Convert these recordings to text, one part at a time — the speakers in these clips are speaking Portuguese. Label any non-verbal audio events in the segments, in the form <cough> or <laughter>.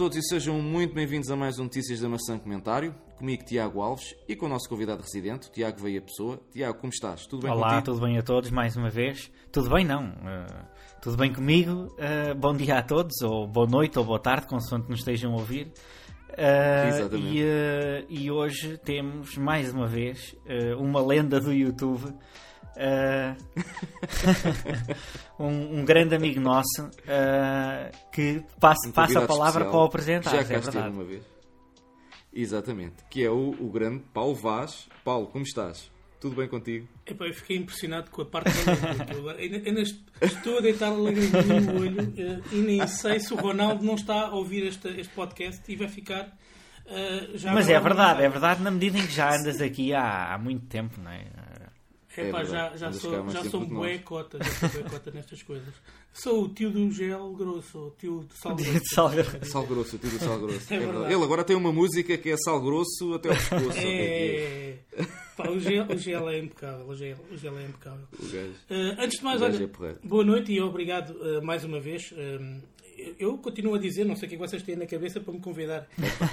todos e sejam muito bem-vindos a mais um Notícias da Maçã Comentário. Comigo, Tiago Alves, e com o nosso convidado residente, Tiago Veia Pessoa. Tiago, como estás? Tudo bem Olá, contigo? tudo bem a todos, mais uma vez. Tudo bem, não? Uh, tudo bem comigo? Uh, bom dia a todos, ou boa noite, ou boa tarde, consoante nos estejam a ouvir. Uh, Exatamente. e, e hoje temos, mais uma vez, uma lenda do YouTube. <laughs> um, um, grande amigo nosso que passa, Um passa a palavra para o apresentar, Já é cá esteve verdade. uma vez. Exatamente. Que é o, o grande Paulo Vaz. Paulo, como estás? Tudo bem contigo? Epá, eu fiquei impressionado com a parte da ainda, estou a deitar a no olho eh, e nem sei se o Ronaldo não está a ouvir este, este podcast e vai ficar já Mas é verdade, é verdade na medida em que já andas aqui há, há muito tempo, não é? É já, verdade, já cá sou, já sou do bué cota, já sou cota nestas coisas. Sou o tio do gel grosso, o tio de sal Tio <laughs> grosso. de sal grosso. Sal grosso, tudo <laughs> sal grosso. <laughs> É É verdade. verdade. Ele agora tem uma música que é sal grosso até pescoço. o que é é? É, pá, o, gel, o gel é impecável, o gel, o gel é impecável. O gajo. Eh, antes de mais, O olha, é boa noite e obrigado eh, mais uma vez. Eh, eu continuo a dizer, não sei o que é que vocês têm na cabeça para me convidar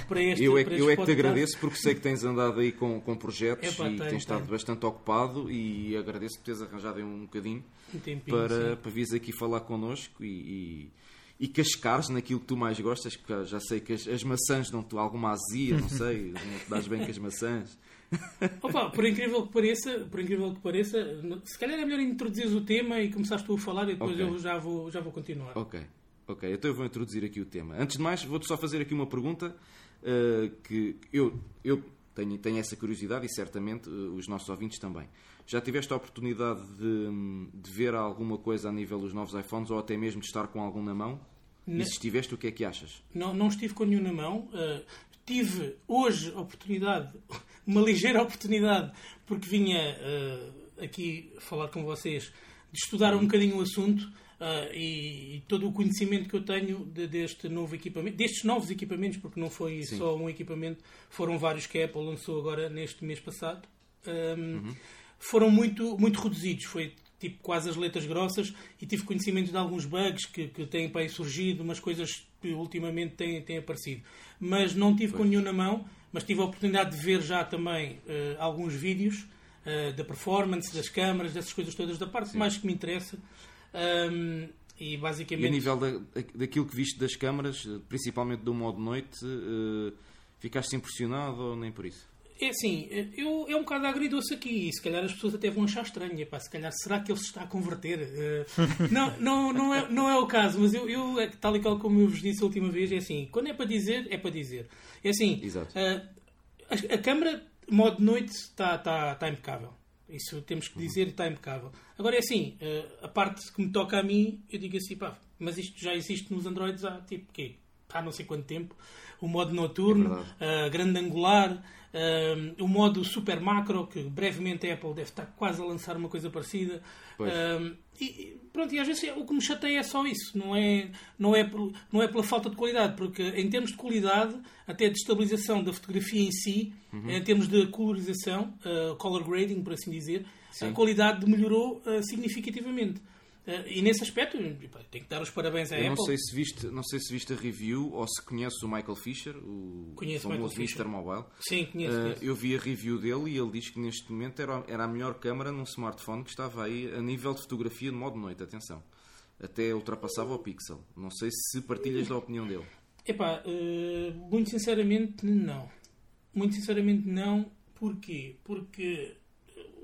para este Eu é, para eu é que te agradeço porque sei que tens andado aí com, com projetos Epá, e tenho, tens estado tenho. bastante ocupado e agradeço por teres arranjado aí um bocadinho Um tempinho, para, sim. para vires aqui falar connosco e, e, e cascares naquilo que tu mais gostas, que já sei que as, as maçãs dão-te alguma azia, não sei, <laughs> não te dás bem com as maçãs. Opa, por incrível que pareça, por incrível que pareça, se calhar é melhor introduzir o tema e começares tu a falar e depois Ok. eu já vou, já vou continuar. Ok, ok, então eu vou introduzir aqui o tema. Antes de mais, vou-te só fazer aqui uma pergunta uh, que eu, eu tenho, tenho essa curiosidade e certamente uh, os nossos ouvintes também. Já tiveste a oportunidade de, de ver alguma coisa a nível dos novos iPhones ou até mesmo de estar com algum na mão? E Ne- se estiveste, o que é que achas? Não, não estive com nenhum na mão. Uh, tive hoje a oportunidade, <laughs> uma ligeira oportunidade, porque vinha aqui falar com vocês, de estudar um bocadinho o assunto uh, e, e todo o conhecimento que eu tenho de- deste novo equipamento, destes novos equipamentos, porque não foi Sim. só um equipamento, foram vários que a Apple lançou agora neste mês passado. Um, Foram muito, muito reduzidos, foi tipo quase as letras grossas e tive conhecimento de alguns bugs que, que têm para aí surgido, umas coisas que ultimamente têm, têm aparecido. Mas não tive com nenhum na mão, mas tive a oportunidade de ver já também eh, alguns vídeos eh, da performance, das câmaras, dessas coisas todas, da parte mais que me interessa. Um, e basicamente. E a nível da, daquilo que viste das câmaras, uh, principalmente do modo noite, uh, ficaste impressionado ou nem por isso? É assim, eu, é um bocado agridoce aqui e se calhar as pessoas até vão achar estranho. Epá, se calhar será que ele se está a converter? Eh, não, <laughs> não, não, é, não é o caso, mas eu, eu, é tal e qual como eu vos disse a última vez, é assim: quando é para dizer, é para dizer. É assim, eh, a, a câmara, modo noite, está está está impecável. Isso temos que dizer, está impecável. Agora é assim, eh, a parte que me toca a mim, eu digo assim, pá, mas isto já existe nos Androids há tipo quê? Há não sei quanto tempo. O modo É noturno, verdade. uh, grande angular, um, o modo super macro, que brevemente a Apple deve estar quase a lançar uma coisa parecida. Pois. Um, e, pronto, e às vezes o que me chateia é só isso, não é, não, é, por- não é pela falta de qualidade, porque em termos de qualidade, até de estabilização da fotografia em si, Uhum. em termos de colorização, uh, color grading, por assim dizer, Sim. a qualidade melhorou uh, significativamente. Uh, e nesse aspecto, tenho que dar os parabéns à Eu não Apple. sei, se viste, não sei se viste a review ou se conheces o Michael Fisher, o Conheço famoso. Mr. Mobile. Sim, conheço, Uh, conheço. eu vi a review dele e ele diz que neste momento era, era a melhor câmara num smartphone que estava aí a nível de fotografia de modo noite. Atenção. Até ultrapassava o Pixel. Não sei se partilhas da opinião dele. Epá, eh, muito sinceramente não. Muito sinceramente não. Porquê? Porque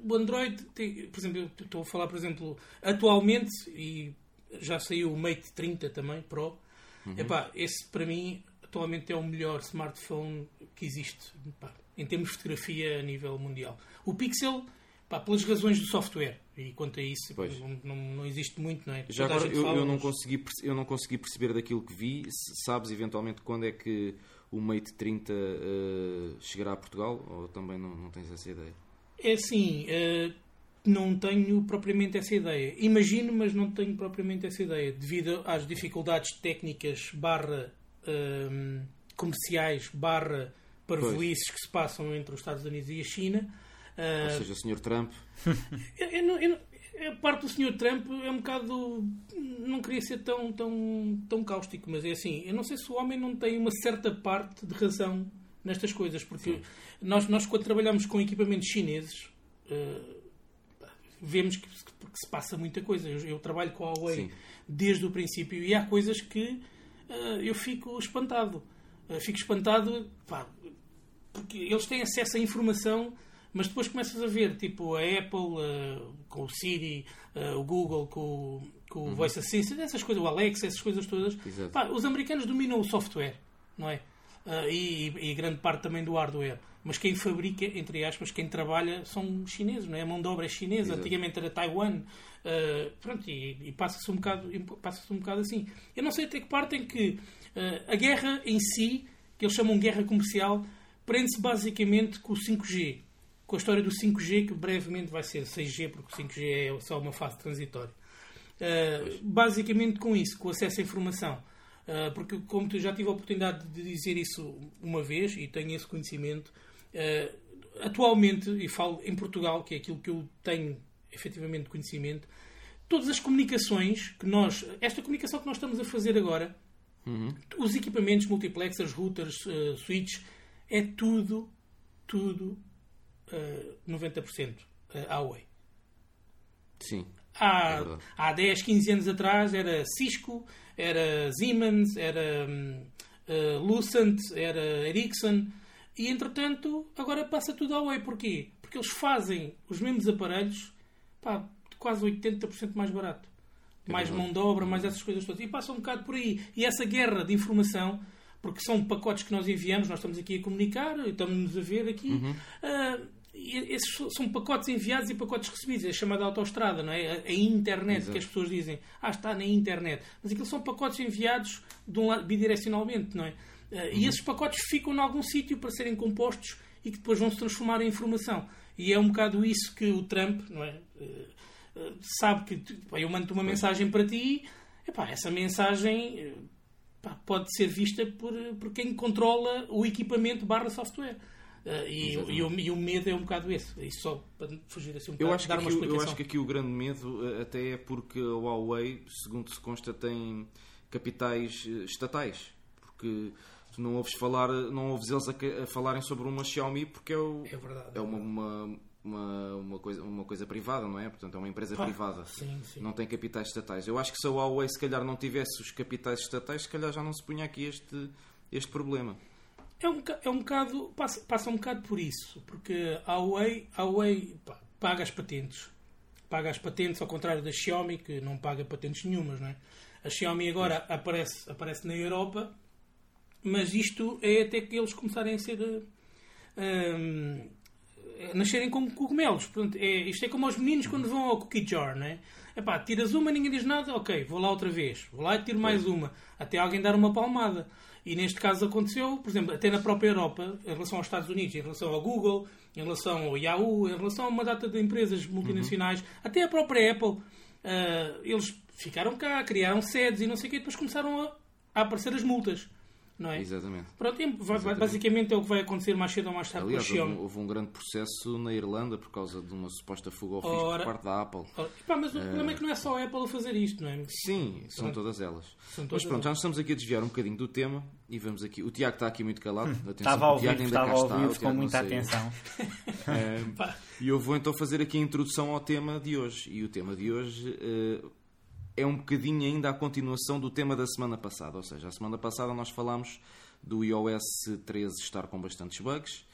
o Android, tem, por exemplo, eu estou a falar, por exemplo, atualmente, e já saiu o Mate 30 também, Pro. Epá, esse para mim atualmente é o melhor smartphone que existe pá, em termos de fotografia a nível mundial. O Pixel, pá, pelas razões do software, e quanto a isso, não, não, não existe muito, não é? Já Toda agora, eu, fala, eu, não mas- consegui, eu não consegui perceber daquilo que vi. Sabes eventualmente quando é que o Mate 30 uh, chegará a Portugal ou também não, não tens essa ideia? É assim, eh, não tenho propriamente essa ideia. Imagino, mas não tenho propriamente essa ideia. Devido às dificuldades técnicas barra ehm, comerciais barra parvoices que se passam entre os Estados Unidos e a China. eh, Ou seja, o Sr. Trump. <laughs> eu, eu eu a parte do Sr. Trump é um bocado. Não queria ser tão, tão, tão cáustico, mas é assim. Eu não sei se o homem não tem uma certa parte de razão nestas coisas, porque nós, nós, quando trabalhamos com equipamentos chineses, uh, vemos que, que, se passa muita coisa. Eu, eu trabalho com a Huawei Sim. desde o princípio e há coisas que uh, eu fico espantado. Uh, fico espantado pá, porque eles têm acesso à informação mas depois começas a ver, tipo, a Apple uh, com o Siri, uh, o Google com, com o uhum. Voice Assistant, essas coisas, o Alexa, essas coisas todas. Pá, os americanos dominam o software, não é? Uh, e, e, grande parte também do hardware. Mas quem fabrica, entre aspas, quem trabalha são chineses, não é? A mão de obra é chinesa. Exato. Antigamente era Taiwan. Uh, pronto, e, e passa-se um, bocado, passa um bocado assim. Eu não sei até que parte em que uh, a guerra em si, que eles chamam guerra comercial, prende-se basicamente com o 5G com a história do 5G, que brevemente vai ser 6G, porque o 5G é só uma fase transitória. Basicamente com isso, com acesso à informação. Uh, porque, como tu já tive a oportunidade de dizer isso uma vez e tenho esse conhecimento, uh, atualmente, e falo em Portugal, que é aquilo que eu tenho efetivamente conhecimento, todas as comunicações que nós, esta comunicação que nós estamos a fazer agora, uhum. os equipamentos, multiplexers, routers, uh, switches, é tudo, tudo uh, 90% uh, Huawei. Sim. Há, é há 10, 15 anos atrás era Cisco, era Siemens, era uh, Lucent, era Ericsson. E entretanto, agora passa tudo a Huawei. Porquê? Porque eles fazem os mesmos aparelhos pá, quase 80% mais barato. É mais mão de obra, mais essas coisas todas. E passa um bocado por aí. E essa guerra de informação, porque são pacotes que nós enviamos, nós estamos aqui a comunicar, estamos-nos a ver aqui. Uhum. Uh, esses são pacotes enviados e pacotes recebidos, é chamada autoestrada, não é? A, internet, Exato. que as pessoas dizem, ah, está na internet. Mas aquilo são pacotes enviados de um lado, bidirecionalmente, não é? Uh, uhum. E esses pacotes ficam em algum sítio para serem compostos e que depois vão se transformar em informação. E é um bocado isso que o Trump, não é? Uh, uh, sabe que eu mando uma mensagem para ti, epá, essa mensagem pode ser vista por, por quem controla o equipamento barra software. Uh, e, e, o, e, o, medo é um bocado esse. Isso só para fugir assim um bocado. Eu acho, que aqui, eu acho que aqui o grande medo eh, até é porque a Huawei, segundo se consta, tem capitais eh, estatais. Porque tu não ouves falar, não ouves eles a, a falarem sobre uma Xiaomi porque é, o, é, verdade, é, uma, uma, uma, uma, coisa, uma coisa privada, não é? Portanto, é uma empresa Pá, privada. Sim, sim. Não tem capitais estatais. Eu acho que se a Huawei se calhar não tivesse os capitais estatais, se calhar já não se punha aqui este, este problema. É um, é um bocado. Passa, passa um bocado por isso. Porque a Huawei, a Huawei pá, paga as patentes. Paga as patentes, ao contrário da Xiaomi, que não paga patentes nenhumas, não é? A Xiaomi agora aparece, aparece na Europa, mas isto é até que eles começarem a ser. Um, nascerem como cogumelos. Portanto, é, isto é como os meninos quando vão ao cookie jar, não é? Epá, tiras uma, ninguém diz nada, ok, vou lá outra vez. Vou lá e tiro mais uma. Até alguém dar uma palmada. E neste caso aconteceu, por exemplo, até na própria Europa, em relação aos Estados Unidos, em relação ao Google, em relação ao Yahoo, em relação a uma data de empresas multinacionais, uhum. até a própria Apple, uh, eles ficaram cá, criaram sedes e não sei o quê, depois começaram a, a aparecer as multas não é? Exatamente. Pronto, Exatamente. basicamente é o que vai acontecer mais cedo ou mais tarde Aliás, com a Xiaomi. Houve um grande processo na Irlanda por causa de uma suposta fuga ao fisco Ora, por parte da Apple. Ora, pá, mas o problema é que não é só a Apple a fazer isto, não é? Sim, são pronto. todas elas. São todas mas pronto, elas. já nos estamos aqui a desviar um bocadinho do tema e vamos aqui. O Tiago está aqui muito calado. Atenção, estava a ouvir, estava a ouvir com muita atenção. <laughs> é, e eu vou então fazer aqui a introdução ao tema de hoje. E o tema de hoje. Uh, é um bocadinho ainda a continuação do tema da semana passada. Ou seja, a semana passada nós falámos do iOS 13 estar com bastantes bugs.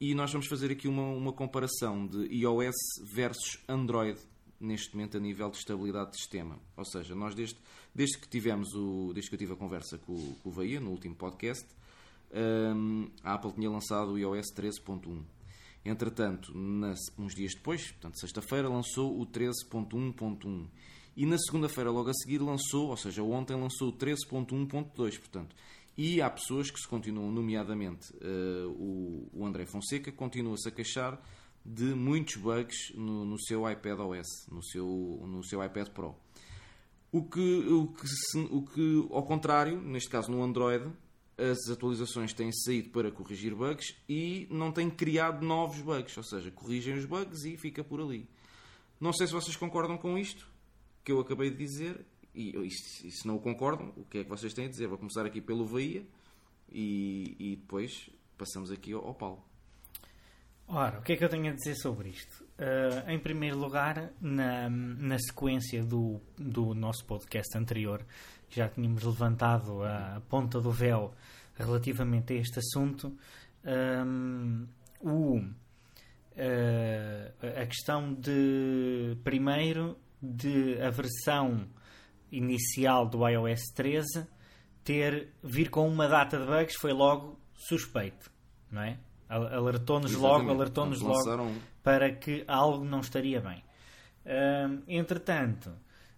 e nós vamos fazer aqui uma, uma comparação de iOS versus Android neste momento a nível de estabilidade de sistema. Ou seja, nós desde, desde que tivemos o, desde que eu tive a conversa com, com o Veia no último podcast, um, a Apple tinha lançado o iOS 13.1. Entretanto, uns dias depois, portanto, sexta-feira, lançou o 13.1.1. E na segunda-feira, logo a seguir, lançou, ou seja, ontem lançou o 13.1.2. Portanto, e há pessoas que se continuam, nomeadamente uh, o, o André Fonseca, continua-se a queixar de muitos bugs no, no, seu iPad OS, no seu, no seu iPad Pro. O que, o, que o que, ao contrário, neste caso no Android, as atualizações têm saído para corrigir bugs e não têm criado novos bugs, ou seja, corrigem os bugs e fica por ali. Não sei se vocês concordam com isto que eu acabei de dizer. E, e, se- e se não o concordam, o que é que vocês têm a dizer? Vou começar aqui pelo Bahia e, e depois passamos aqui ao, ao Paulo. Ora, o que é que eu tenho a dizer sobre isto? Uh, em primeiro lugar, na, na sequência do, do nosso podcast anterior, já tínhamos levantado a ponta do véu relativamente a este assunto. um, o, uh, a questão de, primeiro, de a versão inicial do iOS 13 ter vir com uma data de bugs foi logo suspeito, não é? Al- Alertou-nos logo, alertou-nos logo para que algo não estaria bem. Entretanto,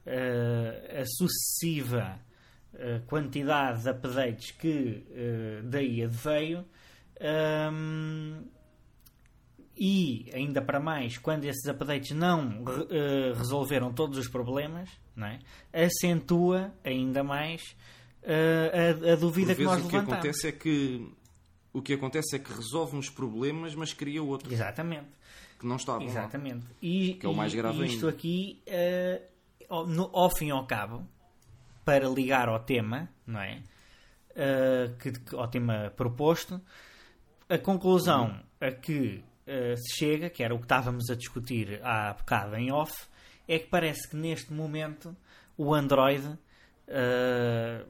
a sucessiva eh, quantidade de updates que eh, daí adveio hum, e ainda para mais, quando esses updates não eh, resolveram todos os problemas, é? acentua ainda mais eh, a, a dúvida que nós o que levantamos. acontece é que o que acontece é que resolve uns problemas, mas cria outros Exatamente. que não estavam lá. Exatamente. E, Que é o mais grave e isto ainda. aqui, eh, no- ao fim e ao cabo, para ligar ao tema, não é? Eh, que, que- ao tema proposto, a conclusão a que eh, se chega, que era o que estávamos a discutir há bocado em off, é que parece que neste momento o Android eh,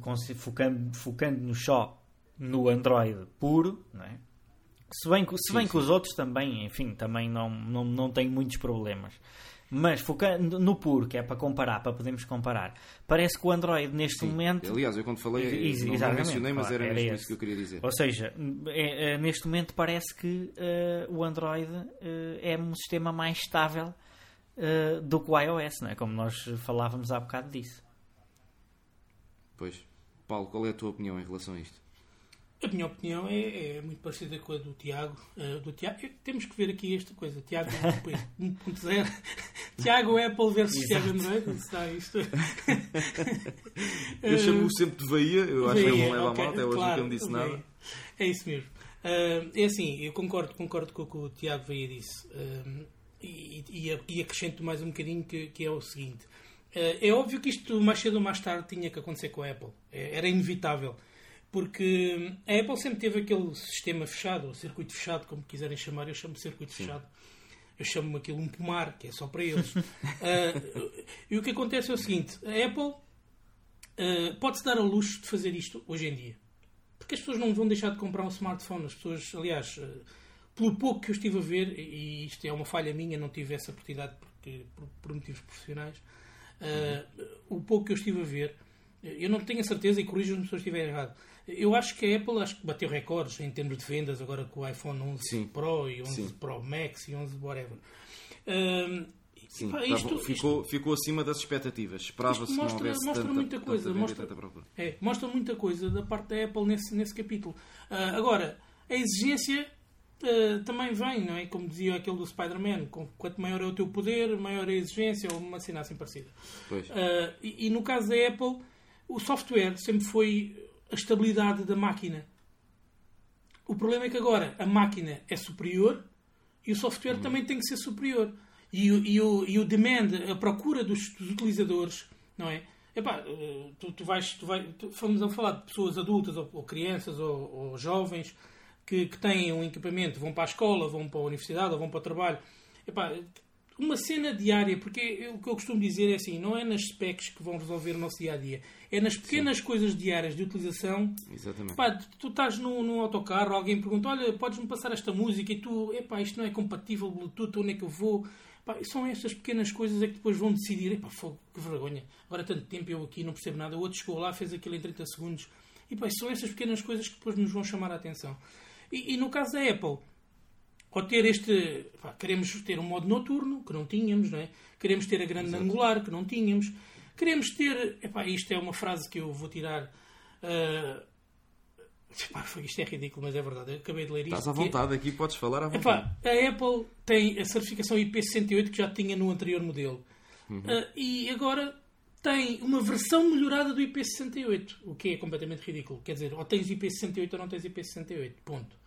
consi- focando, focando-nos só no Android puro, não é? Se bem, que- se sim. que os outros também, enfim, também não, não, não têm muitos problemas. Mas focando no puro, que é para comparar, para podermos comparar, parece que o Android neste Sim. momento. Aliás, eu quando falei, Ex- não, exatamente, mencionei, mas claro, era, era isso que eu queria dizer. Ou seja, é- é- neste momento parece que eh, o Android eh, é um sistema mais estável eh, do que o iOS, não é? Como nós falávamos há bocado disso. Pois. Paulo, qual é a tua opinião em relação a isto? A minha opinião é, é muito parecida com a do Tiago. eh, do Tiago temos que ver aqui esta coisa. Tiago 1.0. <laughs> Tiago Apple versus Tiago Android. Está isto. <laughs> Eu chamo-o sempre de Bahia, eu acho que ele não leva ok, a mal, até hoje claro, nunca me disse Bahia. nada. É isso mesmo. Ah, é assim, eu concordo, concordo com o que o Tiago Veia disse. Ah, e, e, e acrescento mais um bocadinho que, que é o seguinte. É óbvio que isto mais cedo ou mais tarde tinha que acontecer com a Apple. É- Era inevitável. Porque a Apple sempre teve aquele sistema fechado, ou circuito fechado, como quiserem chamar, eu chamo de circuito fechado. Eu chamo aquilo um pomar, que é só para eles. <laughs> Ah, e o que acontece é o seguinte: a Apple Uh, pode-se dar ao luxo de fazer isto hoje em dia. Porque as pessoas não vão deixar de comprar um smartphone. As pessoas, aliás, uh, pelo pouco que eu estive a ver, e isto é uma falha minha, não tive essa oportunidade porque, por, por motivos profissionais, uh, o pouco que eu estive a ver, eu não tenho a certeza, e corrijo-me se eu estiver errado, eu acho que a Apple acho que bateu recordes em termos de vendas agora com o iPhone 11 Sim. Pro e 11 Sim. Pro Max e 11 whatever. Um, Sim, pá, isto- bom, isto- ficou, ficou acima das expectativas. Esperava-se que não mostra- houvesse mostra tanta, muita coisa, tanta mostra-. É, mostra muita coisa da parte da Apple nesse, nesse capítulo. Ah, agora, a exigência ah, também vem, não é? Como dizia aquele do Spider-Man: quanto maior é o teu poder, maior é a exigência, ou uma cena assim parecida. Ah, e, e no caso da Apple, o software sempre foi a estabilidade da máquina. O problema é que agora a máquina é superior e o software também tem que ser superior. E o, e o, e o demand, a procura dos, dos utilizadores, não é? Epá, eh, tu, tu vais, tu vais, tu, vamos a falar de pessoas adultas ou, ou crianças ou, ou jovens que, que têm um equipamento, vão para a escola, vão para a universidade ou vão para o trabalho. Epá, uma cena diária, porque o que eu costumo dizer é assim, não é nas specs que vão resolver o nosso dia a dia, é nas pequenas coisas diárias de utilização Exatamente. Pá, tu, tu estás num, num autocarro, alguém pergunta: Olha, podes-me passar esta música? E tu, epá, isto não é compatível, Bluetooth, onde é que eu vou? Pá, são estas pequenas coisas é que depois vão decidir: Epá, fogo, que vergonha, agora tanto tempo eu aqui não percebo nada. O outro chegou lá, fez aquilo em 30 segundos. E pá, são estas pequenas coisas que depois nos vão chamar a atenção. E, e no caso da Apple, ao ter este. pá, queremos ter um modo noturno, que não tínhamos, não é? Queremos ter a grande angular, que não tínhamos. Queremos ter. Epá, isto é uma frase que eu vou tirar. ah, epá, isto é ridículo, mas é verdade. Eu acabei de ler isto. Estás à é- vontade aqui, podes falar à vontade. Epá, a Apple tem a certificação IP68 que já tinha no anterior modelo. Ah, e agora tem uma versão melhorada do IP68, o que é completamente ridículo. Quer dizer, ou tens IP68 ou não tens IP68. Ponto.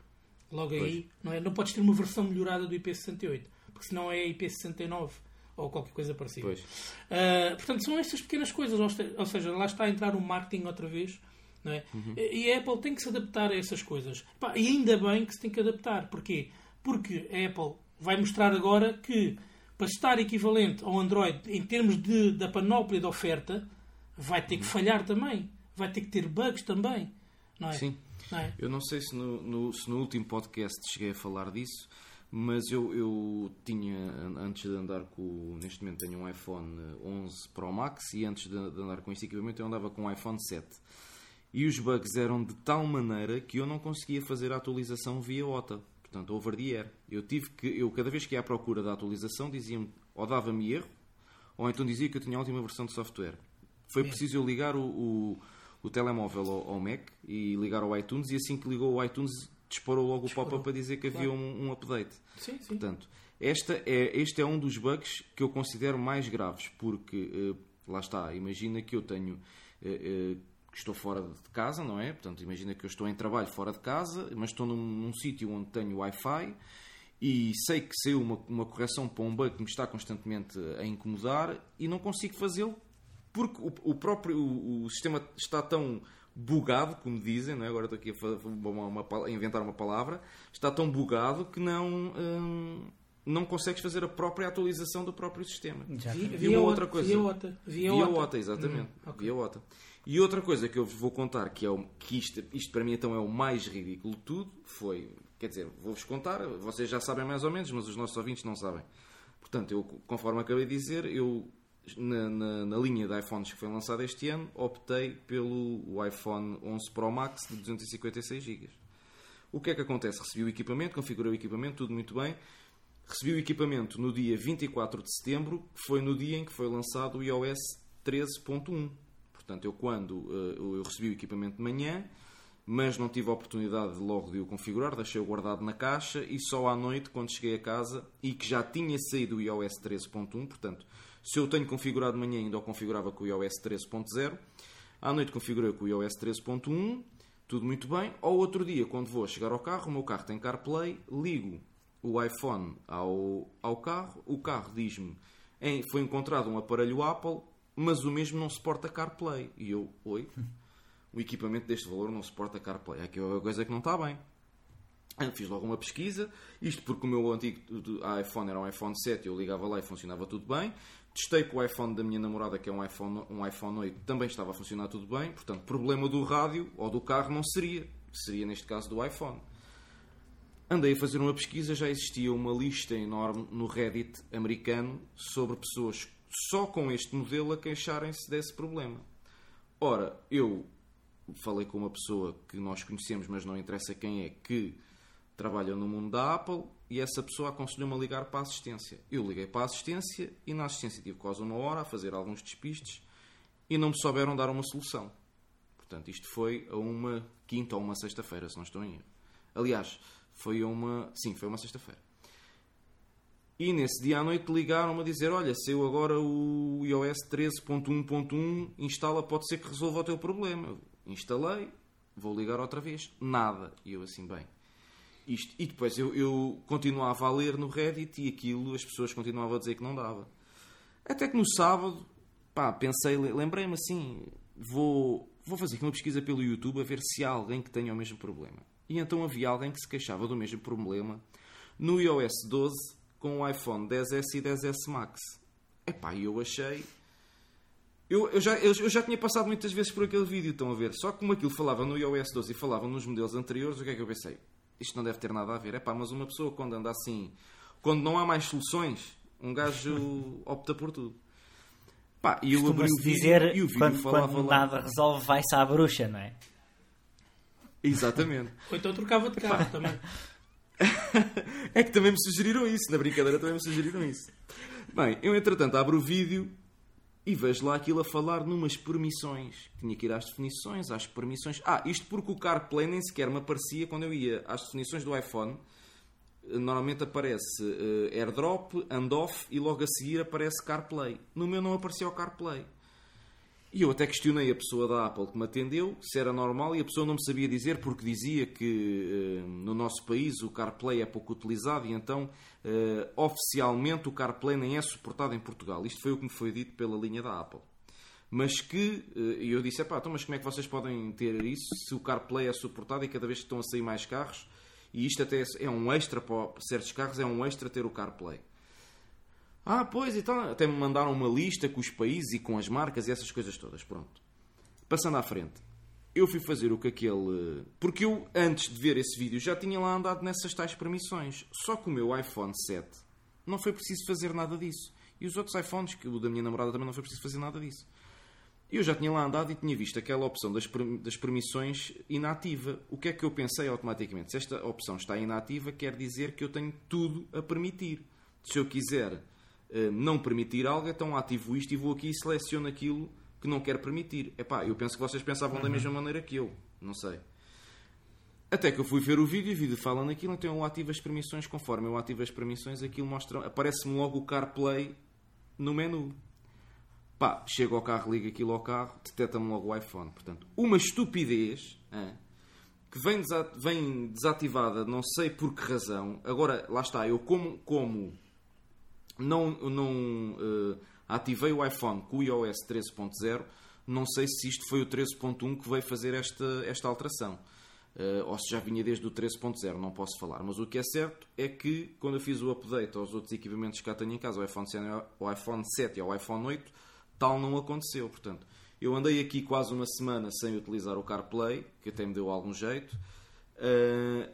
Logo aí, não, é? não podes ter uma versão melhorada do IP68. porque senão é IP69 ou qualquer coisa parecida. Pois. Uh, portanto, são estas pequenas coisas, ou seja, lá está a entrar o marketing outra vez. Não é? E a Apple tem que se adaptar a essas coisas. E ainda bem que se tem que adaptar. Porquê? Porque a Apple vai mostrar agora que para estar equivalente ao Android em termos de, da panóplia de oferta, vai ter que falhar também. Vai ter que ter bugs também. Não é? Sim. Não é? Eu não sei se no, no- se no último podcast cheguei a falar disso, mas eu, eu tinha, an- antes de andar com. Neste momento tenho um iPhone 11 Pro Max e antes de, de andar com este equipamento eu andava com um iPhone 7. E os bugs eram de tal maneira que eu não conseguia fazer a atualização via OTA, portanto over the air. Eu tive que, eu cada vez que ia à procura da atualização dizia-me, ou dava-me erro, ou então dizia que eu tinha a última versão de software. Foi preciso eu ligar o, o, o telemóvel ao, ao Mac e ligar ao iTunes e assim que ligou o iTunes disparou logo o pop-up para dizer que havia claro. um, um update. Sim, sim. Portanto, esta é, este é um dos bugs que eu considero mais graves, porque eh, lá está, imagina que eu tenho eh, eh, que estou fora de casa, não é? Portanto, imagina que eu estou em trabalho fora de casa, mas estou num, num sítio onde tenho Wi-Fi e sei que saiu uma, uma correção para um bug que me está constantemente a incomodar e não consigo fazê-lo porque o, o próprio o, o sistema está tão bugado, como dizem, não é? agora estou aqui a, uma- uma a inventar uma palavra, está tão bugado que não, hum, não consegues fazer a própria atualização do próprio sistema. Já Via, E via uma outra coisa. Via OTA. Via, Via OTA. OTA, exatamente. Hum, ok. Via OTA. E outra coisa que eu vos vou contar, que é o, que isto, isto para mim então é o mais ridículo de tudo, foi, quer dizer, vou-vos contar, vocês já sabem mais ou menos, mas os nossos ouvintes não sabem. Portanto, eu, conforme acabei de dizer, eu na, na- na linha de iPhones que foi lançada este ano, optei pelo iPhone 11 Pro Max de 256 GB. O que é que acontece? Recebi o equipamento, configurei o equipamento, tudo muito bem. Recebi o equipamento no dia 24 de setembro, que foi no dia em que foi lançado o iOS 13.1. Portanto, eu quando eh, eu recebi o equipamento de manhã, mas não tive a oportunidade de logo de o configurar, deixei-o guardado na caixa e só à noite, quando cheguei a casa e que já tinha saído o iOS 13.1, portanto, se eu tenho configurado de manhã, ainda o configurava com o iOS 13.0, à noite configurei com o iOS 13.1, tudo muito bem. Ao outro dia, quando vou chegar ao carro, o meu carro tem CarPlay, ligo o iPhone ao, ao carro, o carro diz-me foi encontrado um aparelho Apple, mas o mesmo não suporta CarPlay. E eu, oi? <laughs> O equipamento deste valor não suporta CarPlay. Aqui é uma coisa que não está bem. Fiz logo uma pesquisa, isto porque o meu antigo iPhone era um iPhone 7, eu ligava lá e funcionava tudo bem. Testei com o iPhone da minha namorada, que é um iPhone, um iPhone 8, também estava a funcionar tudo bem. Portanto, problema do rádio ou do carro não seria. Seria neste caso do iPhone. Andei a fazer uma pesquisa, já existia uma lista enorme no Reddit americano sobre pessoas só com este modelo a queixarem-se desse problema. Ora, eu falei com uma pessoa que nós conhecemos, mas não interessa quem é, que trabalha no mundo da Apple e essa pessoa aconselhou-me a ligar para a assistência. Eu liguei para a assistência e na assistência tive quase uma hora a fazer alguns despistes e não me souberam dar uma solução. Portanto, isto foi a uma quinta ou uma sexta-feira, se não estou em erro. Aliás, foi uma. Sim, foi uma sexta-feira. E nesse dia à noite ligaram-me a dizer: Olha, saiu agora o iOS 13.1.1, instala, pode ser que resolva o teu problema. Instalei, vou ligar outra vez. Nada. E eu assim, bem. Isto. E depois eu, eu continuava a ler no Reddit e aquilo, as pessoas continuavam a dizer que não dava. Até que no sábado, pá, pensei, lembrei-me assim: vou, vou fazer aqui uma pesquisa pelo YouTube a ver se há alguém que tenha o mesmo problema. E então havia alguém que se queixava do mesmo problema no iOS 12 com o iPhone 10S e 10S Max. Epá, eu achei. Eu, eu, já, eu, eu já tinha passado muitas vezes por aquele vídeo, estão a ver? Só que como aquilo falava no iOS 12 e falava nos modelos anteriores, o que é que eu pensei? Isto não deve ter nada a ver. Epá, mas uma pessoa quando anda assim, quando não há mais soluções, um gajo <laughs> opta por tudo. Pá, e eu abri o vídeo dizer e o vídeo quando, falava quando lá. nada resolve, vai-se à bruxa, não é? Exatamente. <laughs> Ou então trocava de carro também. <laughs> É que também me sugeriram isso, na brincadeira também me sugeriram isso. Bem, eu entretanto abro o vídeo e vejo lá aquilo a falar numas permissões. Tinha que ir às definições, às permissões. Ah, isto porque o CarPlay nem sequer me aparecia quando eu ia às definições do iPhone. Normalmente aparece eh, AirDrop, Handoff e logo a seguir aparece CarPlay. No meu não aparecia o CarPlay. E eu até questionei a pessoa da Apple que me atendeu se era normal e a pessoa não me sabia dizer porque dizia que uh, no nosso país o CarPlay é pouco utilizado e então uh, oficialmente o CarPlay nem é suportado em Portugal. Isto foi o que me foi dito pela linha da Apple. Mas que, e eu disse, então, mas como é que vocês podem ter isso se o CarPlay é suportado e cada vez que estão a sair mais carros, e isto até é um extra para certos carros, é um extra ter o CarPlay. Ah, pois, então até me mandaram uma lista com os países e com as marcas e essas coisas todas. Pronto. Passando à frente. Eu fui fazer o que aquele. Porque eu, antes de ver esse vídeo, já tinha lá andado nessas tais permissões. Só que o meu iPhone 7 não foi preciso fazer nada disso. E os outros iPhones, que o da minha namorada também não foi preciso fazer nada disso. Eu já tinha lá andado e tinha visto aquela opção das, das permissões inativa. O que é que eu pensei automaticamente? Se esta opção está inativa, quer dizer que eu tenho tudo a permitir. Se eu quiser não permitir algo, então ativo isto e vou aqui e seleciono aquilo que não quero permitir. Epá, eu penso que vocês pensavam uhum. da mesma maneira que eu. Não sei. Até que eu fui ver o vídeo e o vídeo fala naquilo, então eu ativo as permissões. Conforme eu ativo as permissões, aquilo mostra. Aparece-me logo o CarPlay no menu. Pá, chego ao carro, ligo aquilo ao carro, detecta-me logo o iPhone. Portanto, uma estupidez hein, que vem, vem desativada, não sei por que razão. Agora, lá está, eu como, como não, não uh, ativei o iPhone com o iOS 13.0. Não sei se isto foi o 13.1 que veio fazer esta, esta alteração. Uh, ou se já vinha desde o 13.0, não posso falar. Mas o que é certo é que quando eu fiz o update aos outros equipamentos que já tenho em casa, o iPhone 7, o iPhone 7 e o iPhone 8, tal não aconteceu. Portanto, eu andei aqui quase uma semana sem utilizar o CarPlay, que até me deu algum jeito, uh,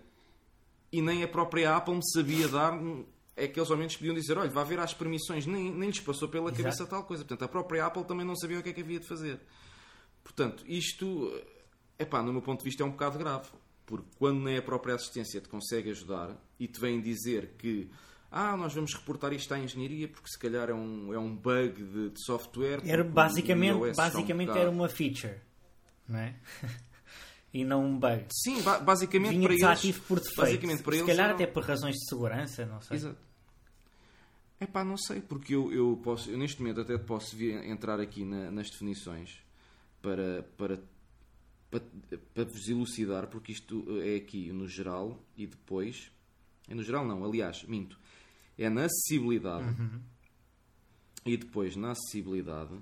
e nem a própria Apple me sabia dar é que eles ao menos podiam dizer, olha, vá ver as permissões, nem, nem lhes passou pela Exato. cabeça tal coisa. Portanto, a própria Apple também não sabia o que é que havia de fazer. Portanto, isto, é pá, no meu ponto de vista, é um bocado grave. Porque quando nem a própria assistência te consegue ajudar e te vem dizer que ah, nós vamos reportar isto à engenharia porque se calhar é um, é um bug de, de software. Era basicamente, basicamente um era uma feature, não é? <laughs> e não um bug. Sim, basicamente Vinha para desativo eles, por defeito. Basicamente para Se eles calhar eram... até por razões de segurança, não sei. Exato. É pá, não sei, porque eu, eu posso, eu neste momento até posso vir, entrar aqui na, nas definições para, para, para, para vos elucidar, porque isto é aqui no geral e depois. É no geral, não, aliás, minto. É na acessibilidade uhum. e depois na acessibilidade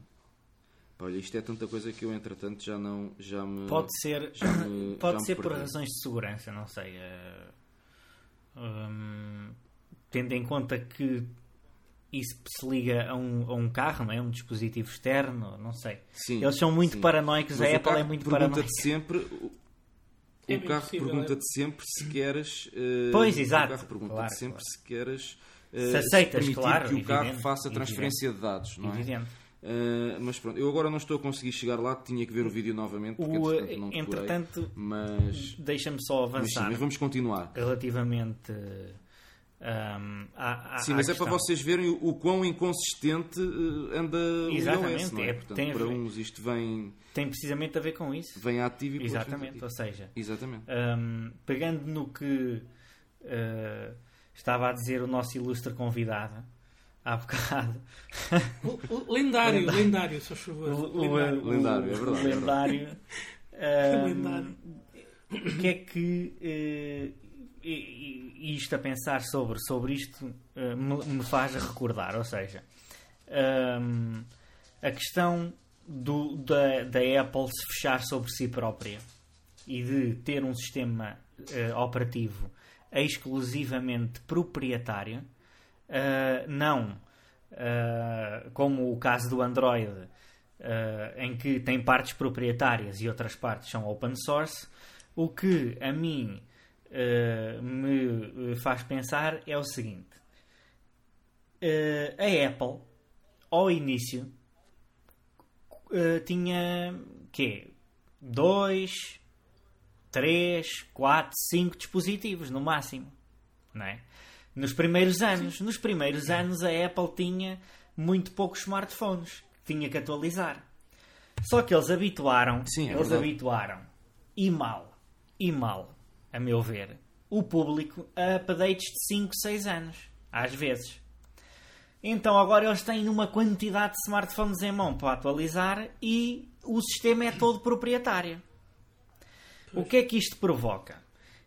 Olha, isto é tanta coisa que eu, entretanto, já não. Já me, pode ser, me, <coughs> pode ser por razões de segurança, não sei. Uh, um, tendo em conta que isso se liga a um, a um carro, não é? Um dispositivo externo, não sei. Sim, Eles são muito sim. paranoicos, Mas a Apple é muito paranoica. sempre. O, É o carro possível, pergunta-te sempre se queres. uh, Pois, exato. O carro pergunta-te Claro, sempre claro. se queres. uh, Se aceitas, permitir claro, que o carro evidente, faça transferência de dados, não é? Evidente. Uh, mas pronto, eu agora não estou a conseguir chegar lá, tinha que ver o vídeo novamente, porque O, entretanto não decorei, entretanto, mas, deixa-me só mas, sim, avançar mas vamos continuar. relativamente um, à, à, Sim, à mas é questão. para vocês verem o, o quão inconsistente uh, anda Exatamente, o iOS, é? é, Portanto, tem para ver. uns isto vem, Tem precisamente a ver com isso. vem ativo e Exatamente, ou seja, Exatamente. um, pegando no que uh, estava a dizer o nosso ilustre convidado há bocado. O- o- Lendário, lendário, se favor. Lendário. Lendário, é verdade, é lendário, <laughs> um, Lendário. o que é que eh, e- isto a pensar sobre, sobre isto eh, me, me faz recordar, ou seja, um, a questão do, da, da Apple se fechar sobre si própria e de ter um sistema eh, operativo exclusivamente proprietário, eh, não eh, como o caso do Android, eh, em que tem partes proprietárias e outras partes são open source, o que a mim me faz pensar é o seguinte: a Apple, ao início, tinha quê? Dois, três, quatro, cinco dispositivos no máximo, não é? Nos primeiros anos, nos primeiros anos a Apple tinha muito poucos smartphones tinha que atualizar. Só que eles habituaram, Sim, é eles verdade. habituaram e mal, e mal, a meu ver, o público a updates de 5, 6 anos, às vezes. Então agora eles têm uma quantidade de smartphones em mão para atualizar e o sistema é todo proprietário. O que é que isto provoca?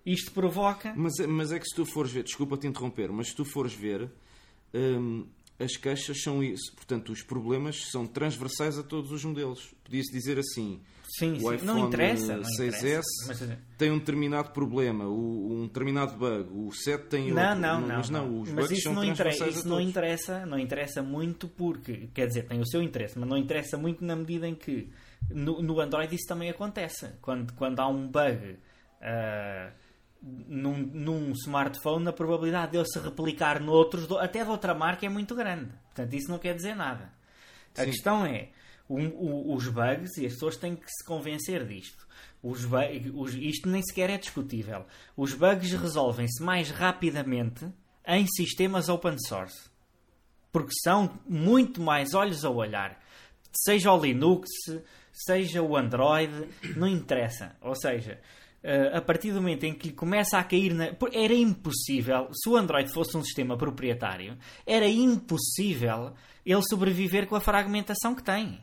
Isto provoca. Mas, é- mas é que se tu fores ver, desculpa te interromper, mas se tu fores ver, hum, as queixas são isso. Portanto, os problemas são transversais a todos os modelos. Podia-se dizer assim: Sim, o sim. iPhone Não interessa. Não 6S interessa. Tem um determinado problema, um determinado bug, o 7 tem Não, outro. não, não. Mas não, os Mas bugs isso, são não, inter- transversais isso a não interessa, não interessa muito porque, quer dizer, tem o seu interesse, mas não interessa muito na medida em que no, no Android isso também acontece. Quando, quando há um bug ah, num, num smartphone, a probabilidade dele se replicar noutros, até de outra marca, é muito grande. Portanto, isso não quer dizer nada. A Sim. questão é, um- o- os bugs, e as pessoas têm que se convencer disto. Os os- isto nem sequer é discutível. Os bugs resolvem-se mais rapidamente em sistemas open source. Porque são muito mais olhos a olhar. Seja o Linux, seja o Android, não interessa. Ou seja, eh, a partir do momento em que lhe começa a cair na. Era impossível, se o Android fosse um sistema proprietário, era impossível ele sobreviver com a fragmentação que tem.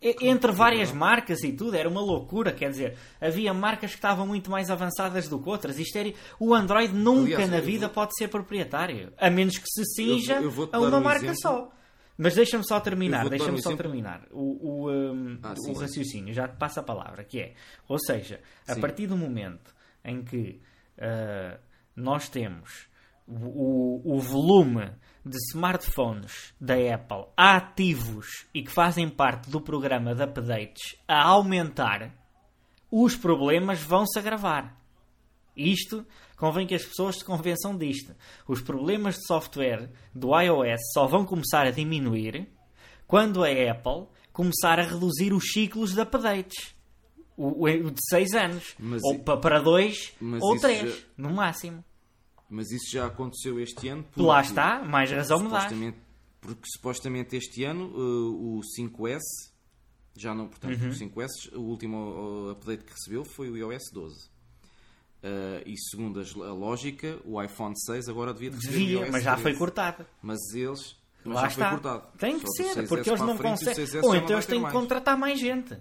E- Entre várias marcas e tudo, era uma loucura. Quer dizer, havia marcas que estavam muito mais avançadas do que outras. Isto era... O Android nunca Aliás, na vida vou- pode ser proprietário, a menos que se cinja Eu eu a uma um marca exemplo. só. Mas deixa-me só terminar, deixa-me um só exemplo. terminar o, o, um, Ah, o sim, sim. raciocínio. Já te passo a palavra, que é, ou seja, a Sim. partir do momento em que ah, nós temos o, o volume de smartphones da Apple ativos e que fazem parte do programa de updates a aumentar, os problemas vão se agravar. Isto convém que as pessoas se convençam disto. Os problemas de software do iOS só vão começar a diminuir quando a Apple começar a reduzir os ciclos de updates. O, o- de 6 anos. Mas ou i- para 2 mas ou isso 3, já- no máximo. Mas isso já aconteceu este ano. porque- Lá está, mais razão me dá. porque supostamente este ano uh, o 5S já não, portanto, Uhum. o 5S, o último uh, update que recebeu foi o iOS 12. Uh, e segundo a lógica, o iPhone 6 agora devia o Devia, mas já 13. foi cortado. Mas eles mas Lá já está. foi cortado. Tem que Só ser, 6S porque eles não conseguem. 6S Ou então eles ter têm que contratar mais gente.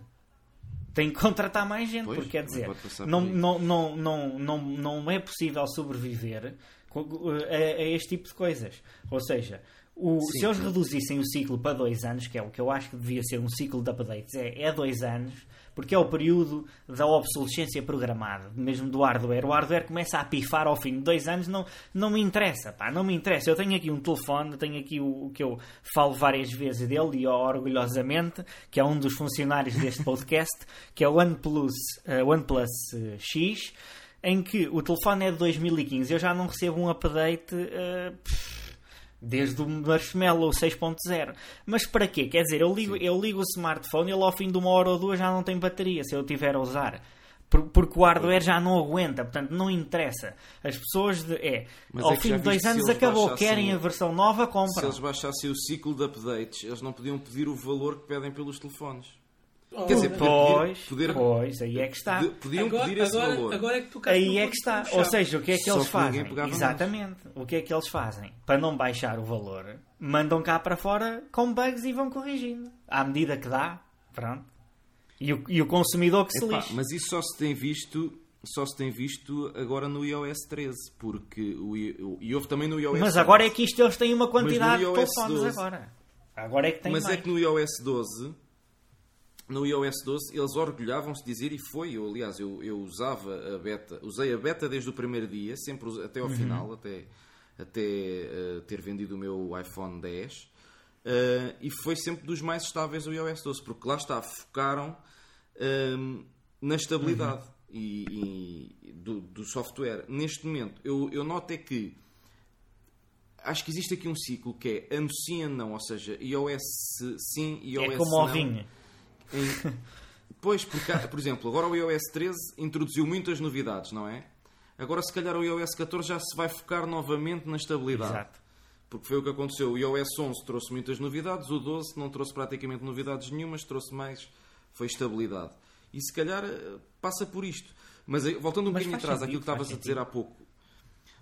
Têm que contratar mais gente, Pois, porque quer não dizer, não, não, não, não, não, não é possível sobreviver co- a, a este tipo de coisas. Ou seja, o- Sim. se eles reduzissem o ciclo para dois anos, que é o que eu acho que devia ser um ciclo de updates, é, é dois anos, porque é o período da obsolescência programada, mesmo do hardware. O hardware começa a pifar ao fim de dois anos, não, não me interessa, pá, não me interessa. Eu tenho aqui um telefone, tenho aqui o, o que eu falo várias vezes dele, e orgulhosamente, que é um dos funcionários deste <laughs> podcast, que é o OnePlus, eh, OnePlus eh, X, em que o telefone é de 2015. Eu já não recebo um update. pff, Desde o Marshmallow 6.0. Mas para quê? Quer dizer, eu ligo, eu ligo o smartphone e ele ao fim de uma hora ou duas já não tem bateria, se eu tiver a usar. Por- Porque o hardware já não aguenta, portanto não interessa. As pessoas de. É, Mas ao é fim de dois se anos acabou, querem a versão nova, Se compram. eles baixassem o ciclo de updates, eles não podiam pedir o valor que pedem pelos telefones. Oh, Quer dizer, Pois, poder- pois, aí é que está. De- podiam agora, pedir esse agora, valor. agora é que tu Aí é que está. Ou seja, o que é que Só eles que fazem? Exatamente. O que é que eles fazem? Para não baixar o valor, mandam cá para fora com bugs e vão corrigindo. À medida que dá, pronto. E o, e o consumidor que se lixe. mas isso só se tem visto só se tem visto agora no iOS 13 porque o, e houve também no iOS Mas 11. agora é que isto eles têm uma quantidade de Mas no iOS telefones 12 agora. Agora é que tem mas mais. é que no iOS 12 no iOS 12 eles orgulhavam-se de dizer e foi eu aliás eu, eu usava a beta usei a beta desde o primeiro dia sempre até ao Uhum. final até até eh, ter vendido o meu iPhone 10 eh, e foi sempre dos mais estáveis o iOS 12 porque lá está focaram ehm, na estabilidade Uhum. e, e do, do software neste momento eu, eu noto é que acho que existe aqui um ciclo que é anuncia não, ou seja, iOS sim, iOS É como não. ao vinho. Em- Pois, porque, por exemplo, agora o iOS 13 introduziu muitas novidades, não é? Agora, se calhar, o iOS 14 já se vai focar novamente na estabilidade. Exato. Porque foi o que aconteceu. O iOS 11 trouxe muitas novidades, o 12 não trouxe praticamente novidades nenhumas, trouxe mais, foi estabilidade. E se calhar eh, passa por isto. Mas eh, voltando um Mas bocadinho atrás sentido, àquilo que estavas a dizer há pouco,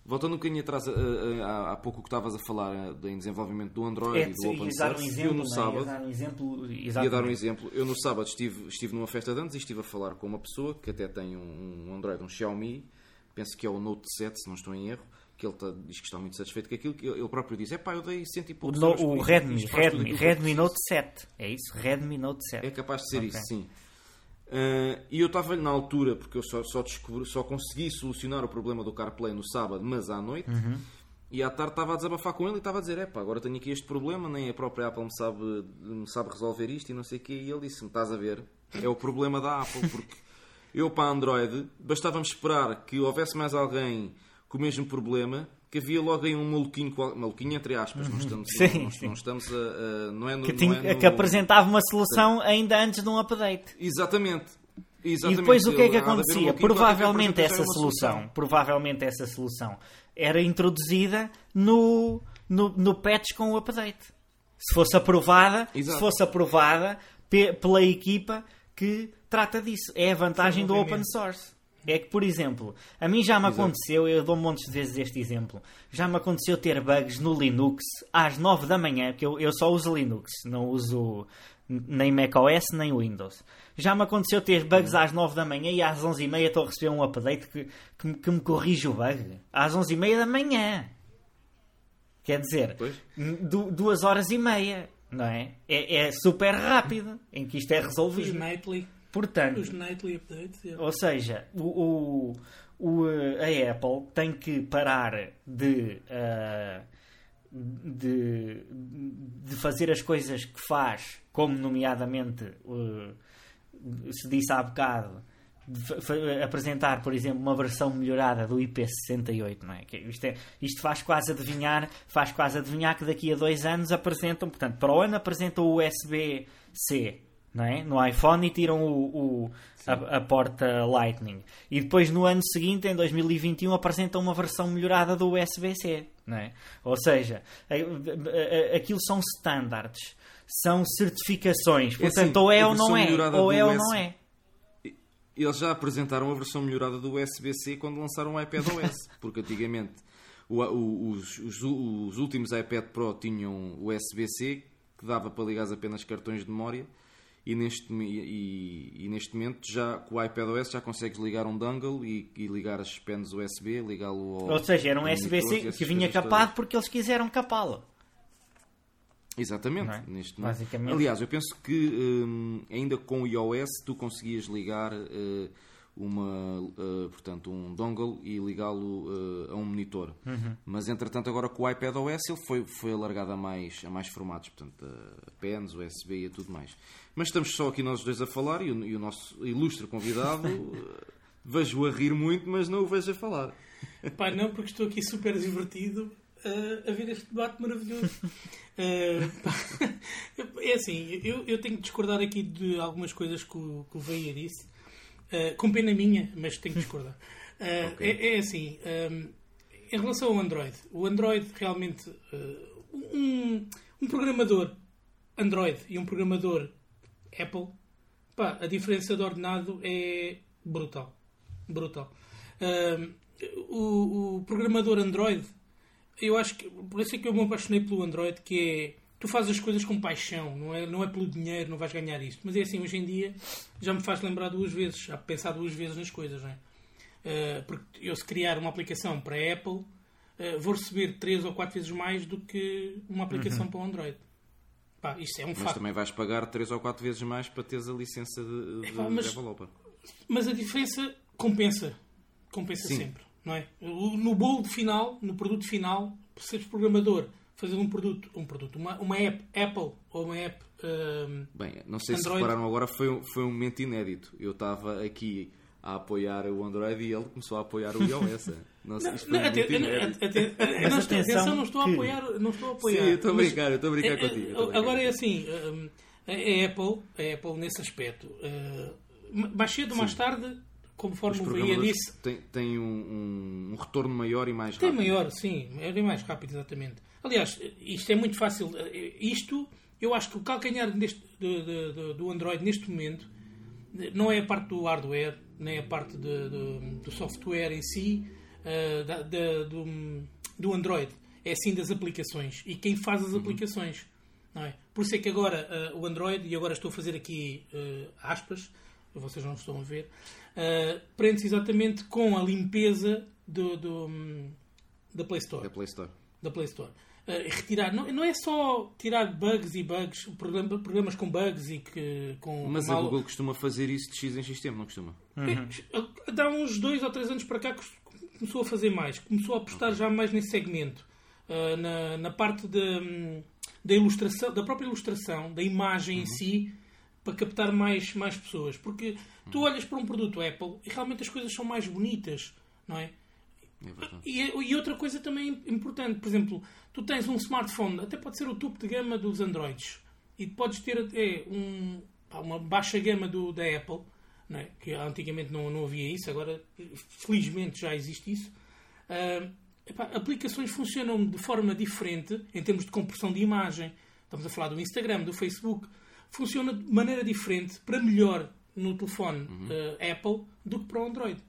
Voltando um bocadinho atrás, a- a- há pouco que estavas a falar eh, em desenvolvimento do Android É, e do Open um Source, exemplo, eu no é? sábado, Ia dar um exemplo, ia dar um exemplo, eu no sábado estive, estive numa festa de anos e estive a falar com uma pessoa que até tem um, um Android, um Xiaomi, penso que é o Note 7, se não estou em erro, que ele tá- diz que está muito satisfeito com aquilo, que ele próprio diz, é pá, eu dei cento e O, poucos no- euros o Redmi, Redmi, Redmi preciso." Note 7. É isso? Redmi Note 7. É capaz de ser Ok. isso, sim. Ah, e eu estava na altura, porque eu só, só, descobri, só consegui solucionar o problema do CarPlay no sábado, mas à noite. Uhum. E à tarde estava a desabafar com ele e estava a dizer: Epá, agora tenho aqui este problema, nem a própria Apple me sabe, me sabe resolver isto e não sei o quê. E ele disse-me: Estás a ver? É o problema da Apple, porque eu para Android bastava-me esperar que houvesse mais alguém com o mesmo problema. Que havia logo aí um maluquinho, maluquinho entre aspas, não estamos, Sim, não, sim. não estamos a, a- não é no, Que, tinha- é no- que apresentava uma solução ainda antes de um update. Exatamente. E Exatamente. depois o que é que um acontecia? maluquinho Provavelmente essa solução, uma provavelmente essa solução era introduzida no, no, no patch com o update. Se fosse aprovada, Exato. se fosse aprovada pe- pela equipa que trata disso. É a vantagem do open source. É que, por exemplo, a mim já me Exato. aconteceu, eu dou montes de vezes este exemplo, já me aconteceu ter bugs no Linux às 9 da manhã, porque eu, eu só uso Linux, não uso nem macOS nem Windows. Já me aconteceu ter bugs às 9 da manhã e às 11h30 estou a receber um update que, que, me- que me corrige o bug. Às 11h30 da manhã. Quer dizer, du- duas horas e meia, não é? É, é super rápido em que isto é Os resolvido. Portanto, os nightly updates. é. ou seja, o, o- o, eh, a Apple tem que parar de, ah, de, de fazer as coisas que faz, como nomeadamente eh, se disse há bocado, apresentar, por exemplo, uma versão melhorada do IP68, não é? Que Isto, é- isto faz quase adivinhar, faz quase adivinhar que daqui a dois anos apresentam, portanto, para o ano apresentam o USB-C, não é? No iPhone e tiram o, o- a, a porta Lightning. E depois no ano seguinte, em 2021, apresentam uma versão melhorada do USB-C, é? Ou seja, a- a- a- aquilo são standards, são certificações, portanto, assim, ou é ou não é, melhorada ou é ou não é. Eles já apresentaram a versão melhorada do USB-C quando lançaram o iPadOS, <laughs> porque antigamente o- o- os, os- os últimos iPad Pro tinham USB-C que dava para ligar apenas cartões de memória e neste, e, e neste momento já com o iPadOS já consegues ligar um dongle e, e ligar as pens USB, ligá-lo ao Ou seja, era um USB-C que vinha capado todas. porque eles quiseram capá-lo. Exatamente. É? Neste. Basicamente. Aliás, eu penso que hum, ainda com o iOS tu conseguias ligar eh, uma, eh, portanto, um dongle e ligá-lo eh, a um monitor. Uhum. Mas entretanto agora com o iPadOS ele foi, foi alargado a mais, a mais formatos, portanto, a pens, USB e a tudo mais. Mas estamos só aqui nós dois a falar e o, e o nosso ilustre convidado eh, <laughs> vejo-o a rir muito, mas não o vejo a falar. <laughs> Pá, não, porque estou aqui super divertido uh, a ver este debate maravilhoso. <laughs> Uh, é assim, eu, eu tenho que discordar aqui de algumas coisas que o, que o Veia disse. Uh, com pena minha, mas tenho que discordar. Uh, Ok. é, é assim, um, em relação ao Android, o Android realmente. um, um programador Android e um programador Apple, pá, a diferença de ordenado é brutal. Brutal. Um, o, o programador Android, eu acho que por isso é que eu me apaixonei pelo Android, que é tu fazes as coisas com paixão, não é, não é pelo dinheiro, não vais ganhar isto. Mas é assim, hoje em dia já me faz lembrar duas vezes, já pensar duas vezes nas coisas, não é? Uh, porque eu se criar uma aplicação para a Apple, uh, vou receber três ou quatro vezes mais do que uma aplicação para o Android. Pá, isto é um Mas facto. também vais pagar 3 ou 4 vezes mais para teres a licença de, de Epá, mas- developer. Mas a diferença compensa. Compensa Sim. sempre. Não é? No bolo final, no produto final, por seres programador, fazer um produto, um produto, uma, uma app Apple ou uma app. hum, Bem, não sei se Android. repararam agora, foi, um- foi um momento inédito. Eu estava aqui a apoiar o Android e ele começou a apoiar o iOS. <laughs> Não foi não, muito até- até- até- não, estou- atenção atenção, não estou a apoiar. Não estou a Sim, apoiar eu estou a brincar, eu estou a brincar É, é, contigo. a Agora é assim, hum, a Apple, a Apple nesse aspecto, uh, mais cedo ou mais tarde, conforme o programadores disse, têm, têm um, um- um retorno maior e mais Tem rápido. maior, sim, é bem mais rápido, exatamente. Aliás, isto é muito fácil. Isto, eu acho que o calcanhar deste, do, do- do- do Android neste momento não é a parte do hardware, nem a parte de- do- do software em si. Uh, da, da, do, do Android. É assim das aplicações. E quem faz as aplicações. Não é? Por isso é que agora uh, o Android, e agora estou a fazer aqui uh, aspas, vocês não estão a ver, uh, prende-se exatamente com a limpeza do, do, um, da Play Store. Da Play Store. Da Play Store. Uh, retirar, não, não é só tirar bugs e bugs, problemas com bugs e que com. Mas mal... a Google costuma fazer isso de X em X tempo, não costuma? Uhum. É, dá uns dois ou três anos para cá começou a fazer mais, começou a apostar já mais nesse segmento, uh, na, na parte de. Um, da ilustração, da própria ilustração, da imagem uhum. em si, para captar mais, mais pessoas. Porque tu uhum. olhas para um produto Apple e realmente as coisas são mais bonitas, não é? é e, e, outra coisa também importante, por exemplo, tu tens um smartphone, até pode ser o topo de gama dos Androids, e podes ter é, um, uma baixa gama do, da Apple, é? que antigamente não, não havia isso, agora felizmente já existe isso. Uh, Epá, aplicações funcionam de forma diferente em termos de compressão de imagem. Estamos a falar do Instagram, do Facebook. Funciona de maneira diferente, para melhor, no telefone uhum. uh, Apple do que para o Android.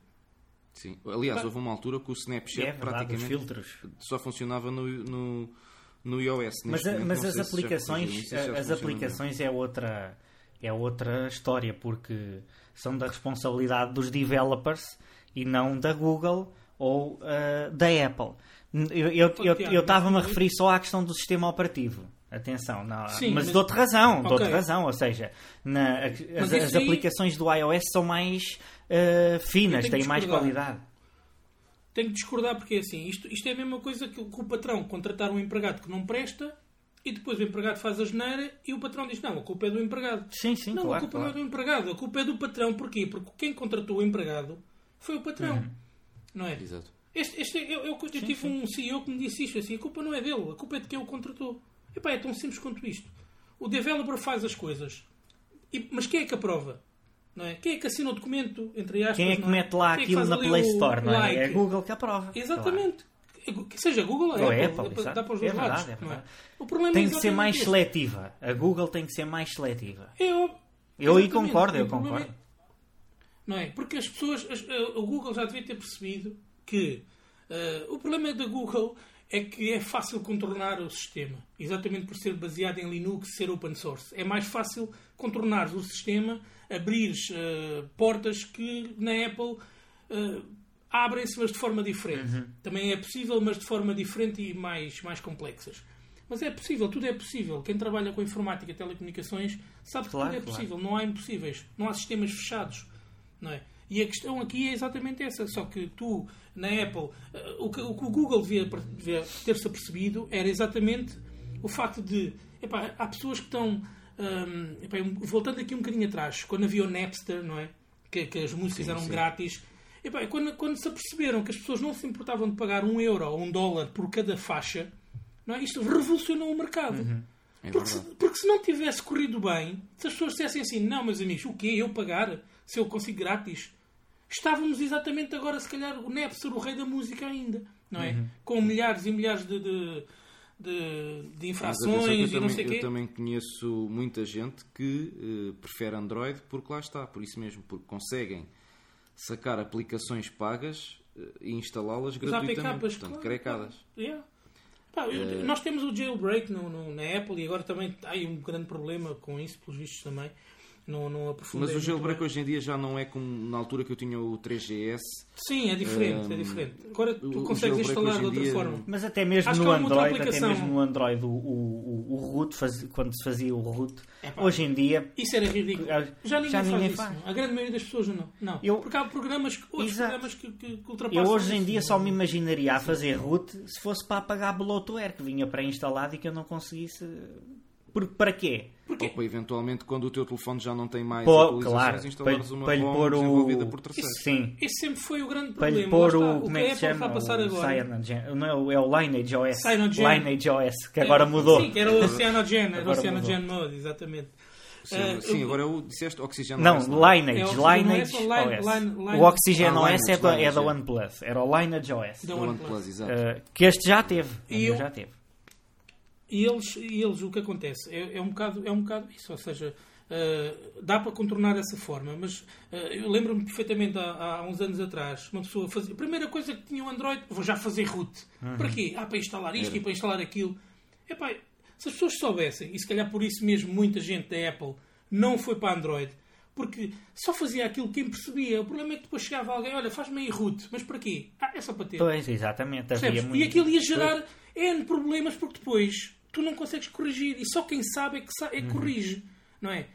Sim. Aliás, houve uma altura que o Snapchat é verdade, praticamente só funcionava no, no, no iOS. mas, mas as aplicações, as aplicações é outra, é outra história, porque são da responsabilidade dos developers e não da Google ou uh, da Apple. Eu estava-me a referir só à questão do sistema operativo. Atenção, não, Sim, mas, mas de outra razão, okay. de outra razão, ou seja, na, as, as aí... aplicações do iOS são mais uh, finas, têm mais qualidade. Tenho que discordar porque assim, isto, isto é a mesma coisa que, que o patrão contratar um empregado que não presta e depois o empregado faz a geneira e o patrão diz: Não, a culpa é do empregado. Sim, sim, Não, claro, a culpa claro. não é do empregado, a culpa é do patrão. Porquê? Porque quem contratou o empregado foi o patrão. Uhum. Não é? Exato. Este, este, eu, eu, eu tive sim. um CEO que me disse isto assim: a culpa não é dele, a culpa é de quem o contratou. Epá, é tão simples quanto isto. O developer faz as coisas, e, mas quem é que aprova? Não é? Quem é que assina o documento, entre aspas? Quem é que é? mete lá quem é aquilo na Play Store? Não é? Like? é a Google que aprova. Exatamente. Claro. Que seja Google ou Apple, Apple dá para os dois é verdade, lados. É, é? O problema tem é que ser mais este. seletiva. A Google tem que ser mais seletiva. Eu, eu aí concordo, eu concordo. É, não é? Porque as pessoas, as, o Google já devia ter percebido que uh, o problema da Google é que é fácil contornar o sistema. Exatamente por ser baseado em Linux, ser open source. É mais fácil contornar o sistema, abrir uh, portas que na Apple uh, abrem-se, mas de forma diferente. Uhum. Também é possível, mas de forma diferente e mais, mais complexas. Mas é possível, tudo é possível. Quem trabalha com informática e telecomunicações sabe que claro, tudo é possível. Claro. Não há impossíveis. Não há sistemas fechados. Não é? E a questão aqui é exatamente essa. Só que tu, na Apple, eh, o que o, Google devia, devia ter-se apercebido era exatamente o facto de. Epá, há pessoas que estão. Um, epá, voltando aqui um bocadinho atrás, quando havia o Napster, não é? Que, que as músicas sim, eram sim. grátis. Epá, quando, quando se aperceberam que as pessoas não se importavam de pagar um euro ou um dólar por cada faixa, não é? isto revolucionou o mercado. Uhum. É porque, se, porque se não tivesse corrido bem, se as pessoas dissessem assim, não, meus amigos, o quê? Eu pagar? Se eu consigo grátis? Estávamos exatamente agora, se calhar, o Napster, o rei da música ainda, não é? Uhum. Com milhares e milhares de, de, de, de infrações e não sei o quê. Eu também conheço muita gente que uh, prefere Android porque lá está, por isso mesmo, porque conseguem sacar aplicações pagas uh, e instalá-las gratuitamente, APKs, portanto, crecadas. Yeah. Pá, uh, nós temos o jailbreak no, no, na Apple e agora também há um grande problema com isso, pelos vistos também não, não aprofundei. Mas o jailbreak hoje em dia já não é como na altura que eu tinha o 3GS. Sim, é diferente, um, é diferente. Agora tu consegues instalar de outra dia... forma. Mas até mesmo Acho no Android, até mesmo no Android, o, o, o, root, faz, quando se fazia o root, hoje em dia... Isso era ridículo. Já ninguém, já ninguém faz, faz, isso. A grande maioria das pessoas não. não. Eu, Porque há programas, outros exato. programas que, que, que ultrapassam Eu hoje em dia só me imaginaria a fazer root se fosse para apagar bloatware que vinha pré-instalado e que eu não conseguisse porque para quê? Porque... Ou para eventualmente, quando o teu telefone já não tem mais Pô, atualizações, claro, instalares uma para ROM desenvolvida o... por terceiros. Sim. Isso sempre foi o grande para problema. Para lhe pôr o, como é que se chama? Passar agora. não, é o Lineage OS. Cyanogen. Lineage OS, que agora mudou. Sim, que era o Oceanogen, era o Oceanogen Mode, exatamente. Sim, uh, sim eu... agora eu disseste Oxygen não, OS. Não, Lineage, é Lineage OS. Line, line, o Oxygen ah, OS é, da, é da OnePlus. Era o Lineage OS. Da OnePlus, exato. Uh, que este já teve. E eu, já teve. E eles, e eles o que acontece? É, é, um bocado, é um bocado isso. Ou seja, Uh, dá para contornar dessa forma, mas uh, eu lembro-me perfeitamente há, há, uns anos atrás, uma pessoa fazia. A primeira coisa que tinha o Android, vou já fazer root. Uhum. Para quê? Ah, para instalar isto Era. e para instalar aquilo. Epá, se as pessoas soubessem, e se calhar por isso mesmo muita gente da Apple não foi para Android, porque só fazia aquilo quem percebia. O problema é que depois chegava alguém, olha, faz-me aí root, mas para quê? Ah, é só para ter. Pois, exatamente. Muito... E aquilo ia gerar N problemas porque depois tu não consegues corrigir e só quem sabe é que, sabe, é que uhum. corrige, não é?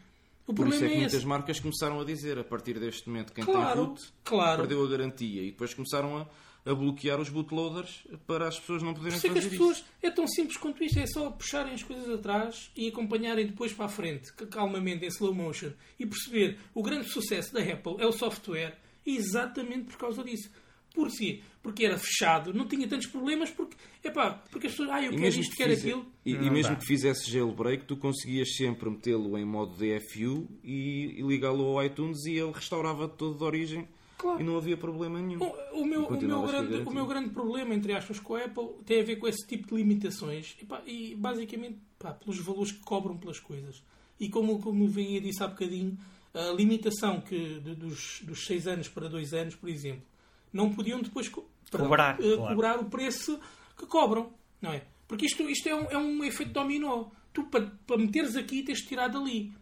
O Por isso é que é muitas marcas começaram a dizer, a partir deste momento, quem claro, tem root claro. perdeu a garantia. E depois começaram a, a bloquear os bootloaders para as pessoas não poderem Por fazer é que as pessoas, É tão simples quanto isto. É só puxarem as coisas atrás e acompanharem depois para a frente, calmamente, em slow motion. E perceber o grande sucesso da Apple é o software exatamente por causa disso. Por si, porque era fechado, não tinha tantos problemas, porque, epá, porque as pessoas, ah, eu e quero isto, que quero aquilo. E, e mesmo que fizesse jailbreak, tu conseguias sempre metê-lo em modo DFU e, e ligá-lo ao iTunes e ele restaurava todo de origem claro. e não havia problema nenhum. O, o meu, o, meu grande, o meu grande problema, entre aspas, com a Apple tem a ver com esse tipo de limitações epá, e basicamente pá, pelos valores que cobram pelas coisas. E como, como vinha disse há bocadinho, a limitação que de, dos, dos 6 anos para 2 anos, por exemplo, não podiam depois cobrar, uh, claro. cobrar o preço que cobram, não é? Porque isto, isto é, um, é um efeito dominó. Tu, para, para meteres aqui, tens de tirar dali.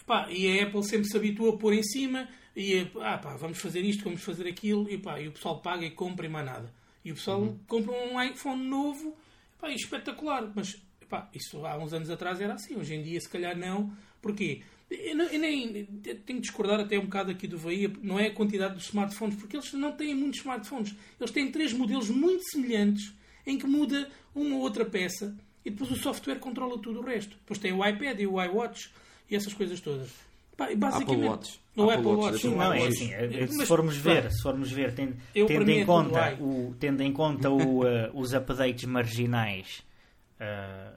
Epá, e a Apple sempre se habitua a pôr em cima e ah, pá, vamos fazer isto, vamos fazer aquilo, e, pá, e o pessoal paga e compra e mais nada. E o pessoal uhum. compra um iPhone novo, epá, e espetacular. Mas epá, isso há uns anos atrás era assim, hoje em dia se calhar não. Porquê? Eu, eu nem tenho de discordar até um bocado aqui do Bahia, não é a quantidade dos smartphones, porque eles não têm muitos smartphones. Eles têm três modelos muito semelhantes em que muda uma ou outra peça e depois o software controla tudo o resto. Depois tem o iPad e o iWatch e essas coisas todas. basicamente, Apple Watch. O Apple, Apple Watch, Watch não, é assim, é, se formos ver, se formos ver, tendo, tendo em, conta o, tendo em conta o, uh, <laughs> os updates marginais uh,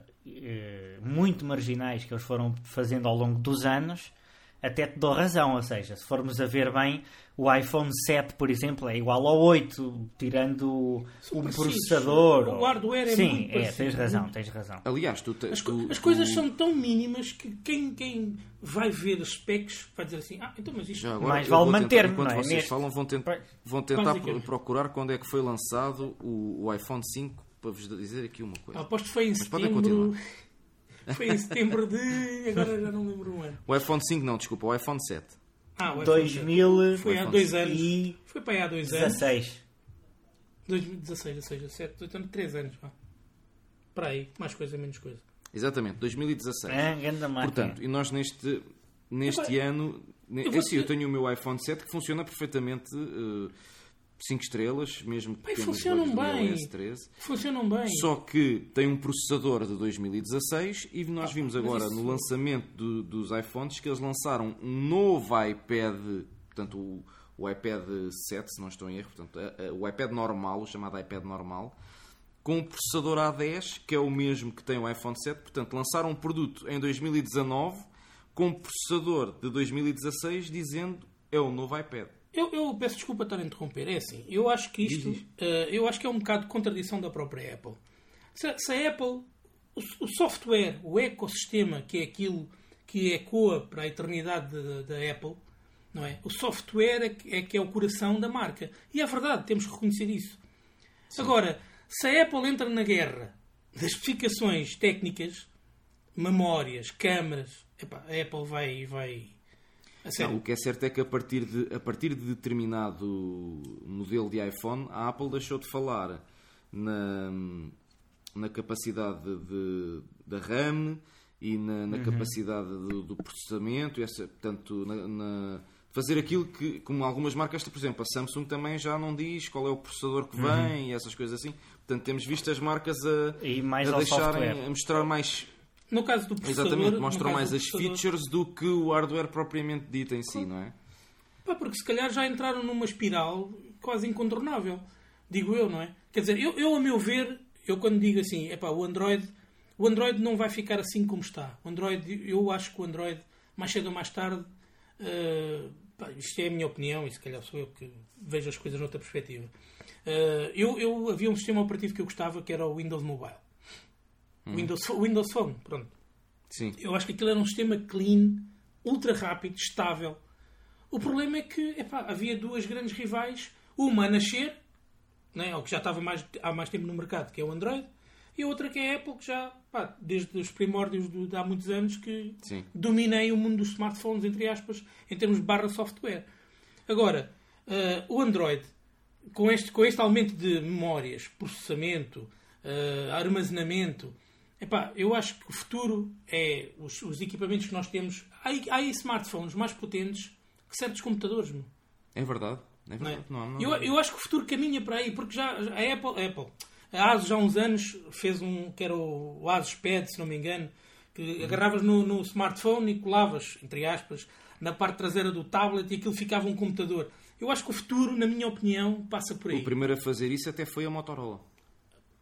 muito marginais que eles foram fazendo ao longo dos anos, até te dou razão. Ou seja, se formos a ver bem, o iPhone 7, por exemplo, é igual ao 8, tirando o processador. O hardware é Sim, muito é, tens razão, tens razão. Aliás, tu, te, as, tu, as coisas tu... são tão mínimas que quem, quem vai ver os specs vai dizer assim: ah, então, mas isto. Agora, mais vale manter-me. Enquanto é? vocês Neste... falam, vão tentar, vão tentar procurar quando é que foi lançado o, o iPhone 5 para vos dizer aqui uma coisa. aposto que foi em Mas setembro. Foi em setembro de. Agora já não lembro o ano. O iPhone 5 não, desculpa, o iPhone 7. Ah, o iPhone 2000 7. Foi há dois anos. E... Foi para aí há dois 16. anos. 2016, ou seja, 7, 8 anos, 3 anos. Pá. Para aí, mais coisa, menos coisa. Exatamente, 2016. É, grande Portanto, e nós neste, neste ano. Eu, assim, eu tenho o meu iPhone 7 que funciona perfeitamente. Uh, 5 estrelas, mesmo que funcionam bem. Funcionam bem. Só que tem um processador de 2016 e nós ah, vimos agora isso... no lançamento do, dos iPhones que eles lançaram um novo iPad, portanto o, o iPad 7, se não estou em erro, portanto, a, a, o iPad normal, o chamado iPad normal, com o processador A10, que é o mesmo que tem o iPhone 7. Portanto, lançaram um produto em 2019 com processador de 2016 dizendo é o novo iPad. Eu, eu, peço desculpa estar a interromper. É assim, eu acho que isto, uh, eu acho que é um bocado de contradição da própria Apple. Se, se a Apple, o, o, software, o ecossistema, que é aquilo que ecoa para a eternidade da Apple, não é? O software é que, é que, é o coração da marca. E é verdade, temos que reconhecer isso. Sim. Agora, se a Apple entra na guerra das especificações técnicas, memórias, câmaras, epá, a Apple vai, vai, não, o que é certo é que a partir, de, a partir de determinado modelo de iPhone, a Apple deixou de falar na, na capacidade de, da RAM e na, na uhum. capacidade do, do, processamento, essa, portanto, na, na, fazer aquilo que, como algumas marcas, por exemplo, a Samsung também já não diz qual é o processador que vem uhum. e essas coisas assim. Portanto, temos visto as marcas a, a deixarem, a mostrar mais no caso do processador... Exatamente, mostram mais as features do que o hardware propriamente dito em si, não é? Pá, porque se calhar já entraram numa espiral quase incontornável. Digo eu, não é? Quer dizer, eu, eu a meu ver, eu quando digo assim, é pá, o Android, o Android não vai ficar assim como está. O Android, eu acho que o Android, mais cedo ou mais tarde, uh, pá, isto é a minha opinião, e se calhar sou eu que vejo as coisas noutra perspectiva. Uh, eu, eu havia um sistema operativo que eu gostava que era o Windows Mobile. Hum. Windows, Windows Phone, pronto. Sim. Eu acho que aquilo era um sistema clean, ultra rápido, estável. O problema é que epá, havia duas grandes rivais, uma a nascer, né, ou que já estava mais, há mais tempo no mercado, que é o Android, e a outra que é a Apple, que já, pá, desde os primórdios de, de há muitos anos, que Sim. dominei o mundo dos smartphones, entre aspas, em termos de barra software. Agora, eh, o Android, com este, com este aumento de memórias, processamento, eh, armazenamento, epá, eu acho que o futuro é os, os equipamentos que nós temos. Há, há aí smartphones mais potentes que certos computadores. meu. É verdade. É Não é? verdade. Não, há- não, eu, há- eu acho que o futuro caminha para aí, porque já a Apple, a Apple a ASUS já há uns anos fez um que era o, o ASUS Pad, se não me engano, que agarravas no, no smartphone e colavas, entre aspas, na parte traseira do tablet e aquilo ficava um computador. Eu acho que o futuro, na minha opinião, passa por aí. O primeiro a fazer isso até foi a Motorola.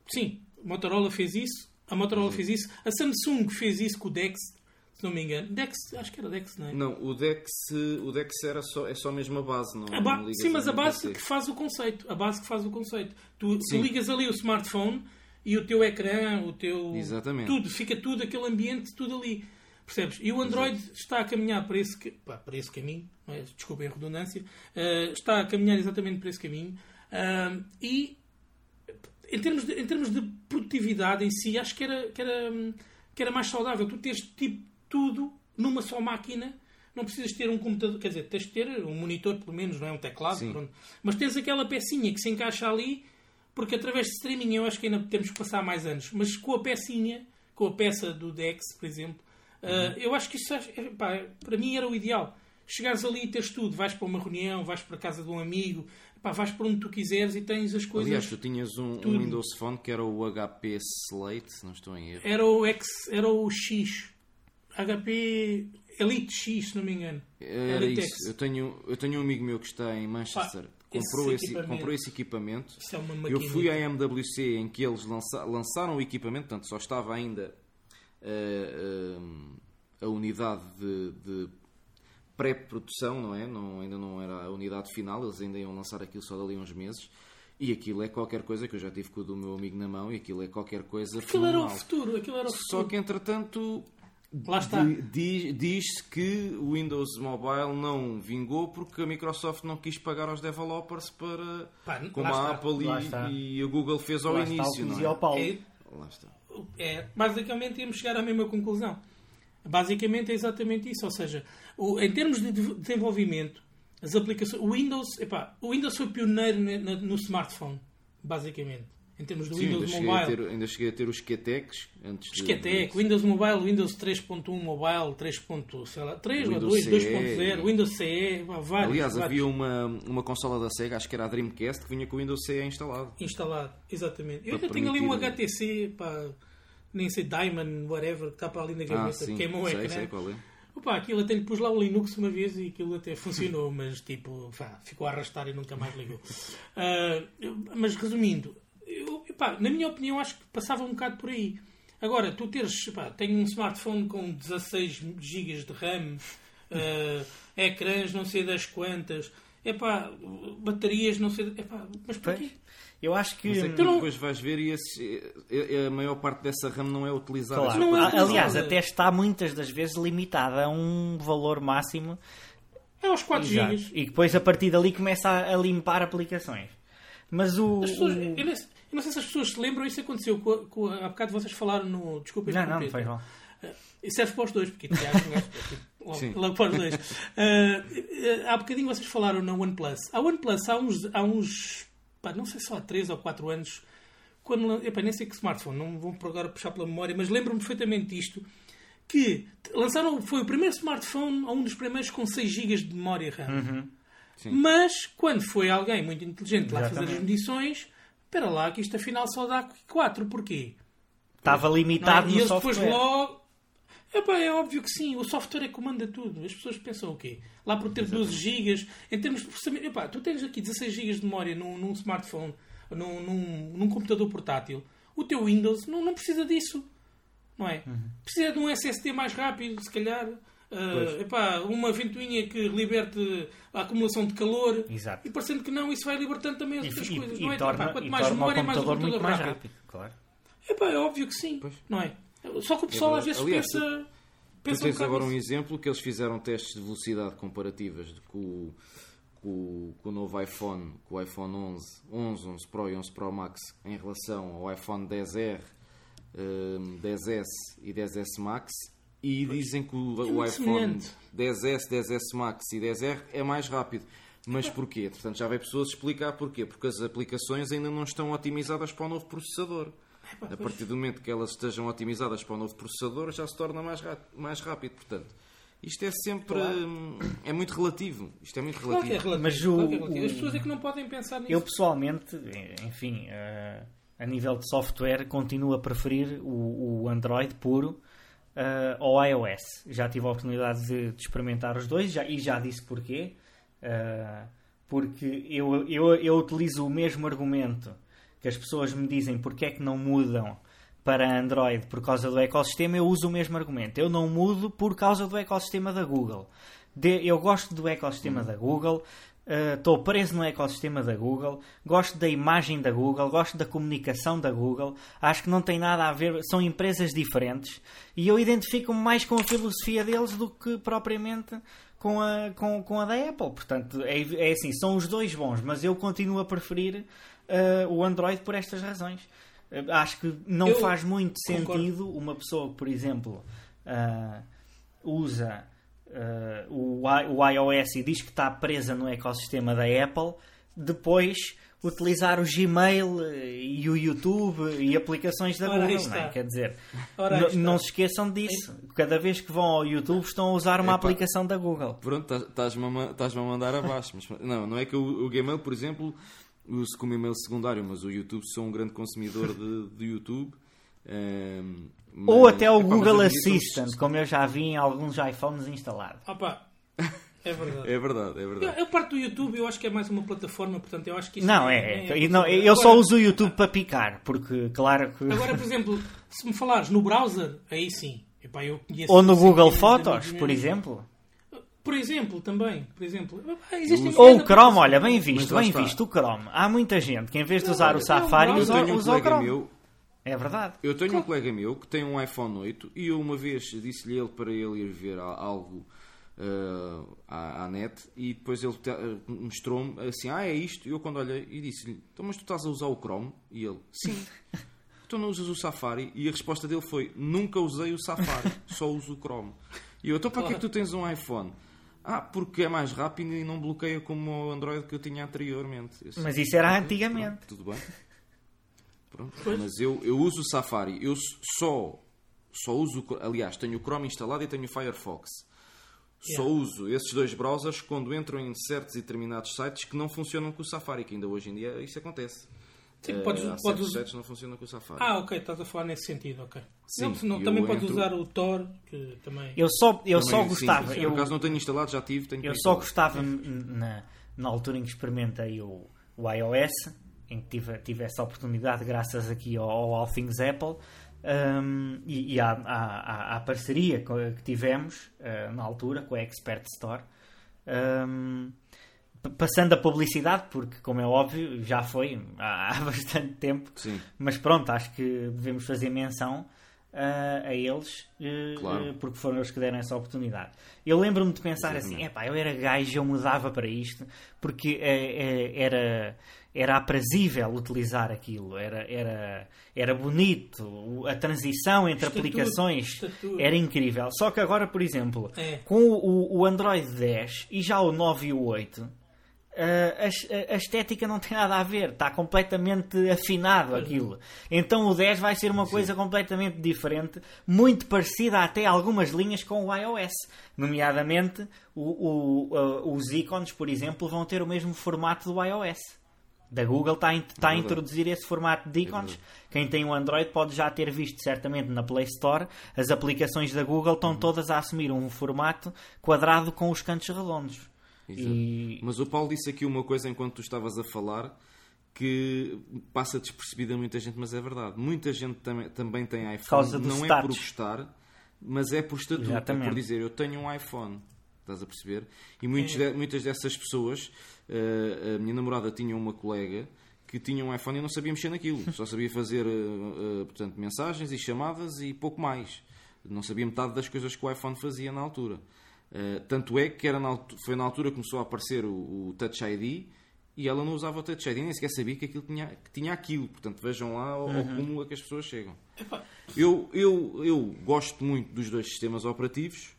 Sim, a Motorola fez isso, a Motorola fez isso, a Samsung fez isso com o Dex, se não me engano. Dex, acho que era Dex, não é? Não, o Dex, o Dex era só, é só mesmo a base, não, A ba- não Sim, mas a base que faz o conceito. A base que faz o conceito. Tu, tu Sim. ligas ali o smartphone e o teu ecrã, o teu. Exatamente. Tudo, fica tudo, aquele ambiente, tudo ali. Percebes? E o Android está a caminhar para esse, pá, para esse caminho, não é? desculpem a redundância, eh, está a caminhar exatamente para esse caminho. Ah, e em termos, de, em termos de produtividade em si, acho que era, que era, hum, que era mais saudável. Tu tens tipo tudo numa só máquina. Não precisas ter um computador, quer dizer, tens de ter um monitor, pelo menos, não é um teclado, pronto. mas tens aquela pecinha que se encaixa ali, porque através de streaming eu acho que ainda temos que passar mais anos. Mas com a pecinha, com a peça do Dex, por exemplo, uh, eu acho que isso é- pá, para mim era o ideal. Chegares ali e tens tudo, vais para uma reunião, vais para a casa de um amigo, pá, vais para onde tu quiseres e tens as coisas. Aliás, tu tinhas um, um. Windows Phone que era o HP Slate, se não estou em erro. Era o X, era o X. HP Elite X, se não me engano. Era Elite isso. X. Eu tenho, eu tenho um amigo meu que está em Manchester. Pá, comprou, esse esse, equipamento. comprou esse equipamento. Isso é uma Eu fui à MWC em que eles lança- lançaram o equipamento, portanto só estava ainda eh, eh, a unidade de, de pré-produção, não é? Não, ainda não era a unidade final, eles ainda iam lançar aquilo só dali uns meses. E aquilo é qualquer coisa que eu já tive com o do meu amigo na mão e aquilo é qualquer coisa Aquilo era o futuro, aquilo era o futuro. Só que entretanto Lá está. di- di- diz-se que o Windows Mobile não vingou porque a Microsoft não quis pagar aos developers para Pá, como a está. Apple está. e, e a Google fez ao Lá está início, dizia não ao Paulo. É, Lá está. é, basicamente íamos chegar à mesma conclusão. Basicamente é exatamente isso. Ou seja, o- em termos de de- desenvolvimento, as aplicações. O Windows, epá, o Windows foi pioneiro ne- na- no smartphone, basicamente. Em termos do Sim, ainda Windows cheguei, a Mobile. ter, ainda cheguei a ter os QTECs antes Esquetec, de- Windows Mobile, Windows 3.1 Mobile, 3. sei lá, 3 ou Windows 2, CE. 2.0, Windows CE, vá, vários, Aliás, vários havia uma, uma consola da Sega, acho que era a Dreamcast, que vinha com o Windows CE instalado. instalado. Exatamente. Eu ainda tenho ali um HTC, pá, nem sei, Diamond, whatever, que está para ali na Ah, gaveta, sim, queimou o sei, ecrã. sei qual é. Opa, aquilo até lhe pus lá o Linux uma vez e aquilo até funcionou, <laughs> mas tipo, pá, ficou a arrastar e nunca mais ligou. <laughs> Eu- mas resumindo, eu, na minha opinião, acho que passava um bocado por aí. Agora, tu teres, pá, tenho um smartphone com 16 GB de RAM, <laughs> ah, ecrãs não sei das quantas, epá, baterias não sei. Epá, mas para quê? Eu acho que. Mas é que Tu depois vais ver e esses- eh, a maior parte dessa RAM não é utilizada. Claro. Não é. Aliás, até está muitas das vezes limitada a um valor máximo. É aos 4 Exato. GB. E depois a partir dali começa a, limpar aplicações. Mas o. As pessoas, o- eu, não, sei- eu não sei se as pessoas se lembram, isso aconteceu com, a- com há bocado vocês falaram no. Desculpem Não, não, não faz mal. E serve para os dois, porque Tiago, um gajo, logo, Sim. logo para os dois. Ah, <laughs> há bocadinho vocês falaram na OnePlus. A OnePlus há uns, há uns pá, não sei se há 3 ou 4 anos, quando, epá, nem sei que smartphone, não vou agora puxar pela memória, mas lembro-me perfeitamente disto, que lançaram, foi o primeiro smartphone, ou um dos primeiros com 6 GB de memória RAM. Sim. Mas, quando foi alguém muito inteligente lá fazer as Exatamente. medições, espera lá, que isto afinal só dá 4. Porquê? Estava Não é? limitado E no eles software. depois logo. Epá, é óbvio que sim, o software é que comanda tudo. As pessoas pensam o quê? Lá por ter 12 GB, em termos de processamento. Epá, tu tens aqui 16 GB de memória num, num smartphone, num, num, num computador portátil. O teu Windows não, não precisa disso. Não é? Uhum. Precisa de um SSD mais rápido, se calhar. Ah, epá, uma ventoinha que liberte a acumulação de calor. Exato. E parecendo que não, isso vai libertando também as E, outras e- coisas. e não é? torna, Epá, quanto mais memória, o mais um computador mais rápido. rápido. Claro. Epá, é óbvio que sim, Pois. não é? Só que o pessoal às vezes Aliás, pensa... Tu tens agora um exemplo que eles fizeram testes de velocidade comparativas de, com, com, com, o novo iPhone, com o iPhone 11, 11, 11 Pro e 11 Pro Max em relação ao iPhone 10R, um, 10S e 10S Max e dizem que o, é o iPhone 10S, 10S Max e 10R é mais rápido. Mas porquê? Portanto, já veio pessoas explicar porquê. Porque as aplicações ainda não estão otimizadas para o novo processador. A partir do momento que elas estejam otimizadas para o novo processador, já se torna mais, mais rápido. Portanto, isto é sempre. Claro. Hum, é muito relativo. Isto é muito relativo. Claro é relativo. Mas o, claro é relativo. As pessoas é que não podem pensar nisso. Eu pessoalmente, enfim, uh, a nível de software, continuo a preferir o, o Android puro. Uh, ao iOS. Já tive a oportunidade de, de experimentar os dois já, e já disse porquê. Uh, porque eu, eu, eu utilizo o mesmo argumento que as pessoas me dizem porque é que não mudam para Android por causa do ecossistema, eu uso o mesmo argumento. Eu não mudo por causa do ecossistema da Google. De, eu gosto do ecossistema uhum. da Google, estou uh, preso no ecossistema da Google, gosto da imagem da Google, gosto da comunicação da Google, acho que não tem nada a ver, são empresas diferentes e eu identifico-me mais com a filosofia deles do que propriamente com a, com, com a da Apple. Portanto, é, é assim, são os dois bons, mas eu continuo a preferir uh, o Android por estas razões. Uh, acho que não eu faz muito concordo. sentido uma pessoa que, por exemplo, uh, usa o, o iOS e diz que está presa no ecossistema da Apple, depois utilizar o Gmail e o YouTube e aplicações da Google, não é? Quer dizer, não se esqueçam disso. Cada vez que vão ao YouTube estão a usar uma Epa, aplicação da Google. Pronto, estás-me a, mandar abaixo. Mas, não, não é que o, o Gmail, por exemplo, uso como e-mail secundário, mas o YouTube sou um grande consumidor de, de YouTube. Um, ehm, mas, Ou até o Google Assistant, como eu já vi em alguns iPhones instalados. Opa, é verdade. <laughs> É verdade, é verdade. Eu, eu parto do YouTube, eu acho que é mais uma plataforma, portanto, eu acho que isso Não, é. é, é não, eu agora, só uso o YouTube para picar, porque, claro que. Agora, por exemplo, se me falares no browser, aí sim. Epá, eu Ou no Google Fotos, por exemplo. Por exemplo, também. Por exemplo. Ou o Chrome, olha, bem visto, bem visto o Chrome. Há muita gente que em vez de usar o Safari usa, um usa o Chrome. Meu, é verdade. Eu tenho um colega meu que tem um iPhone 8 e eu uma vez disse-lhe ele para ele ir ver algo uh, à, à, net e depois ele mostrou-me assim, ah, é isto. E eu quando olhei e disse-lhe, então mas tu estás a usar o Chrome? E ele, sim. <laughs> tu não usas o Safari? E a resposta dele foi, nunca usei o Safari, só uso o Chrome. E eu, então para que é que tu tens um iPhone? Ah, porque é mais rápido e não bloqueia como o Android que eu tinha anteriormente. Eu mas isso era antigamente. Pronto, tudo bem. <laughs> Pronto. Mas eu, eu uso o Safari. Eu só, só uso... Aliás, tenho o Chrome instalado e tenho o Firefox. Yeah. Só uso esses dois browsers quando entro em certos e determinados sites que não funcionam com o Safari, que ainda hoje em dia isso acontece. Sim, podes, uh, podes... sites não funcionam com o Safari. Ah, ok, estás a falar nesse sentido, ok. Sim, não, também podes usar o Tor, que também... Eu só, eu também, só gostava... Sim, eu, por acaso não tenho instalado, já tive, tenho Eu só gostava, na, na altura em que experimentei o, o iOS, em que tive, tive essa oportunidade graças aqui ao, ao All Things Apple, um, e, e à, à, à, parceria que tivemos uh, na altura com a Expert Store. Um, passando a publicidade, porque, como é óbvio, já foi há, <laughs> há bastante tempo. Sim. Mas pronto, acho que devemos fazer menção uh, a eles, uh, claro. porque foram eles que deram essa oportunidade. Eu lembro-me de pensar Exatamente. assim: epá, eu era gajo, eu mudava para isto, porque era era aprazível utilizar aquilo, era, era, era bonito, a transição entre aplicações tudo, era incrível. Só que agora, por exemplo, é. com o, o, Android 10 e já o 9 e o 8, a, a, estética não tem nada a ver, está completamente afinado aquilo. Então o 10 vai ser uma coisa Sim. completamente diferente, muito parecida até algumas linhas com o iOS. Nomeadamente, o, o, os ícones, por exemplo, vão ter o mesmo formato do iOS da Google está a, está a introduzir esse formato de ícones. Quem tem um Android pode já ter visto certamente na Play Store as aplicações da Google estão uhum. todas a assumir um formato quadrado com os cantos redondos. E... Mas o Paulo disse aqui uma coisa enquanto tu estavas a falar que passa despercebida a muita gente, mas é verdade. Muita gente tam também tem iPhone, não status. é por gostar, mas é por estatuto, é por dizer eu tenho um iPhone. Estás a perceber? E muitos é. de, muitas dessas pessoas, uh, a minha namorada tinha uma colega que tinha um iPhone e não sabia mexer naquilo. <laughs> Só sabia fazer, uh, uh, portanto, mensagens e chamadas e pouco mais. Não sabia metade das coisas que o iPhone fazia na altura. Uh, tanto é que era na, foi na altura que começou a aparecer o, o Touch ID e ela não usava o Touch ID, nem sequer sabia que aquilo tinha, que tinha aquilo. Portanto, vejam lá uhum. ao cúmulo a que as pessoas chegam. Eu, eu, eu gosto muito dos dois sistemas operativos,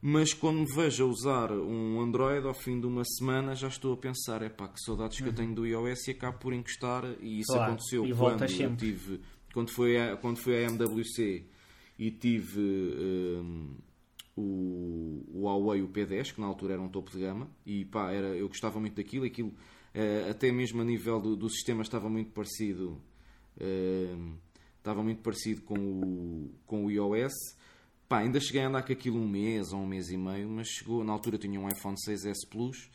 mas quando me vejo a usar um Android ao fim de uma semana já estou a pensar, é pá, que saudades que eu tenho do iOS e acabo por encostar e isso Claro, aconteceu e quando eu tive quando foi a, quando foi a MWC e tive hum, o, o Huawei o P10 que na altura era um topo de gama e pá, era, eu gostava muito daquilo aquilo eh, até mesmo a nível do, do sistema estava muito parecido hum, estava muito parecido com o, com o iOS Pá, ainda cheguei a andar com aquilo um mês ou um mês e meio, mas chegou, na altura tinha um iPhone 6S Plus,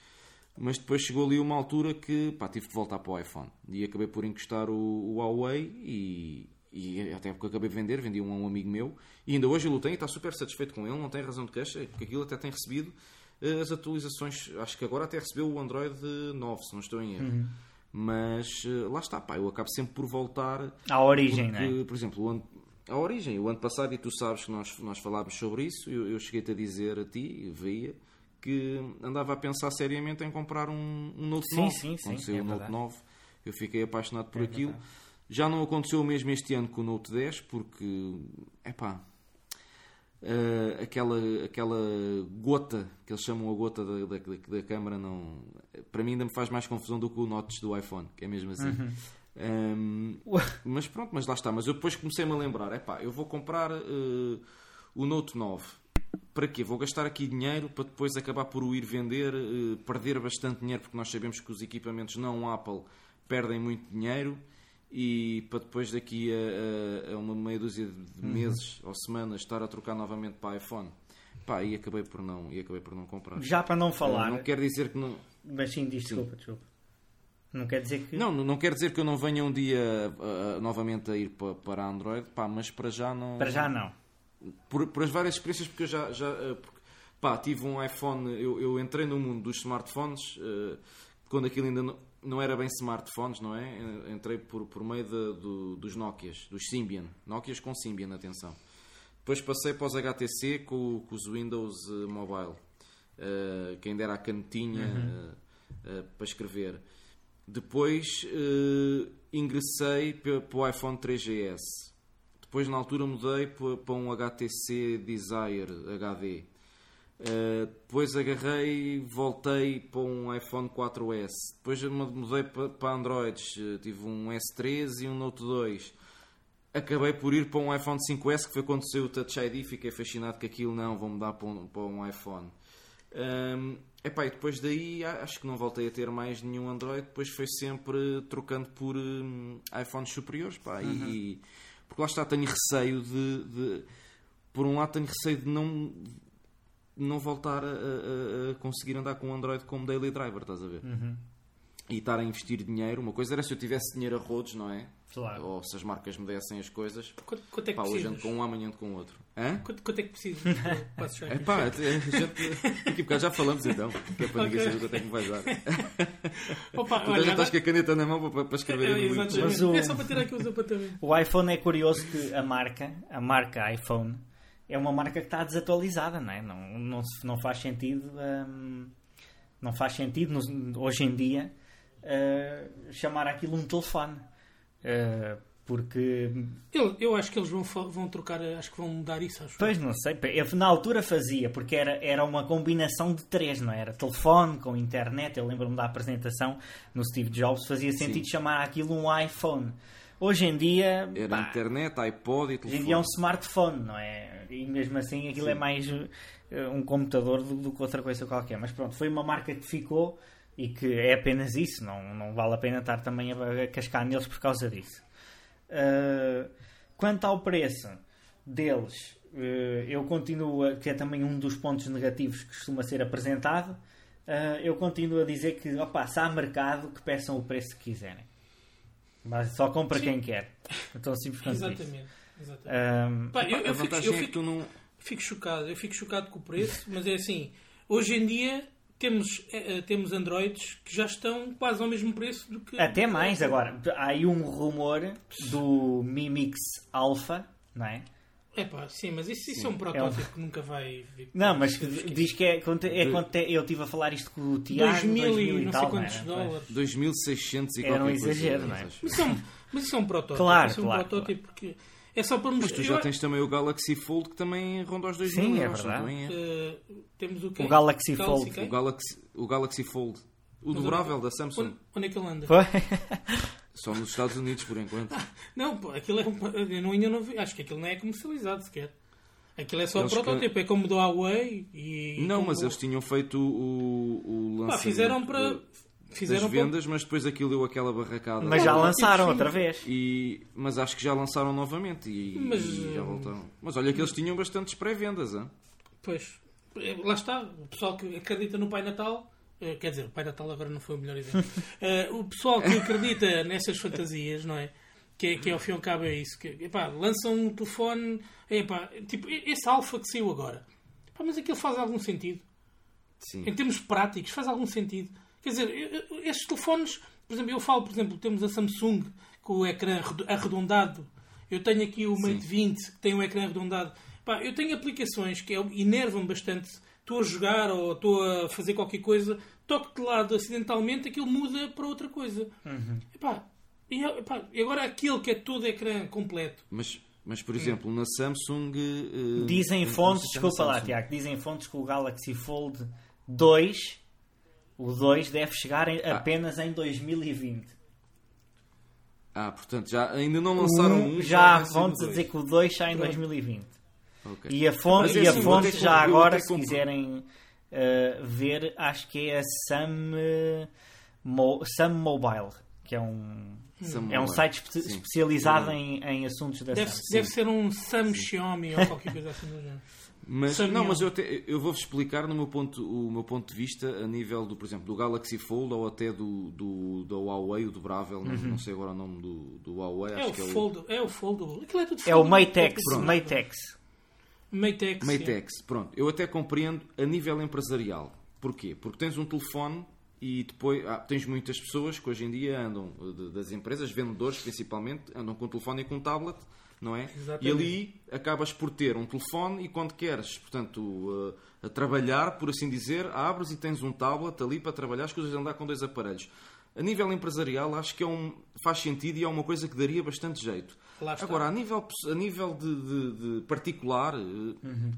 mas depois chegou ali uma altura que pá, tive que voltar para o iPhone. E acabei por encostar o, o Huawei e, e até porque acabei de vender, vendi um a um amigo meu. E ainda hoje ele o tem e está super satisfeito com ele, não tem razão de queixa, porque aquilo até tem recebido eh, as atualizações. Acho que agora até recebeu o Android 9, se não estou em erro. Mas eh, lá está, pá, eu acabo sempre por voltar À origem, porque, não é? por exemplo, ano, a origem, o ano passado, e tu sabes que nós, nós falámos sobre isso, eu, eu cheguei-te a dizer a ti, via, que andava a pensar seriamente em comprar um, um Note Sim, 9. sim, sim, saiu é o Note verdade. 9, eu fiquei apaixonado por É aquilo. verdade. Já não aconteceu o mesmo este ano com o Note 10, porque, é pá, aquela, aquela gota, que eles chamam a gota da, da, da, câmara, não, para mim ainda me faz mais confusão do que o Notes do iPhone, que é mesmo assim. Uhum. Um, mas pronto, mas lá está. Mas eu depois comecei-me a lembrar: é pá, eu vou comprar eh, o Note 9. Para quê? Vou gastar aqui dinheiro para depois acabar por o ir vender, eh, perder bastante dinheiro, porque nós sabemos que os equipamentos não Apple perdem muito dinheiro e para depois daqui a, a- a uma meia dúzia de meses ou semanas estar a trocar novamente para iPhone. Pá, e acabei por não, e acabei por não comprar. Já para não falar, Eh, não quer dizer que não. mas sim, diz desculpa, desculpa. Não quer dizer que. Não, não quer dizer que eu não venha um dia ah, novamente a ir pa- para Android, pá, mas para já não. Para já não. Por, por as várias experiências, porque eu já. já ah, porque, pá, tive um iPhone, eu, eu entrei no mundo dos smartphones ah, quando aquilo ainda não, não era bem smartphones, não é? Eh, Entrei por, por meio de- do- dos Nokias, dos Symbian. Nokias com Symbian, atenção. Depois passei para os HTC com, com os Windows eh, Mobile, eh, que ainda era a canetinha eh, eh, para escrever. Depois eh, ingressei para o iPhone 3GS. Depois, na altura, mudei pa- para um HTC Desire HD. Uh, depois agarrei, voltei para um iPhone 4S. Depois mudei para, para Androids. Uh, tive um S3 e um Note 2. Acabei por ir para um iPhone 5S, que foi quando saiu o Touch ID. Fiquei fascinado com aquilo. Não, vou mudar para um, para um iPhone. Um, epá, e depois daí acho que não voltei a ter mais nenhum Android. Depois foi sempre trocando por hum, iPhones superiores. Pá, e- e, porque lá está, tenho receio de, de- Por um lado, tenho receio de não não voltar a, a- a conseguir andar com o Android como daily driver, estás a ver? E estar a investir dinheiro. Uma coisa era se eu tivesse dinheiro a rodos, não é? Claro. Ou se as marcas me dessem as coisas. Quanto, quanto é que Pá, hoje precisas? ando com um, amanhã ando com outro. Hã? Quanto, quanto é que precisas? <laughs> Já. É pá, a gente, daqui a bocado já falamos então. Que é para ninguém saber quanto é que me vais dar. <laughs> Opa, Tu olha, já estás com a caneta na mão para, para escrever É, exatamente. Mas o- É só para ter aqui os apontamentos. O iPhone é curioso que a marca, a marca iPhone, é uma marca que está desatualizada, não é? Não, não, não faz sentido, hum, não faz sentido nos- hoje em dia uh, chamar aquilo um telefone. Uh, porque, Eu, eu acho que eles vão, vão trocar, acho que vão mudar isso. Acho. pois não sei, eu na altura fazia, porque era, era uma combinação de três, não é? era? Telefone com internet, eu lembro-me da apresentação no Steve Jobs, fazia sentido chamar aquilo um iPhone. Hoje em dia, Era pá, internet, iPod e Hoje em telefone. dia é um smartphone, não é? E mesmo assim aquilo é mais eh, um computador do, do que outra coisa qualquer. Mas pronto, foi uma marca que ficou e que é apenas isso. Não, não vale a pena estar também a, a cascar neles por causa disso. Uh, quanto ao preço deles, uh, eu continuo, a, que é também um dos pontos negativos que costuma ser apresentado, uh, eu continuo a dizer que opa, se há mercado que peçam o preço que quiserem. Mas só compra Sim. quem quer. Então simples quanto isso. Exatamente. exatamente. Um, Pá, eu, a eu fico, vantagem eu é que fico- tu não. fico chocado. Eu fico chocado com o preço, mas é assim. Hoje em dia temos, eh, temos Androids que já estão quase ao mesmo preço do que. até mais agora. Há aí um rumor do Mi Mix Alpha, não é? É pá, sim, mas isso, isso é um É protótipo que nunca vai vir. Não, mas esquecido. diz que é quanto é, quanto é eu estive a falar isto com o Tiago. 2000 e 2000 não sei tal, quantos era? dólares. 2600 e Era um exagero, não é? Mas isso é um, mas isso é um protótipo. Claro, isso é um claro, protótipo porque é só para Mas mostrar. tu já tens também o Galaxy Fold que também ronda aos 2000 Sim, é euros, não verdade. é? eh, temos o quê? O Galaxy Fold. quê? O Galaxy, o Galaxy Fold. O dobrável da Samsung. Onde, onde é que ele anda? Foi? <laughs> Só nos Estados Unidos, por enquanto. Não, pô, aquilo é um, eu não, ainda não vi, acho que aquilo não é comercializado sequer. Aquilo é só Eles protótipo, é como do Huawei e. Não, mas do- eles tinham feito o, o Pá, lançamento fizeram para. Fizeram para- vendas, mas depois aquilo deu aquela barracada. Mas já lançaram sim. outra vez. E, mas acho que já lançaram novamente e, Mas, e já voltaram. Mas olha que eles tinham bastantes pré-vendas, hein? Pois, eh, lá está. O pessoal que acredita no Pai Natal. Eh, Quer dizer, o Pai Natal agora não foi o melhor exemplo. <laughs> Eh, o pessoal que acredita nessas fantasias, não é? Que, é- que é ao fim e ao cabo é isso. Que, epá, lançam um telefone. Epá, tipo, esse alfa que saiu agora. Epá, mas aquilo faz algum sentido. Sim. Em termos práticos, faz algum sentido. Quer dizer, estes telefones, por exemplo, eu falo, por exemplo, temos a Samsung com o ecrã arredo- arredondado. Eu tenho aqui o Mate 20 que tem o ecrã arredondado. Pá, eu tenho aplicações que é- enervam bastante. Estou a jogar ou estou a fazer qualquer coisa, toco de lado acidentalmente, aquilo muda para outra coisa. Epá, e, epá, e agora aquele que é todo ecrã completo. Mas, mas, por exemplo, na Samsung. eh, Dizem fontes, desculpa lá. Tiago, dizem fontes que o Galaxy Fold 2, o 2 deve chegar em- apenas em 2020. Ah, portanto, já, ainda não lançaram um. já vai ser vão dizer que o 2 sai em Pronto. 2020. Ok. E a fonte, é e a assim, fonte já agora, se compro. quiserem uh, ver, acho que é a Sam, uh, Mo- Sam Mobile, que é um, Sam é um site espe- Sim. especializado em, em assuntos da Deve, Samsung. deve ser um Sam Xiaomi ou qualquer coisa assim do género. Mas, não, mas eu, eu vou-vos explicar no meu ponto, o meu ponto de vista a nível do, por exemplo, do Galaxy Fold ou até do, do, do Huawei, o dobrável, não, não sei agora o nome do, do Huawei, É acho o, que é o fold, é o foldable. Aquilo é tudo É o foldable. Matex, Pronto. Matex. Matex. sim. Pronto, eu até compreendo a nível empresarial. Porquê? Porque tens um telefone e depois ah, tens muitas pessoas que hoje em dia andam, eh, de- das empresas, vendedores principalmente, andam com um telefone e com um tablet, não é? Exatamente. E ali acabas por ter um telefone e quando queres, portanto, a trabalhar, por assim dizer, abres e tens um tablet ali para trabalhar, as coisas andar com dois aparelhos. A nível empresarial, acho que é um, faz sentido e é uma coisa que daria bastante jeito. Lá está. Agora, a nível, a nível de, de- de particular,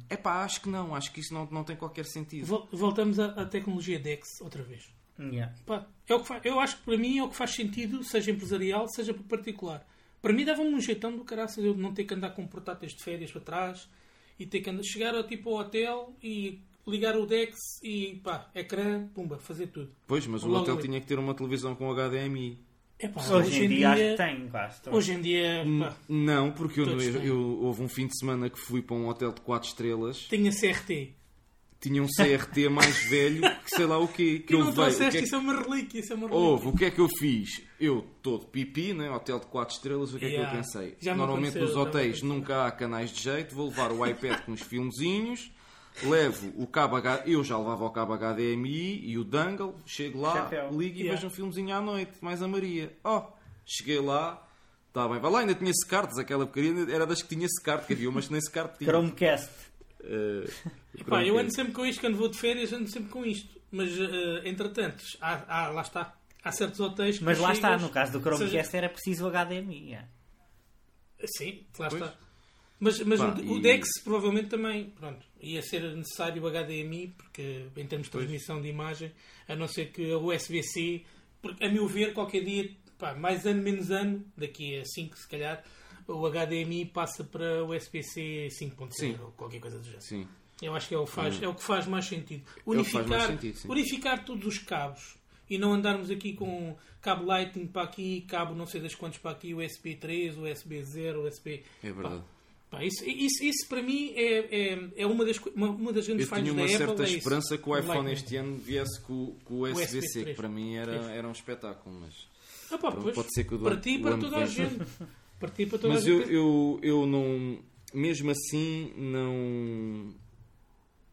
é pá, acho que não, acho que isso não, não tem qualquer sentido. Vol- Voltamos à, à tecnologia DeX outra vez. Yeah. Pá, é o que eu acho que para mim é o que faz sentido, seja empresarial, seja para particular. Para mim dava-me um jeitão do caraças eu não ter que andar com portáteis de férias para trás e ter que andar, chegar ao, tipo, ao hotel e ligar o DeX e pá, ecrã, pumba, fazer tudo. Pois, mas o hotel ali. tinha que ter uma televisão com HDMI. É pá, Hoje, em dia, acho que tem quase. todos. hoje em dia pá, Não, porque eu, eu, eu- houve um fim de semana que fui para um hotel de 4 estrelas, tinha CRT. tinha um CRT <laughs> mais velho que sei lá o quê. Que E eu não levei. O que trouxeste, é que- isso é uma relíquia, isso é uma relíquia. Houve, o que é que eu fiz? Eu, todo pipi, né? hotel de 4 estrelas, o que é que Yeah. eu pensei? Normalmente nos hotéis nunca há canais de jeito, vou levar o iPad com os filmezinhos, levo o cabo H... eu já levava o cabo HDMI e o dangle, chego lá, Chapéu. ligo e Yeah. vejo um filmezinho à noite, mais a Maria. Oh, cheguei lá, está bem, vai lá, ainda tinha cartas, aquela porcaria era das que tinha secarte, que havia umas que nem secarte tinha. Chromecast. Eh, Pá, eu ando sempre com isto, quando vou de férias, ando sempre com isto. Mas, eh, entretanto, há, há- lá está. Há certos hotéis que Mas lá está, chegas- no caso do ou seja, Chromecast era preciso o HDMI. yeah. Sim, lá Pois. está. Mas, mas Pá, o, o e- DeX provavelmente também, pronto, ia ser necessário o HDMI, porque em termos de transmissão de imagem, a não ser que a USB-C, porque, a meu ver, qualquer dia, pá, mais ano, menos ano, daqui a 5 se calhar, o HDMI passa para o USB-C 5.0 Sim. ou qualquer coisa do género. Sim. Eu acho que é o, faz, é o que faz mais sentido. faz Unificar, mais sentido, unificar todos os cabos e não andarmos aqui com cabo Lightning para aqui, cabo não sei das quantos para aqui, USB 3, USB 0, USB. É verdade. Pá, isso, isso, isso para mim é, é, é uma, das, uma, uma das grandes Eu falhas tinha da uma Apple. certa é esperança que o iPhone este ano viesse com, com o USB-C, USB que para mim era, era um espetáculo. Mas, Ah, pá, Pronto, pois, pode ser que o do para ti e para toda a gente. <laughs> Para ti para toda mas a eu, gente. eu, eu não. Mesmo assim, não.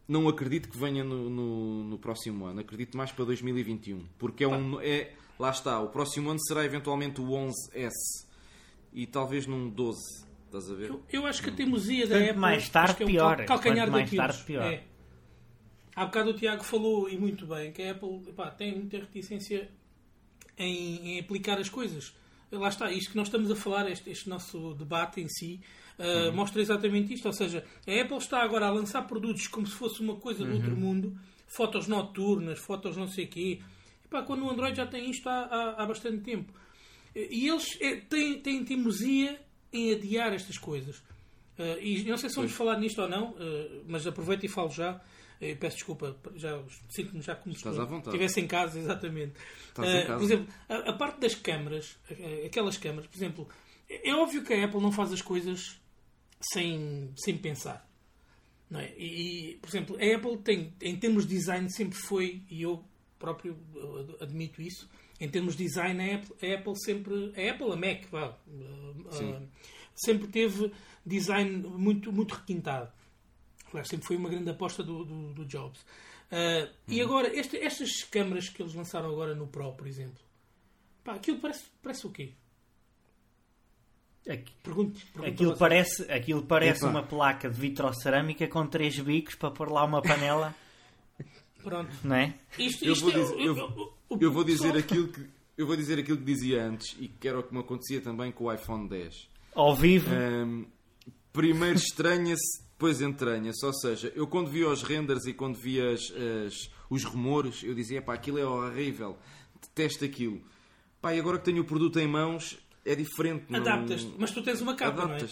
Não acredito que venha no, no, no próximo ano. Acredito mais para 2021. Porque é um. É, lá está. O próximo ano será eventualmente o 11S. E talvez num 12. Estás a ver? Eu, eu acho que a teimosia da Quanto Apple. mais tarde, é um pior. cal- calcanhar mais daqueles. tarde, pior. É. Há bocado o Tiago falou, e muito bem, que a Apple epá, tem muita reticência em, em aplicar as coisas. Lá está, isto que nós estamos a falar, este, este nosso debate em si, uh, mostra exatamente isto. Ou seja, a Apple está agora a lançar produtos como se fosse uma coisa do outro mundo, fotos noturnas, fotos não sei o quê. Epá, quando o Android já tem isto há, há, há bastante tempo. E eles eh, têm, têm teimosia em adiar estas coisas. Uh, e não sei se vamos falar nisto ou não, uh, mas aproveito e falo já. Eh, peço desculpa, já sinto-me já como Estás se à vontade. estivesse em casa, <laughs> exatamente. Estás em Uh, casa. Por exemplo, a, a parte das câmaras, aquelas câmaras, por exemplo, é óbvio que a Apple não faz as coisas sem, sem pensar. Não é? e, e, por exemplo, a Apple tem, em termos de design, sempre foi, e eu próprio admito isso, em termos de design, a Apple, a Apple sempre, a Apple, a Mac, vá, uh, sempre teve design muito, muito requintado. Aliás, sempre foi uma grande aposta do, do, do Jobs. Uh, E agora, este- estas câmaras que eles lançaram agora no Pro, por exemplo, pá, aquilo parece, parece o quê? Aqui- Pergunto, pergunto Aquilo parece, aquilo parece Epá. uma placa de vitrocerâmica com três bicos para pôr lá uma panela, <laughs> Pronto. não é? Isto, Eu isto vou é- dizer- eu- o- Eu vou dizer aquilo que eu vou dizer aquilo que dizia antes e que era o que me acontecia também com o iPhone 10. Ao vivo, Ahm, primeiro estranha-se, depois entranha-se. Ou seja, eu quando via os renders e quando via as- as- os rumores, eu dizia, pá, aquilo é horrível, detesto aquilo. Pá, e agora que tenho o produto em mãos, é diferente. não- Adaptas-te. Mas tu tens uma capa, não é?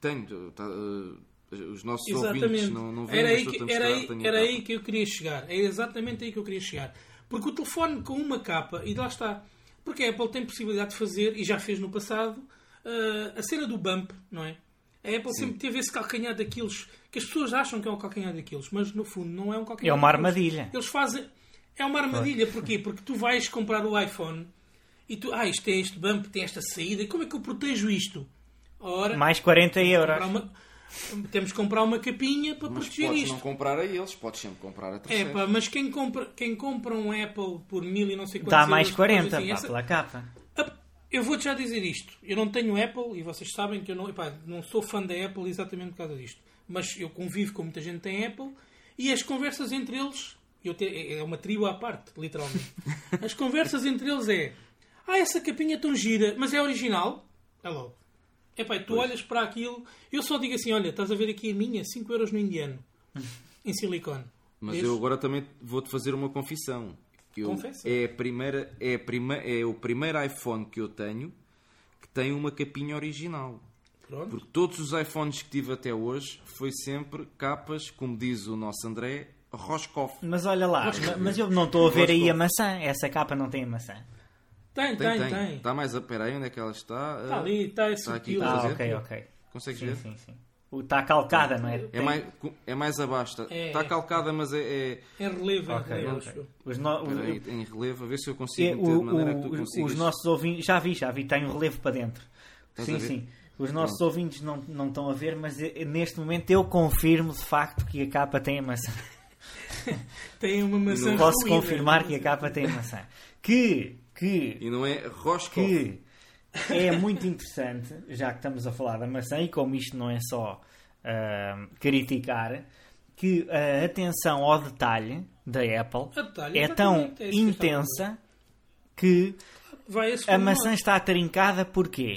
Tenho. tá, uh, os nossos Exatamente. ouvintes não, não veem, era aí, que, a era, aí, era aí que eu queria chegar. É exatamente aí que eu queria chegar. Porque o telefone com uma capa, e lá está. Porque a Apple tem possibilidade de fazer, e já fez no passado, ah, a cena do bump, não é? A Apple sempre teve esse calcanhar daqueles que as pessoas acham que é um calcanhar daqueles, mas no fundo não é um calcanhar É uma armadilha. Eles fazem. É uma armadilha, porquê? Porque tu vais comprar o iPhone e tu, ah, isto tem este bump, tem esta saída, como é que eu protejo isto? Ora, mais 40 comprar euros. uma- temos que comprar uma capinha para Mas proteger podes isto. não comprar a eles, podes sempre comprar a É terceiros. pá, mas quem compra, quem compra um Apple por mil e não sei quantos Dá mais euros, 40 assim, pá, essa- pela capa. Ah, Eu vou-te já dizer isto. Eu não tenho Apple e vocês sabem que eu não, epá, não sou fã da Apple exatamente por causa disto. Mas eu convivo com muita gente que tem Apple e as conversas entre eles eu te- é uma tribo à parte, literalmente. <laughs> As conversas entre eles é Ah, essa capinha é tão gira, mas é original? É logo. Epá, tu olhas para aquilo, eu só digo assim: olha, estás a ver aqui a minha, 5 euros no indiano, <laughs> em silicone. Mas Vês? eu agora também vou-te fazer uma confissão. Eu, Confessa. é, a primeira, é, a prime, é o primeiro iPhone que eu tenho que tem uma capinha original. Pronto. Porque todos os iPhones que tive até hoje foi sempre capas, como diz o nosso André, Roscoff. Mas olha lá, ma- mas eu não estou a ver aí a maçã. Essa capa não tem a maçã. Tem, Tem, tem. Está mais a. Espera aí, onde é que ela está? Está Ah, ali, está é Está aqui. Estás Ah, ok, ok. Consegues Sim, ver? sim, sim. Está calcada, não é? É Tem- mais, é mais abaixo. Está, É, está é. calcada, mas é, é, É relevo, é Ok, relevo. ok. acho eu. Os, no- espera aí, o- em relevo, a ver se eu é, consigo meter o- de maneira que tu o- consigas. os nossos ouvintes. Já vi, já vi, tem um relevo para dentro. Estás sim, sim. Os nossos ouvintes não, não estão a ver, mas eh, neste momento eu confirmo de facto que a capa tem a maçã. <laughs> Tem uma maçã Posso ruída. confirmar que a capa tem a maçã. Que, que, E não é Roscoff. que é muito interessante, já que estamos a falar da maçã, e como isto não é só ah, criticar, que a atenção ao detalhe da Apple detalhe, é tão é estava a intensa que Vai a maçã está trincada porquê?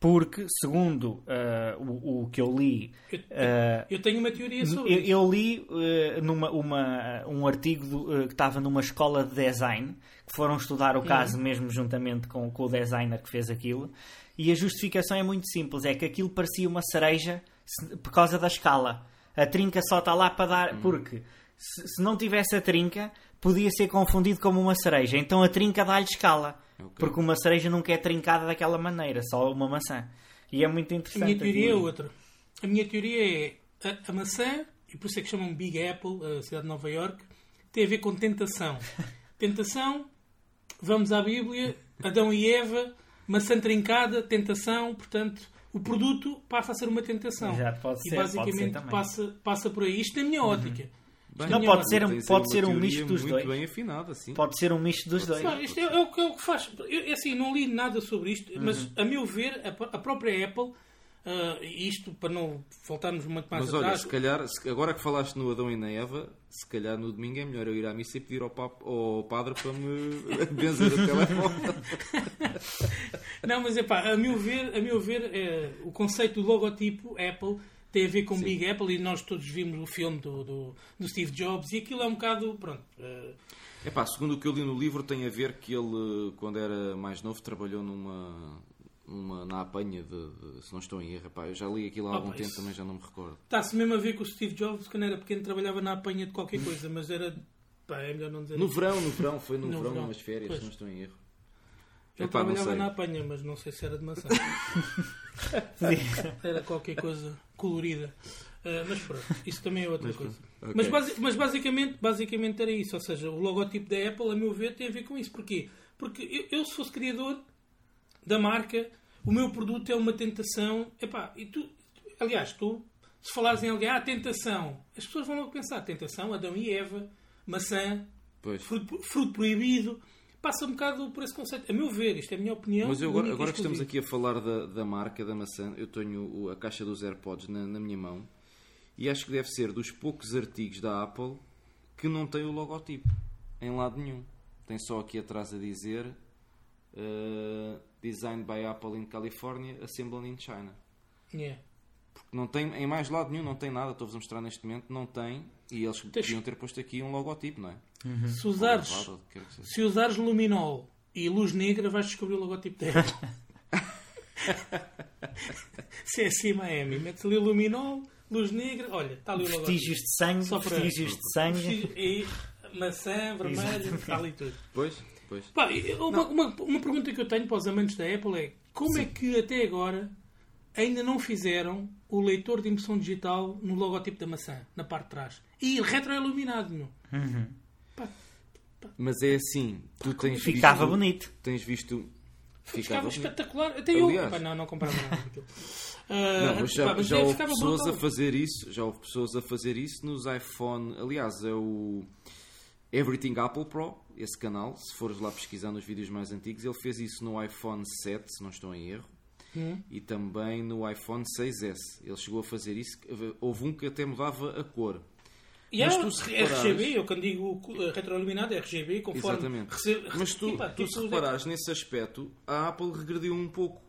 Porque, segundo ah, o, o que eu li, Eu, ah, eu tenho uma teoria sobre eu, isso. eu li eh, numa, uma- um artigo do, que estava numa escola de design, foram estudar o Uhum. caso mesmo juntamente com, com o designer que fez aquilo, e a justificação é muito simples: é que aquilo parecia uma cereja por causa da escala. A trinca só está lá para Uhum. dar. Porque se, se não tivesse a trinca, podia ser confundido como uma cereja. Então a trinca dá-lhe escala. Ok. Porque uma cereja nunca é trincada daquela maneira, só uma maçã. E é muito A interessante. minha teoria é outra. A minha teoria é a, a maçã, e por isso é que chamam Big Apple, a cidade de Nova York, tem a ver com tentação. <laughs> Tentação, vamos à Bíblia, Adão e Eva, maçã trincada, tentação, portanto, o produto passa a ser uma tentação. Exato, pode e ser, pode ser basicamente passa, passa por aí. Isto é a minha ótica. Bem, Não, pode ser um- pode ser um misto dos muito dois. bem afinada, sim. Pode ser um misto dos dois. Não, isto é, é o, que- é o que faz. Eu, é assim, não li nada sobre isto, Uhum. mas a meu ver, a, a própria Apple ah, isto para não voltarmos muito mais Mas olha, atrás. se calhar, agora que falaste no Adão e na Eva, se calhar no domingo é melhor eu ir à missa e pedir ao, pap- ao padre para me <laughs> benzer o telemóvel. <laughs> Não, mas é pá, a meu ver, a meu ver é, o conceito do logotipo Apple tem a ver com Sim. Big Apple e nós todos vimos o filme do, do, do Steve Jobs e aquilo é um bocado, pronto, eh, Epá, segundo o que eu li no livro, tem a ver que ele, quando era mais novo, trabalhou numa, numa na apanha de, de- se não estou em erro. Epá, eu já li aquilo há Ah, algum pá, tempo, também já não me recordo. está-se mesmo a ver que o Steve Jobs, quando era pequeno, trabalhava na apanha de qualquer coisa, mas era, pá, é melhor não dizer No isso. verão, no verão, foi no, No verão, verão. numas férias, Pois. se não estou em erro. Epá, não trabalhava na apanha, mas não sei se era de maçã. Era qualquer coisa colorida. Ah, mas pronto, isso também é outra Mas coisa. pronto, ok. Mas, basi- mas basicamente, basicamente era isso. Ou seja, o logotipo da Apple, a meu ver, tem a ver com isso. Porquê? Porque eu, eu, se fosse criador da marca, o meu produto é uma tentação. Epá, e tu, aliás, tu, se falares em alguém, ah, tentação, as pessoas vão logo pensar: tentação, Adão e Eva, maçã, fruto, fruto proibido. Passa um bocado por esse conceito. A meu ver, isto é a minha opinião. Mas eu agora, agora que estamos aqui a falar da, da marca da maçã, eu tenho a caixa dos AirPods na, na minha mão e acho que deve ser dos poucos artigos da Apple que não tem o logotipo em lado nenhum. Tem só aqui atrás a dizer uh, Designed by Apple in California, Assembled in China. Yeah. Porque não tem, em mais lado nenhum não tem nada, estou-vos a mostrar neste momento, não tem. E eles Tens- podiam ter posto aqui um logotipo, não é? Se usares, se usares luminol e luz negra, vais descobrir o logotipo da Apple. <laughs> se é assim, Miami, metes ali luminol, luz negra, olha, está ali o logotipo. Vestígios de sangue, Só para- vestígios de sangue. E maçã, vermelho, está ali tudo. Pois, pois. Pá, uma, uma, uma pergunta que eu tenho para os amantes da Apple é como é que até agora ainda não fizeram o leitor de impressão digital no logotipo da maçã, na parte de trás? E retroiluminado, meu. Pá, Mas é assim, tu tens Ficava visto, bonito. Tens visto. Ficava bonito. espetacular. Até eu. Aliás. Pá, não, não comprava nada daquilo. <laughs> Não, já, pá, já é, houve ficava pessoas brutal. a fazer isso, já houve pessoas a fazer isso nos iPhone, aliás, é o Everything Apple Pro, esse canal, se fores lá pesquisar nos vídeos mais antigos, ele fez isso no iPhone 7, se não estou em erro, Hum. e também no iPhone 6S. Ele chegou a fazer isso, houve um que até mudava a cor. E há tu reparares- RGB, eu quando digo uh, retroiluminado é RGB, conforme. Exatamente. Mas tu, E, pá, tu se reparares nesse aspecto, a Apple regrediu um pouco.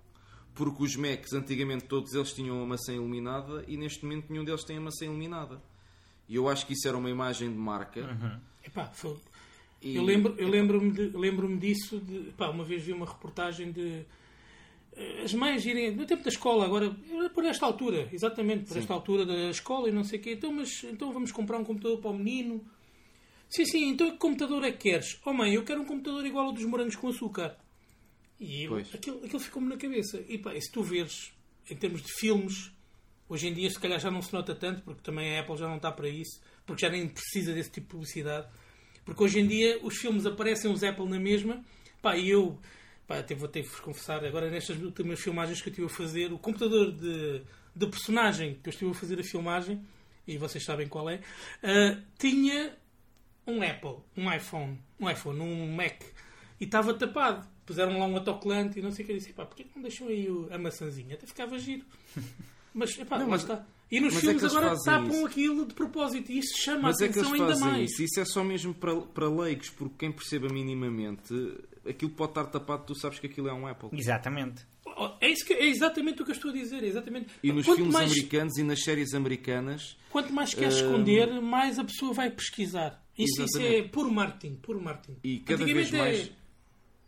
Porque os Macs, antigamente, todos eles tinham a maçã iluminada e neste momento nenhum deles tem a maçã iluminada. E eu acho que isso era uma imagem de marca. Epá, foi- E- Eu lembro- eu lembro-me de- lembro-me disso. De, pá, uma vez vi uma reportagem de eh, as mães irem no tempo da escola, agora por esta altura, exatamente por Sim. esta altura da escola e não sei o quê. Então, mas então vamos comprar um computador para o menino. Sim, sim, então que computador é que queres? Oh mãe, eu quero um computador igual ao dos morangos com açúcar. E eu, aquilo, aquilo ficou-me na cabeça. E pá, e se tu veres em termos de filmes, hoje em dia se calhar já não se nota tanto, porque também a Apple já não está para isso, porque já nem precisa desse tipo de publicidade. Porque hoje em dia os filmes aparecem os Apple na mesma. Pá, e eu pá, até vou ter que vos confessar, agora nestas últimas filmagens que eu estive a fazer, o computador de, de personagem que eu estive a fazer a filmagem, e vocês sabem qual é, ah, tinha um Apple, um iPhone, um iPhone, um Mac, e estava tapado. Puseram lá um autocolante e não sei o que. Eu disse, pá, porquê não deixam aí a maçãzinha? Até ficava giro. <laughs> Mas, epá, Não, mas- está. E nos é filmes eles agora tapam isso. aquilo de propósito e isso chama Mas a é que eles atenção ainda fazem mais. isso. Isso é só mesmo para, para leigos, porque quem perceba minimamente, aquilo pode estar tapado, tu sabes que aquilo é um Apple. Exatamente. Oh, É, isso que- é exatamente o que eu estou a dizer. é exatamente. E nos quanto, filmes mais, americanos e nas séries americanas, quanto mais queres Hum, esconder, mais a pessoa vai pesquisar. Isso, isso é puro marketing. Puro marketing. E cada Antigamente vez mais- é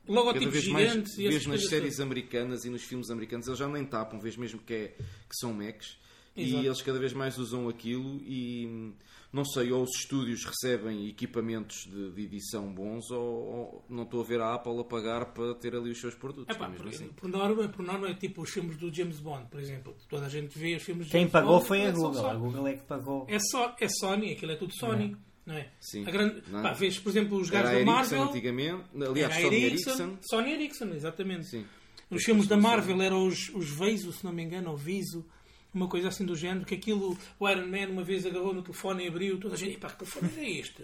cada logotipos vez mais gigantes e vês essas nas séries todas. americanas e nos filmes americanos, eles já nem tapam, vês mesmo que, é, que são Macs. Exato. E eles cada vez mais usam aquilo e não sei, ou os estúdios recebem equipamentos de, de edição bons ou, ou não estou a ver a Apple a pagar para ter ali os seus produtos. Epá, é mesmo por, assim. por norma, por norma é tipo os filmes do James Bond, por exemplo. Toda a gente vê os filmes Quem James pagou Bond, foi a é só Google. Sony. A Google é que pagou. É, só, é Sony, aquilo é tudo Sony. Não é? Sim. A grande, Não é? pá, vês, por exemplo, os gajos da Marvel. antigamente, aliás, era Sony Ericsson, Ericsson. Sony Ericsson, exatamente. Sim. Nos filmes da Marvel eram os, os Veizo, se não me engano, ou Viso, uma coisa assim do género, que aquilo, o Iron Man uma vez agarrou no telefone e abriu, toda a gente, pá, que telefone é este?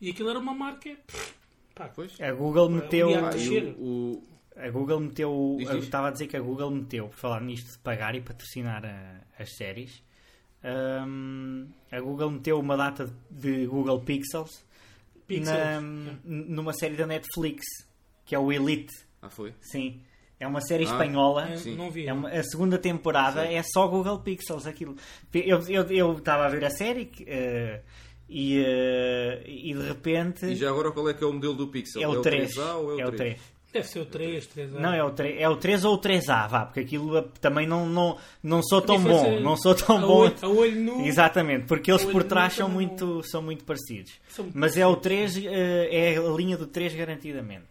E aquilo era uma marca, pá, Pois. A Google meteu. Um Ah, o, o- A Google meteu. Diz, eu diz. Estava a dizer que a Google meteu, por falar nisto de pagar e patrocinar a- as séries. Hum, a Google meteu uma data de Google Pixels, Pixels. na- numa série da Netflix que é o Elite. Ah, foi? Sim. É uma série Ah, espanhola. É, Sim. não vi. É uma- a segunda temporada Sim. é só Google Pixels. Aquilo. Eu eu- eu estava a ver a série que, eh, e, eh, e de repente E já agora qual é que é o modelo do Pixel? é o 3. 3A ou é o 3? Deve ser o 3, 3 Não, é o, 3, é o 3 ou o 3A, vá, porque aquilo eh, também não, não, não sou tão bom. Não sou tão a bom. olho- a olho nu. Exatamente, porque eles a por trás são muito, são muito parecidos. São muito Mas é o 3, eh, é a linha do 3 garantidamente.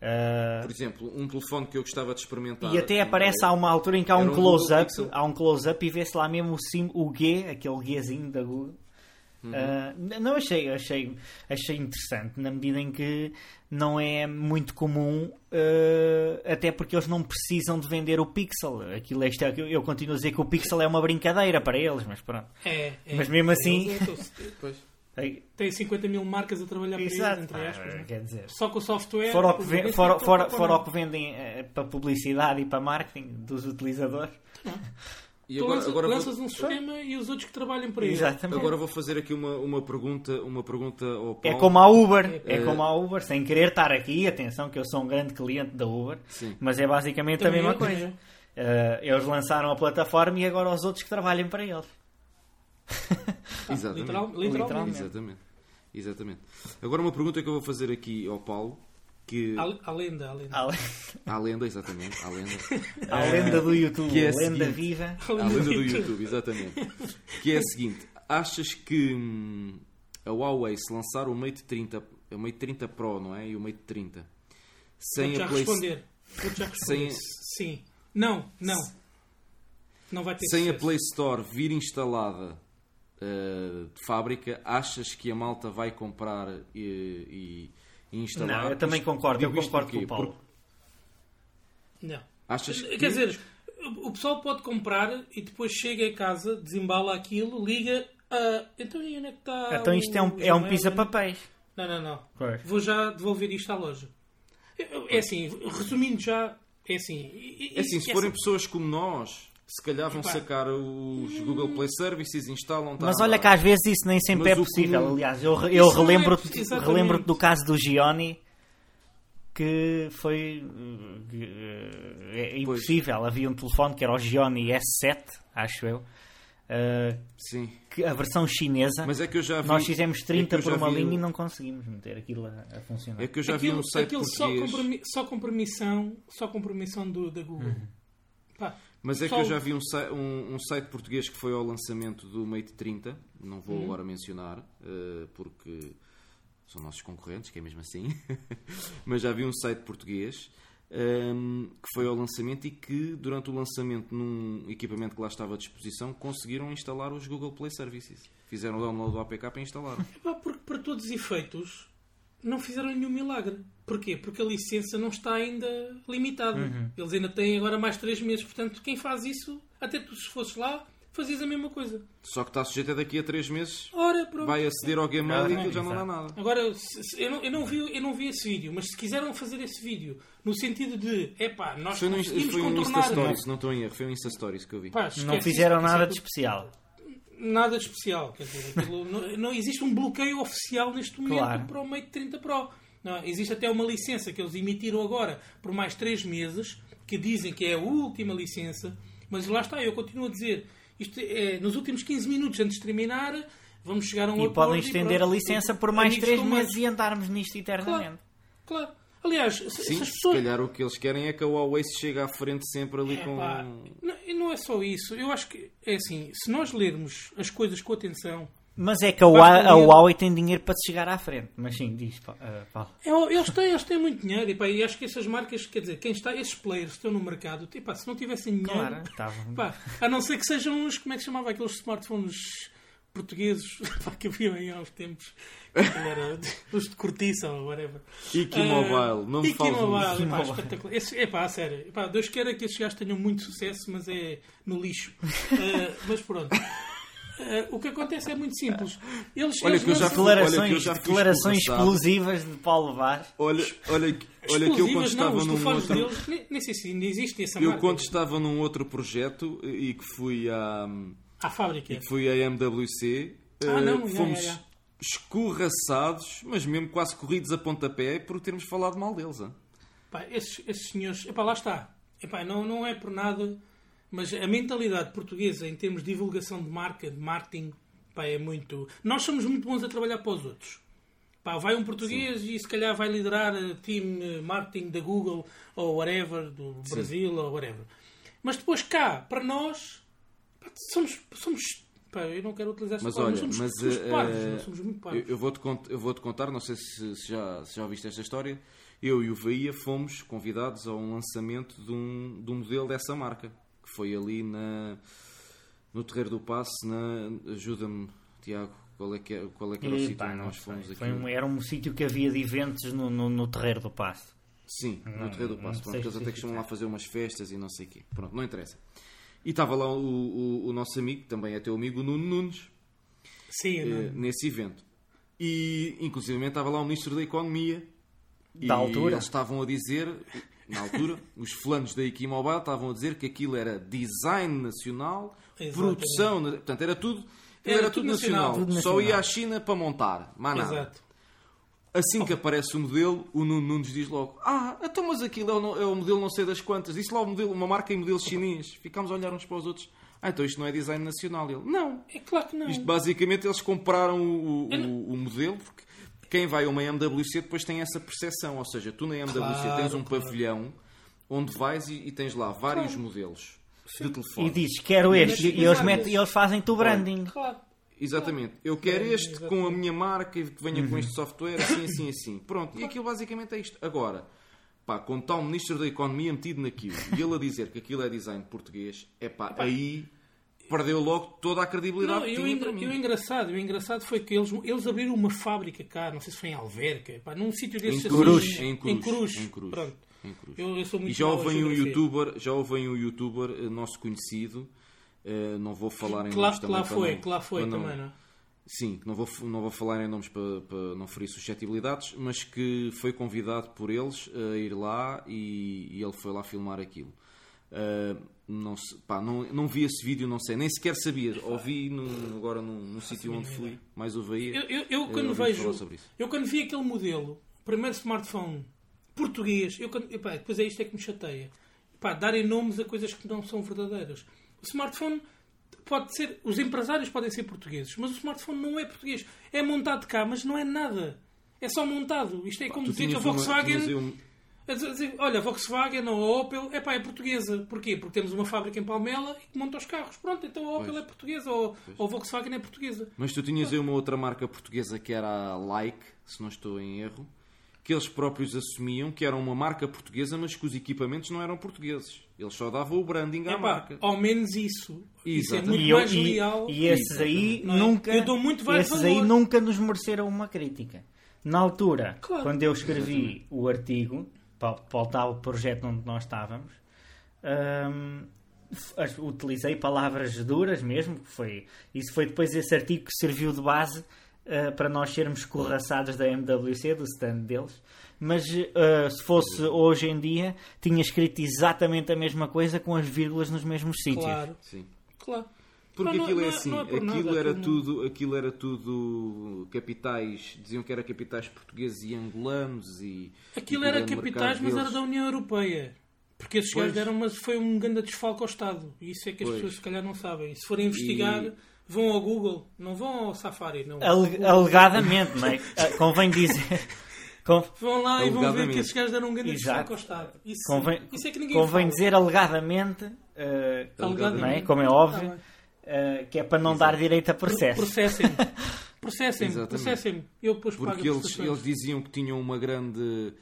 Ah, Por exemplo, um telefone que eu gostava de experimentar. E até aparece há uma altura em que há um um close-up, há um close-up e vê-se lá mesmo o, sim, o G, aquele Gzinho da Google. Uhum. Ah, n- não achei, achei, achei interessante na medida em que não é muito comum, ah, até porque eles não precisam de vender o Pixel. Aquilo é, isto é- eu continuo a dizer que o Pixel é uma brincadeira para eles, mas pronto. É, é. Mas mesmo assim- Tem 50 mil marcas a trabalhar para eles, entre pá, aspas. né? quer dizer. Só com o software. Fora o que, fora, não fora, fora o que vendem eh, para publicidade e para marketing dos utilizadores. <laughs> E Tu agora, lanças, agora, lanças vou, um sistema e os outros que trabalham para ele. Exatamente. agora vou fazer aqui uma, uma, pergunta, uma pergunta ao Paulo. É como a Uber, é É. como a Uber, sem querer estar aqui, atenção que eu sou um grande cliente da Uber, Sim. mas é basicamente Também a mesma eu, coisa. Eh, eles lançaram a plataforma e agora os outros que trabalhem para eles. <laughs> Exatamente. Literal- literalmente. Exatamente. Exatamente. Agora uma pergunta que eu vou fazer aqui ao Paulo, que... A, a lenda, a lenda. A, À lenda, exatamente, à lenda. <laughs> a lenda do YouTube, que é a lenda seguinte. viva. À lenda do <laughs> YouTube, exatamente. Que é a seguinte, achas que hum, a Huawei se lançar o Mate 30, o Mate 30 Pro, não é? E o Mate 30, sem Vou-te já a Play, responder. Vou-te já responder. Sem- Sim. Não, não. Não vai ter sem a sucesso. Play Store vir instalada uh, de fábrica, achas que a malta vai comprar e, e- e instalar? Não, eu também Isto- concordo, eu concordo com o Paulo. Porque Não. achas que... Quer dizer, o o pessoal pode comprar e depois chega a casa, desembala aquilo, liga. ah, então e onde é que está. Então isto é um, o é um pisa-papéis. Não, não, não. Pois. Vou já devolver isto à loja. É- assim, resumindo já, é assim. É assim, se é forem pessoas como nós, se calhar vão Epá. sacar os Google Play Services, instalam... tá Mas lá. olha que às vezes isso nem sempre Mas é possível. comum- Aliás, eu, eu é relembro-te exatamente. relembro do caso do Gioni que foi uh, é impossível. Havia um telefone que era o Gioni S7, acho eu, uh, Sim. que a versão chinesa. Mas é que eu já vi... Nós fizemos é que 30 eu por uma vi- linha e não conseguimos meter aquilo a, a funcionar. É que eu já vi aquilo, um site aquilo só, com permi- só com permissão, só com permissão do, da Google. Uhum. Pá, Mas é que só- eu já vi um, um- um site português que foi ao lançamento do Mate 30, não vou agora mencionar, eh, porque são nossos concorrentes, que é mesmo assim, <laughs> mas já vi um site português ehm, que foi ao lançamento e que, durante o lançamento, num equipamento que lá estava à disposição, conseguiram instalar os Google Play Services. Fizeram o download do APK para instalar. Pá, porque para todos os efeitos não fizeram nenhum milagre. Porquê? Porque a licença não está ainda limitada. Uhum. Eles ainda têm agora mais 3 meses. Portanto, quem faz isso, até tu se fosses lá, fazias a mesma coisa. Só que está sujeito a daqui a 3 meses, Ora, pronto. vai aceder ao Gmail Ah, e já não dá nada. Agora, se- se- eu não, eu, não vi, eu não vi esse vídeo, mas se quiseram fazer esse vídeo no sentido de, epá, nós Foi, no, conseguimos foi um Insta contornar... Stories, não estou em erro, foi um Insta Stories que eu vi. Pá, esquece Não fizeram nada de especial. Nada de especial. Quer dizer, aquilo- não, não existe um bloqueio oficial neste momento Claro. para o Mate 30 Pro. Não, existe até uma licença que eles emitiram agora por mais 3 meses, que dizem que é a última licença, mas lá está, eu continuo a dizer, isto é, nos últimos 15 minutos antes de terminar, vamos chegar a um E podem e estender a licença por mais Amigos 3 com meses mais. e andarmos nisto eternamente. Claro. Aliás, se, se Sim, se pessoas... calhar o que eles querem é que a Huawei se chegue à frente sempre ali com. Epá, não, e não é só isso. Eu acho que, é assim, se nós lermos as coisas com atenção, Mas é que a, Basta Hua- a Huawei tem dinheiro para se chegar à frente. Mas sim, diz, Pa- Paulo. É, Eles têm, eles têm muito dinheiro e, pá, e acho que essas marcas, quer dizer, quem está, esses players que estão no mercado, e, pá, se não tivessem dinheiro, Claro, pá, a não ser que sejam uns, como é que se chamava aqueles smartphones portugueses <laughs> pá, que haviam aí há uns tempos, que era <laughs> os de cortiça ou whatever. Iki Ah, Mobile, não me Iki fales Mobile, epá, espetacular. Esse, epá, a sério, epá, Deus queira que esses gajos tenham muito sucesso, mas é no lixo. <laughs> Ah, mas pronto. Eh, o que acontece é muito simples. Eles, Olha eles que eu já lançam- Olha que Declarações, eu já declarações explosivas de Paulo Vaz. Olha, olha, que- olha que eu quando não, estava os num outro... deles, nem, nem sei se ainda existe essa Eu marca. quando estava num outro projeto e que fui à, À fábrica. e que fui à MWC, Ah, eh, não, já, fomos já, já. escorraçados, mas mesmo quase corridos a pontapé por termos falado mal deles. hein? Pá, esses, esses senhores, epá, lá está. Epá, não, não é por nada, mas a mentalidade portuguesa em termos de divulgação de marca, de marketing, é muito. Nós somos muito bons a trabalhar para os outros. Pá, vai um português e se calhar vai liderar a team eh, marketing da Google ou whatever, do Brasil ou whatever. Mas depois cá, para nós, somos. somos pá, eu não quero utilizar esta Mas palavra, olha, somos, mas somos parvos, eh, não somos muito eu, parvos. eu vou-te cont- eu vou-te contar, não sei se, se já, se já ouviste esta história. Eu e o Bahia fomos convidados a um lançamento de um, de um modelo dessa marca, que foi ali na, no Terreiro do Passo, na. Ajuda-me, Tiago, qual é que, é, qual é que era o E, sítio pá, onde nós fomos aqui? Foi um- era um sítio que havia de eventos no, no, no terreiro do Passo. Sim, no Terreiro do não Passo. Pronto, eles até especificar. costumam lá fazer umas festas e não sei o quê. Pronto, não interessa. E estava lá o, o, o nosso amigo, também é teu amigo, o Nuno Nunes, Sim, eh, não. nesse evento. E, inclusive, estava lá o Ministro da Economia. Da e altura. eles estavam a dizer, na altura, <laughs> os fulanos da Equimobile estavam a dizer que aquilo era design nacional, Exatamente. produção, portanto, era tudo, Era era, tudo tudo nacional. nacional. Tudo Só nacional. ia à China para montar, mais nada. Exato. Assim que aparece o modelo, o Nuno Nunes diz logo: Ah, então, mas aquilo é o, é o modelo não sei das quantas. Disse lá o modelo, uma marca em modelo chinês. Ficámos a olhar uns para os outros. Ah, então isto não é design nacional. Ele: Não. É claro que não. Isto basicamente eles compraram o, o, o- o modelo, porque quem vai a uma MWC depois tem essa percepção. Ou seja, tu na MWC Claro, tens um claro. pavilhão onde vais e, e tens lá vários modelos de E telefone. dizes, quero este. E eles, metem, eles fazem-te o branding. Claro. Exatamente. Eu quero este exatamente. com a minha marca e que venha com este software, assim, assim, assim. Pronto. E aquilo basicamente é isto. Agora, pá, está o Ministro da Economia metido naquilo e ele a dizer que aquilo é design português, é pá, aí perdeu logo toda a credibilidade Não, que tinha para e o mim. engraçado, o engraçado foi que eles, eles abriram uma fábrica cá, não sei se foi em Alverca, pá, num sítio Em desses Cruz. assim, Em Cruz. Em Cruz. Em Cruz. Pronto. Em Cruz. Eu, eu sou muito E já houve um youtuber, já houve um youtuber nosso conhecido, eh, não vou falar em Que lá, nomes que lá foi, não- que lá foi não- também, não é? Sim, não vou, não vou falar em nomes para, para não ferir suscetibilidades, mas que foi convidado por eles a ir lá e, e ele foi lá filmar aquilo. Ah, não, se- pá, não, não vi esse vídeo, não sei, nem sequer sabia. Ouvi no- agora num, num sítio onde fui, mais o. Eu, eu, eu quando ouvimos vejo, eu quando vi aquele modelo, primeiro smartphone português, eu quando, epá, depois é isto é que me chateia. Epá, darem nomes a coisas que não são verdadeiras. O smartphone pode ser, os empresários podem ser portugueses, mas o smartphone não é português. É montado cá, mas não é nada. É só montado. Isto é como dizer que a Volkswagen. um- a dizer- dizer, olha, a Volkswagen ou a Opel epá, é portuguesa. Porquê? Porque temos uma fábrica em Palmela e que monta os carros. Pronto, então a Opel Pois. é portuguesa ou, ou a Volkswagen é portuguesa. Mas tu tinhas aí uma outra marca portuguesa que era a Like, se não estou em erro, que eles próprios assumiam que era uma marca portuguesa, mas que os equipamentos não eram portugueses. Eles só davam o branding à Epá, marca. ao menos isso. Isso é Exatamente. muito E, eu- mais e- leal. e esses aí Não é? nunca. Eu dou muito esses valor. aí nunca nos mereceram uma crítica. Na altura, Claro. quando eu escrevi o artigo para, para o tal projeto onde nós estávamos, hum, utilizei palavras duras mesmo. Foi, isso foi depois esse artigo que serviu de base uh, para nós sermos escorraçados da MWC, do stand deles. Mas uh, se fosse hoje em dia, tinha escrito exatamente a mesma coisa com as vírgulas nos mesmos sítios. Claro, Sim. claro. Porque Não, aquilo é não é- assim, não é por aquilo, nada, era tudo, aquilo era tudo capitais, diziam que era capitais portugueses e angolanos e Aquilo e era capitais, mas era deles. da União Europeia. Porque esses gajos deram, mas foi um grande desfalque ao Estado. E isso é que as Pois. pessoas se calhar não sabem. Se forem investigar, E- vão ao Google, não vão ao Safari, não. Ale- alegadamente, não é? <laughs> Ah, Convém dizer. Con- Vão lá e vão ver que esses gajos deram um grande Exato. desfalque ao Estado. Isso, Convém, isso é que ninguém convém fala. dizer alegadamente, ah, Alegadamente. não é? como é óbvio, Tá ah, que é para não dar direito a processo. Processem-me. <laughs> Processem-me. Processem-me. Eu depois pago Porque as eles, eles diziam que tinham uma grande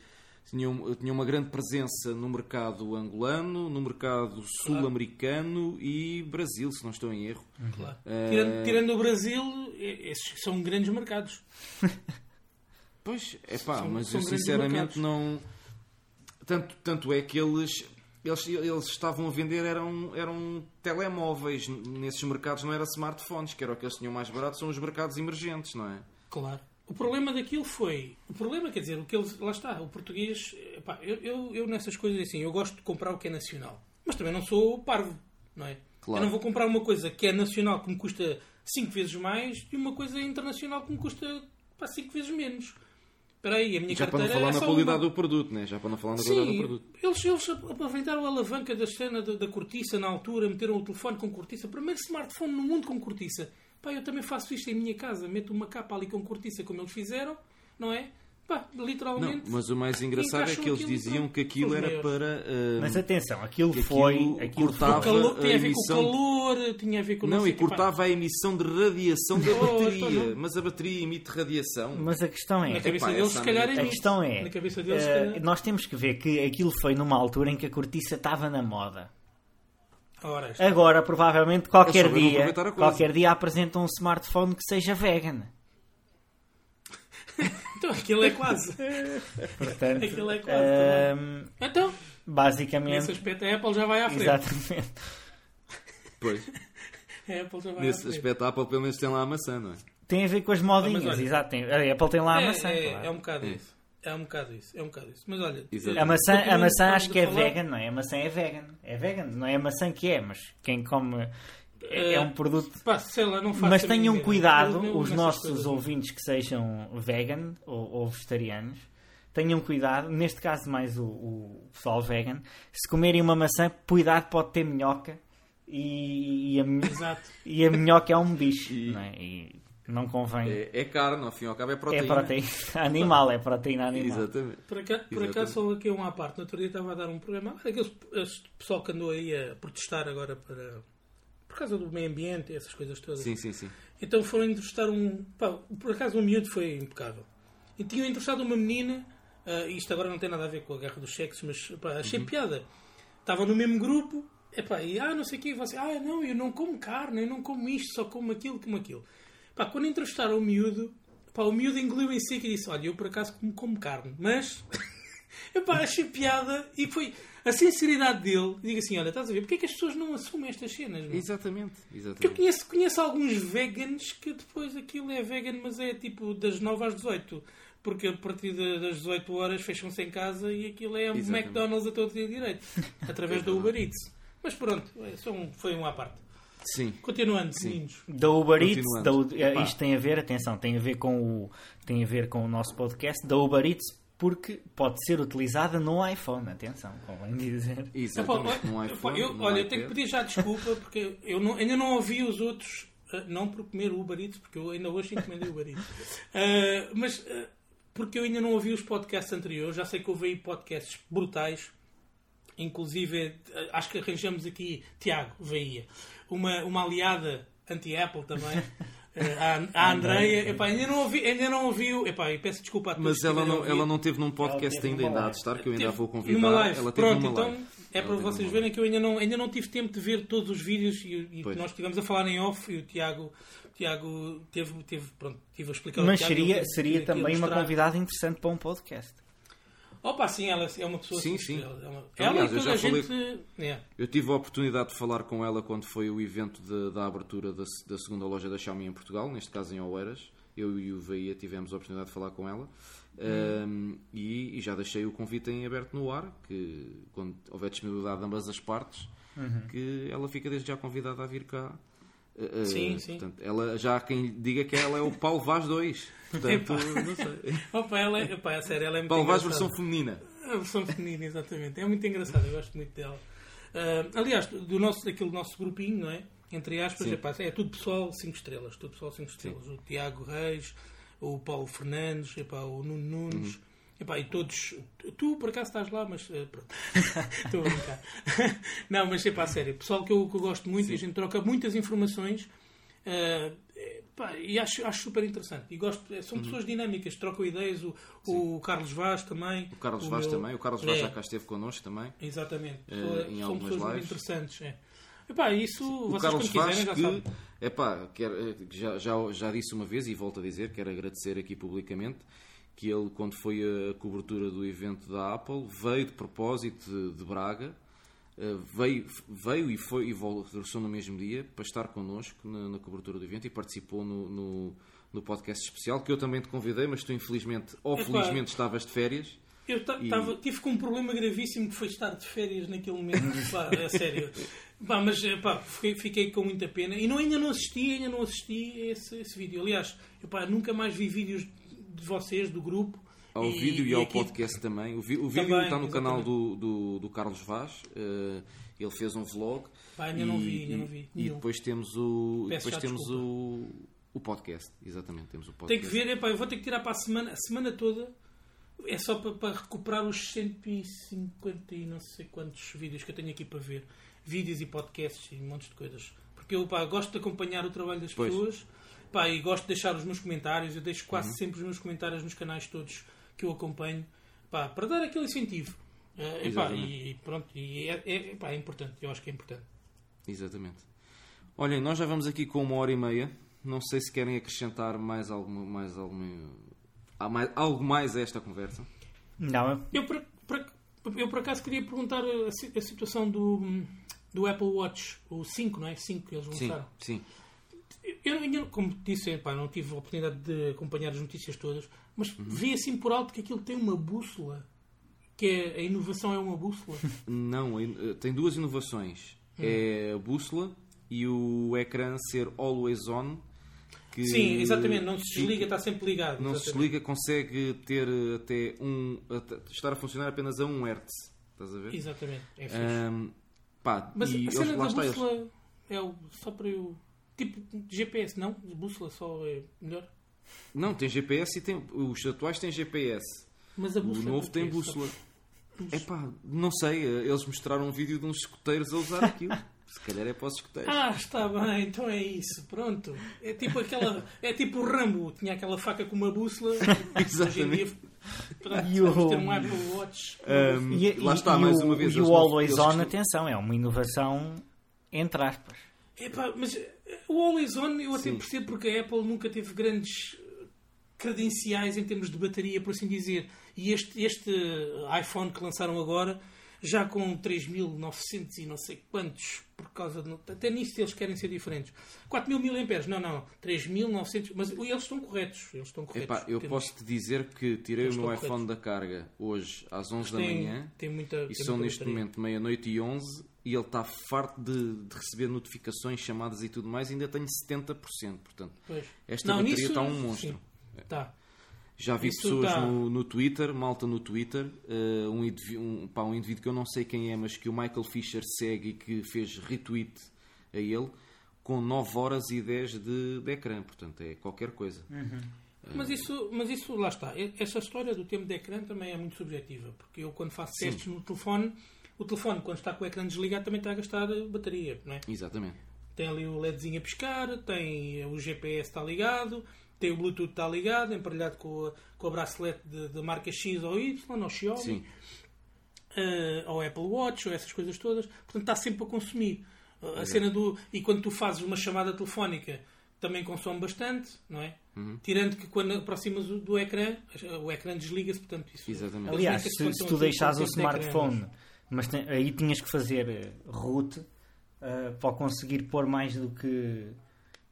tinham, tinham uma grande presença no mercado angolano, no mercado sul-americano e Brasil, se não estou em erro. Claro. Eh, Tirando, tirando o Brasil, esses são grandes mercados. <laughs> Pois, é pá, São- mas são eu sinceramente não. Tanto, tanto é que eles. eles, eles estavam a vender eram, eram telemóveis nesses mercados, não era smartphones, que era o que eles tinham mais barato, são os mercados emergentes, não é? Claro. O problema daquilo foi. O problema, quer dizer, o que eles. Lá está, o português. Epá, eu, eu, eu nessas coisas assim, eu gosto de comprar o que é nacional. Mas também não sou parvo, não é? Claro. Eu não vou comprar uma coisa que é nacional que me custa 5 vezes mais e uma coisa internacional que me custa 5 vezes menos. Espera aí, a minha Já para carteira não falar é na qualidade uma. do produto, né? Já para não falar na qualidade do produto. eles, eles aproveitaram a alavanca da cena da, da cortiça na altura, meteram o telefone com cortiça. Primeiro smartphone no mundo com cortiça. Pá, eu também faço isto em minha casa. Meto uma capa ali com cortiça, como eles fizeram, não é? Pá, Não, literalmente. mas o mais engraçado é que eles aquilo, diziam que aquilo era maiores. para. ah, Mas atenção, aquilo que foi. aquilo Aquilo cortava- calor, tinha a ver emissão- com o calor, tinha a ver com Não, sei e cortava a emissão de radiação da <laughs> bateria. não. Mas a bateria emite radiação. Mas a questão é. Na cabeça Epá, deles, se calhar, a é A questão é, Na cabeça deles, calhar. nós temos que ver que aquilo foi numa altura em que a cortiça estava na moda. Agora, provavelmente, qualquer dia, qualquer dia apresentam um smartphone que seja vegan. <laughs> Então, aquilo é quase. Portanto, Aquilo é quase ehm, Então, nesse basicamente, aspecto, a Apple já vai à frente. exatamente. Pois. <laughs> A Apple já vai à Nesse frente. aspecto, a Apple pelo menos tem lá a maçã, não é? Tem a ver com as modinhas, Ah, olha- exato. tem- A Apple tem lá a É, maçã. é, claro. é um bocado É. isso. É um bocado isso. É um bocado isso. Mas olha. A maçã, a maçã a acho que é falar- vegan, não é? A maçã é vegan. É vegan, não é a maçã que é, mas quem come é, é um produto. Pá, sei lá, não faço Mas tenham cuidado, Eu mesmo os nossos ouvintes que sejam vegan ou, ou vegetarianos, tenham cuidado, neste caso mais o, o pessoal vegan, se comerem uma maçã, cuidado, pode ter minhoca e, e a, e a minhoca é um bicho, E- não é? E não convém. É, é carne, ao fim e ao cabo é É proteína. proteína <laughs> animal, é proteína animal. Exatamente. Por acaso, por acaso só aqui uma à parte. No outro dia estava a dar um programa. Aquele esse pessoal que andou aí a protestar agora para, por causa do meio ambiente essas coisas todas. Sim, sim, sim. Então foram entrevistar um. Pá, por acaso o miúdo foi impecável. E tinham entrevistado uma menina. ah, isto agora não tem nada a ver com a guerra dos sexos, mas pá, achei Uhum. piada. Estava no mesmo grupo. Epá, e ah, não sei o quê. e Você, ah, não, eu não como carne, eu não como isto, só como aquilo, como aquilo. Pá, quando entrevistaram o miúdo, pá, o miúdo engoliu em si e disse: Olha, eu por acaso como, como carne, mas. Epá, achei piada e foi a sinceridade dele. Digo assim: Olha, estás a ver, porque é que as pessoas não assumem estas cenas? meu? Exatamente. Porque eu Exatamente. conheço, conheço alguns vegans que depois aquilo é vegan, mas é tipo das 9 às 18. Porque a partir das 18 horas fecham-se em casa e aquilo é um Exatamente. McDonald's a todo dia direito. Através É da Uber Eats. Mas pronto, é um- foi um à parte. Sim. Continuando, meninos. Da Uber Eats, da Epá. isto tem a ver, atenção, tem a ver com o tem a ver com o nosso podcast da Uber Eats porque pode ser utilizada no iPhone, atenção, convém dizer. Exatamente. Olha, iPhone, eu, olha, eu tenho que pedir já desculpa porque eu não- ainda não ouvi os outros, ah, não por comer o Uber Eats, porque eu ainda hoje encomendei o Uber Eats, Ah, <laughs> mas ah, porque eu ainda não ouvi os podcasts anteriores, já sei que houve aí podcasts brutais, inclusive acho que arranjamos aqui, Tiago Veia, uma, uma aliada anti-Apple também. <laughs> a, a Andreia, epá, ainda não ouvi, ainda não ouviu, epá, e peço desculpa a todos Mas ela não, ela não teve num podcast ainda live. de estar, que eu ainda a vou convidar. Numa live. Ela teve Pronto, numa então live. é para vocês verem que eu ainda não, ainda não tive tempo de ver todos os vídeos e, e nós estivemos a falar em off e o Tiago, Tiago teve, teve, pronto, tive a explicar Mas Tiago, seria, ele- seria também uma convidada interessante para um podcast. Opa, sim, ela é uma pessoa Sim, sim. Ela, ela, Aliás, ela eu já falei- gente. é. Eu tive a oportunidade de falar com ela quando foi o evento de- da abertura da, da segunda loja da Xiaomi em Portugal, neste caso em Oeiras. Eu e o Veia tivemos a oportunidade de falar com ela. Um, e, e já deixei o convite em aberto no ar, que quando houver disponibilidade de ambas as partes, que ela fica desde já convidada a vir cá. Uh, uh, Sim, sim. Portanto, ela, já há quem diga que ela é o Paulo Vaz 2. Portanto, Epá. não sei. Opa, ela é, opa, a sério, ela é muito Paulo Vaz versão feminina. A versão feminina, exatamente. É muito engraçada, eu gosto muito dela. Ah, aliás, do nosso, daquele nosso grupinho, não é? Entre aspas, Sim. epá, é tudo pessoal 5 estrelas. Tudo pessoal 5 estrelas. O Tiago Reis, o Paulo Fernandes, epá, o Nuno Nunes. Uhum. Epá, e todos. Tu por acaso estás lá, mas eh, pronto. <laughs> Estou a brincar. <laughs> Não, mas epá, a sério, pessoal que eu, que eu gosto muito e a gente troca muitas informações. ah, epá, e acho, acho super interessante. E gosto, Uhum. são pessoas dinâmicas, trocam ideias. O, o Carlos Vaz também. O Carlos Vaz meu- também. O Carlos Vaz É. já cá esteve connosco também. Exatamente. Eh, Pessoa- em são pessoas muito lives. interessantes. É. Epá, isso O vocês Carlos quando Vaz quiserem já que, sabem. epá, quero, eh, já, já, já disse uma vez e volto a dizer, quero agradecer aqui publicamente que ele, quando foi a cobertura do evento da Apple, veio de propósito de, Braga uh, veio, veio e foi e regressou no mesmo dia para estar connosco na, na cobertura do evento e participou no, no, no, podcast especial que eu também te convidei, mas tu infelizmente ou felizmente estavas de férias. Eu e... tava, tive com um problema gravíssimo que foi estar de férias naquele momento. <laughs> pá, é sério. Pá, mas pá, fiquei, fiquei, com muita pena. E não, ainda não assisti, ainda não assisti esse, esse vídeo. Aliás, eu, pá, nunca mais vi vídeos de vocês, do grupo. Ao e, vídeo e, e ao aqui... podcast também. O, vi, o vídeo também, está no exatamente. canal do, do, do, Carlos Vaz. Uh, ele fez um vlog. Pá, ainda e, não vi, ainda não vi. E depois temos o. depois temos o, o podcast. Exatamente, temos o podcast. Tem que ver, epá, eu vou ter que tirar para a semana, a semana toda. É só para, para recuperar os 150 e não sei quantos vídeos que eu tenho aqui para ver. Vídeos e podcasts e um monte de coisas. Porque eu pá, gosto de acompanhar o trabalho das pois. pessoas pá, e gosto de deixar os meus comentários. Eu deixo quase uhum. sempre os meus comentários nos canais todos que eu acompanho pá, para dar aquele incentivo. Uh, epá, e pronto, e é, é, epá, é importante, eu acho que é importante. Exatamente. Olhem, nós já vamos aqui com uma hora e meia. Não sei se querem acrescentar mais alguma, mais alguma, mais, algo mais a esta conversa. Não. Eu por, por, eu por acaso queria perguntar a, a, situação do, do Apple Watch, o 5, não é? 5 que eles lançaram. Sim, sim. Eu ainda, como disse, pá, não tive a oportunidade de acompanhar as notícias todas, mas uhum. vi assim por alto que aquilo tem uma bússola. Que é, a inovação é uma bússola? <laughs> Não, eh, tem duas inovações. Hum. É a bússola e o ecrã ser always on. Que Sim, exatamente. Não se desliga, está sempre ligado. Não exatamente. se desliga, consegue ter até um. Estar a funcionar apenas a 1 Hz. Estás a ver? Exatamente. É um, pá, Mas e a cena da bússola eles... é o, só para eu Tipo GPS, não? De bússola só é melhor? Não, tem GPS e tem. Os atuais têm GPS. Mas a bússola. O novo tem bússola. É pá, não sei. Eles mostraram um vídeo de uns escoteiros a usar aquilo. Se calhar é para os escoteiros. Ah, está bem, então é isso, pronto. É tipo aquela. É tipo o Rambo, tinha aquela faca com uma bússola. <laughs> Exatamente. Pronto, e o... ter um Apple Watch. Um, e, lá está, e mais o, uma vez. E o Always On, atenção, é uma inovação entre aspas. Epá, mas o Always On eu até Sim. percebo porque a Apple nunca teve grandes credenciais em termos de bateria, por assim dizer. E este, este iPhone que lançaram agora, já com 3.900 e não sei quantos, por causa de. Até nisso eles querem ser diferentes. 4.000 mAh, não, não, 3.900. Mas eles estão corretos. Eles estão corretos. Epá, eu posso te dizer que tirei eles o meu iPhone da carga hoje às 11 da manhã tem muita, e são neste bateria. momento meia-noite e 11 e ele está farto de, de, receber notificações, chamadas e tudo mais, ainda tenho 70%. Portanto, pois. esta não, bateria está um monstro. Tá. Já vi isso pessoas tá. no, no Twitter, malta no Twitter, uh, um, um, pá, um indivíduo que eu não sei quem é, mas que o Michael Fisher segue e que fez retweet a ele, com 9 horas e 10 de, de ecrã. Portanto, é qualquer coisa. Uhum. Mas isso, mas isso, lá está. Essa história do tempo de ecrã também é muito subjetiva. Porque eu, quando faço Sim. testes no telefone, o telefone, quando está com o ecrã desligado, também está a gastar bateria, não é? Exatamente. Tem ali o LEDzinho a piscar, tem o GPS está ligado, tem o Bluetooth está ligado, emparelhado com, a, com o bracelete da marca X ou Y, ou Xiaomi, Sim. Uh, ou Apple Watch, ou essas coisas todas. Portanto, está sempre a consumir. A é. cena do. E quando tu fazes uma chamada telefónica, também consome bastante, não é? Uhum. Tirando que quando aproximas do, do ecrã, o ecrã desliga-se, portanto, isso. Exatamente. Aliás, se, se tu deixares o smartphone mas tem, aí tinhas que fazer eh, root uh, para conseguir pôr mais do que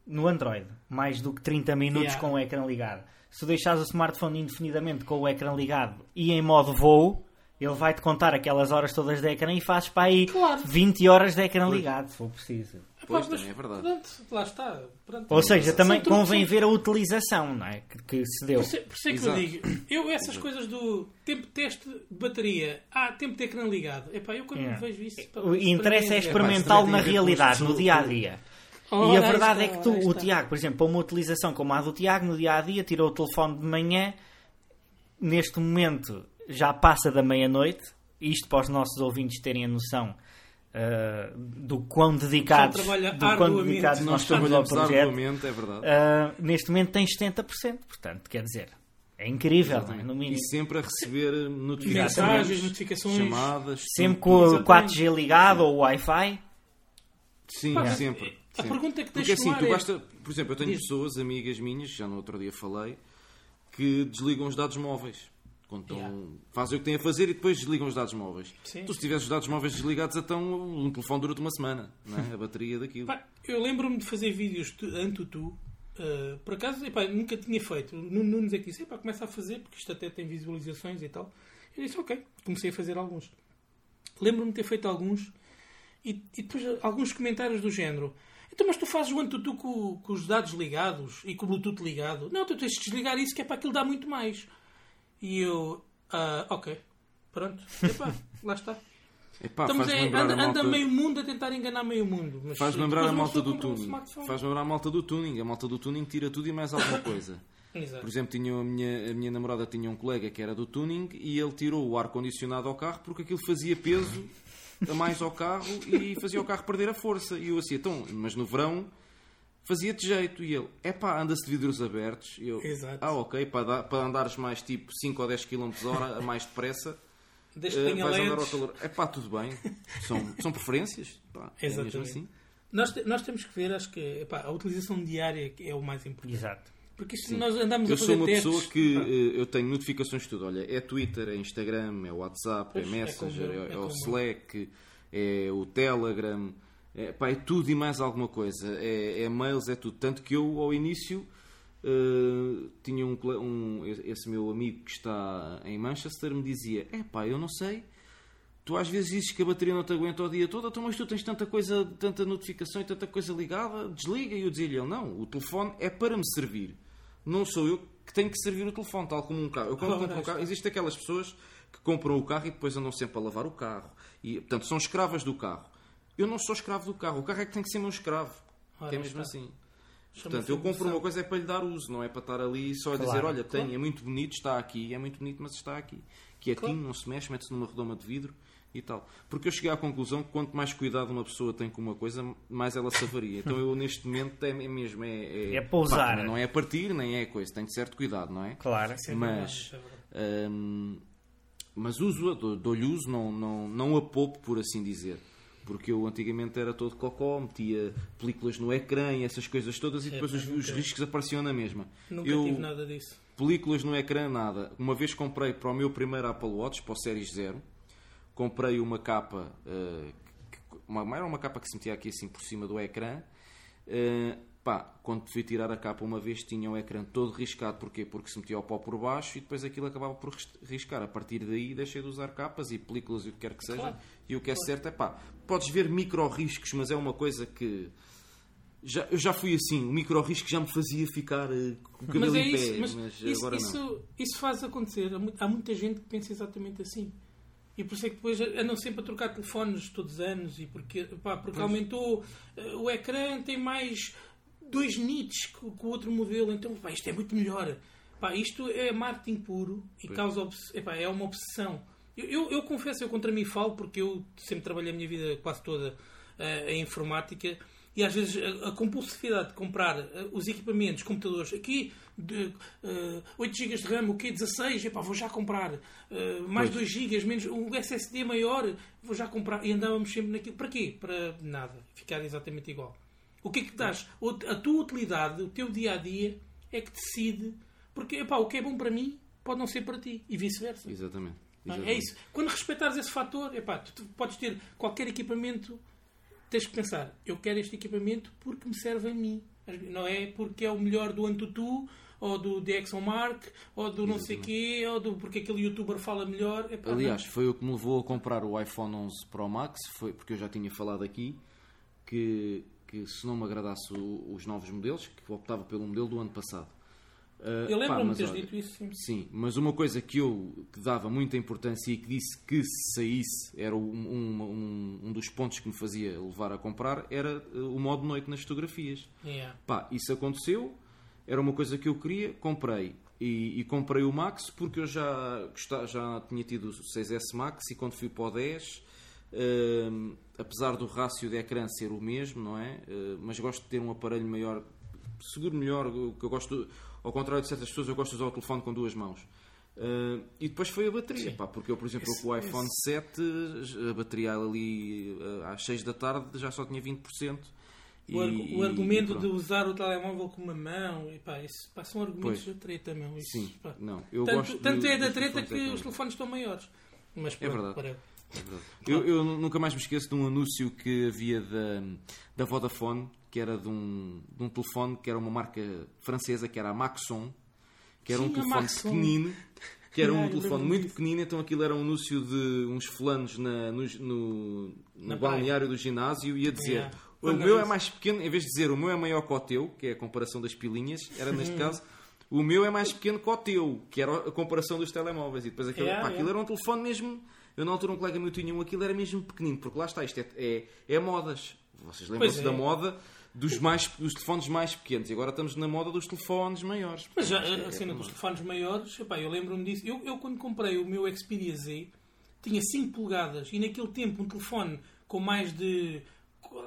no Android, mais do que 30 minutos yeah. com o ecrã ligado. Se deixares o smartphone indefinidamente com o ecrã ligado e em modo voo, ele vai-te contar aquelas horas todas de ecrã e fazes para aí claro. 20 horas de ecrã ligado, se for preciso. Pois, também é verdade. Pronto, lá está. Pronto, Ou seja, também convém ver a utilização não é? que, que se deu. Por isso, por isso é que eu digo, eu essas Exato. coisas do tempo de teste de bateria, ah, tempo de ecrã ligado, epá, eu quando yeah. vejo isso... o interesse é experimentá-lo na realidade, no dia a dia. e a verdade está, é que tu, o Tiago, por exemplo, para uma utilização como a do Tiago, no dia a dia, tirou o telefone de manhã, neste momento já passa da meia-noite, isto para os nossos ouvintes terem a noção uh, do quão dedicados, do quão dedicados nós estamos ao projeto. É uh, neste momento tem 70%, portanto, quer dizer, é incrível, é? no mínimo. E sempre a receber notificações, mensagens, notificações, chamadas. Sempre com o 4G ligado ou o Wi-Fi. Sim, Pá, sempre. A pergunta que Porque assim, tu basta, por exemplo, eu tenho Diz. pessoas, amigas minhas, já no outro dia falei, que desligam os dados móveis Quando estão, Yeah. fazem o que têm a fazer e depois desligam os dados móveis. Sim. Tu, se tiveres os dados móveis desligados, então um telefone dura-te uma semana, é? a bateria daquilo. Pá, eu lembro-me de fazer vídeos tu- antutu. Uh, por acaso, epá, nunca tinha feito. Nuno Nunes é que disse: epá, começa a fazer, porque isto até tem visualizações e tal. Eu disse: ok. Comecei a fazer alguns. Lembro-me de ter feito alguns e, e depois alguns comentários do género. Então, mas tu fazes o antutu com, com os dados ligados e com o Bluetooth ligado? Não, tu tens de desligar isso que é para aquilo dar muito mais. E eu, ah, ok, pronto, <laughs> epá, lá está. Epá, Estamos lembrar anda, a malta... anda meio mundo a tentar enganar meio mundo. Mas Faz lembrar a malta do um tuning. smartphone. Faz lembrar a malta do tuning. A malta do tuning tira tudo e mais alguma <coughs> coisa. Por exemplo, tinha a, minha, a minha namorada tinha um colega que era do tuning e ele tirou o ar-condicionado ao carro porque aquilo fazia peso a mais ao carro e fazia o carro perder a força. E eu assim, então, mas no verão fazia-te jeito. E ele, é pá, anda-se de vidros abertos. E eu, Exato. ah, ok, para, para andares mais tipo 5 ou 10 km hora, a mais depressa, Desde que tenha vais andar ao LEDs. calor. É pá, tudo bem. São, são preferências. Pá, é mesmo Exatamente. assim. Nós, nós temos que ver, acho que epá, a utilização diária é o mais importante. Exato. Porque isto nós andamos Eu a fazer sou uma testes. pessoa que eh, eu tenho notificações de tudo. Olha, é Twitter, é Instagram, é WhatsApp, Pois, é é Messenger, como eu, é, é é o eu. Slack, é o Telegram, é, pá, é tudo e mais alguma coisa. É, é mails, é tudo. Tanto que eu, ao início, eh, tinha um, um- esse meu amigo que está em Manchester me dizia: É pá, eu não sei. Tu às vezes dizes que a bateria não te aguenta o dia todo, então, mas tu tens tanta coisa, tanta notificação e tanta coisa ligada, desliga. E eu dizia-lhe: Não, o telefone é para me servir. Não sou eu que tenho que servir o telefone, tal como um carro. Eu quando Ora, compro um carro, existem aquelas pessoas que compram o carro e depois andam sempre a lavar o carro. E, portanto, são escravas do carro. Eu não sou escravo do carro. O carro é que tem que ser meu escravo. Ora, que é mesmo está. assim. Portanto, eu compro uma coisa é para lhe dar uso, não é para estar ali só a dizer, Claro, olha, tenho, é muito bonito, está aqui, é muito bonito, mas está aqui. Quietinho, não se mexe, mete-se numa redoma de vidro e tal. Porque eu cheguei à conclusão que quanto mais cuidado uma pessoa tem com uma coisa, mais ela se avaria. Então eu neste momento é, é mesmo, é... É pousar. pá, não é a partir, nem é coisa, tem de certo cuidado, não é? Claro. É mas- é. Hum, mas uso, dou- dou-lhe uso, não, não, não a poupo, por assim dizer. Porque eu antigamente era todo cocó, metia películas no ecrã e essas coisas todas e depois os, os riscos apareciam na mesma. Nunca eu, tive nada disso. películas no ecrã, nada. Uma vez comprei para o meu primeiro Apple Watch, para o Series 0, comprei uma capa, eh, que- uma, era uma capa que se metia aqui assim por cima do ecrã. Eh, pá, quando fui tirar a capa uma vez tinha o ecrã todo riscado. Porquê? Porque se metia o pó por baixo e depois aquilo acabava por ris- riscar. A partir daí deixei de usar capas e películas e o que quer que seja. Claro. E o que é certo é pá, podes ver micro riscos, mas é uma coisa que. Já, eu já fui assim, o micro risco já me fazia ficar eh, com o cabelo Mas é em pé, isso, mas, mas isso, agora não. isso, isso faz acontecer. Há muita gente que pensa exatamente assim. E por isso é que depois andam sempre a trocar telefones todos os anos e porque, pá, porque aumentou eh, o ecrã, tem mais 2 nits que, o- outro modelo, então pá, isto é muito melhor. Pá, isto é marketing puro e causa obs- epá, é uma obsessão. Eu, eu, eu confesso, eu contra mim falo porque eu sempre trabalhei a minha vida quase toda eh, em informática e às vezes a, a compulsividade de comprar eh, os equipamentos, computadores, aqui de, eh, 8 GB de RAM, o que 16, epá, vou já comprar. Eh, mais 2 GB, menos um SSD maior, vou já comprar. E andávamos sempre naquilo. Para quê? Para nada. Ficar exatamente igual. O que é que dás? A tua utilidade, o teu dia a dia é que decide. Porque epá, o que é bom para mim pode não ser para ti e vice-versa. Exatamente. Não é? Exatamente. É isso. Quando respeitares esse fator, epá, tu, podes ter qualquer equipamento, tens que pensar, eu quero este equipamento porque me serve a mim. Não é porque é o melhor do Antutu, ou do DxOMark, ou do não sei quê, ou do porque aquele youtuber fala melhor. Epá, Aliás, foi o que me levou a comprar o iPhone 11 Pro Max, foi porque eu já tinha falado aqui que, que se não me agradasse o- os novos modelos, que optava pelo modelo do ano passado. Ah, eu lembro-me de teres dito isso. Sim. Sim, mas uma coisa que eu que dava muita importância e que disse que se saísse era um, um, um- dos pontos que me fazia levar a comprar era eh, o modo noite nas fotografias. Yeah. Pá, isso aconteceu, era uma coisa que eu queria, comprei. E, e comprei o Max porque eu já, já tinha tido o 6S Max e quando fui para o 10, apesar do rácio de ecrã ser o mesmo, não é? Eh, mas gosto de ter um aparelho maior, seguro melhor, que eu gosto, ao contrário de certas pessoas, eu gosto de usar o telefone com duas mãos. Eh, e depois foi a bateria, pá, porque eu, por exemplo, Esse- com o iPhone 7, a bateria ali eh, às 6 da tarde já só tinha 20%. O, E- o argumento e de usar o telemóvel com uma mão, e pá, isso, pá, são argumentos Pois. da treta, meu. Isso, Sim, pá. não. Eu tanto gosto tanto de- é da treta que ecrã. os telefones estão maiores. Mas pronto. É verdade. Eu, eu nunca mais me esqueço de um anúncio que havia da, da Vodafone, que era de um, de um telefone que era uma marca francesa, que era a Maxon, que era Sim, um telefone pequenino, que era um telefone muito disso. pequenino, então aquilo era um anúncio de uns fulanos na, no, no, no balneário do ginásio e a dizer Yeah. o Quando meu é mais pequeno, em vez de dizer o meu é maior que o teu, que é a comparação das pilinhas, era <laughs> neste caso o meu é mais pequeno que o teu, que era a comparação dos telemóveis. E depois aquilo, Yeah, pá, yeah. aquilo era um telefone mesmo. Eu na altura um colega meu tinha um, aquilo era mesmo pequenino, porque lá está, isto é, é, é modas. Vocês lembram-se é. da moda dos, mais, dos telefones mais pequenos e agora estamos na moda dos telefones maiores. Mas já, é- a cena dos telefones maiores, epá, eu lembro-me disso. Eu, eu, quando comprei o meu Xperia Z, tinha 5 polegadas e naquele tempo um telefone com mais de.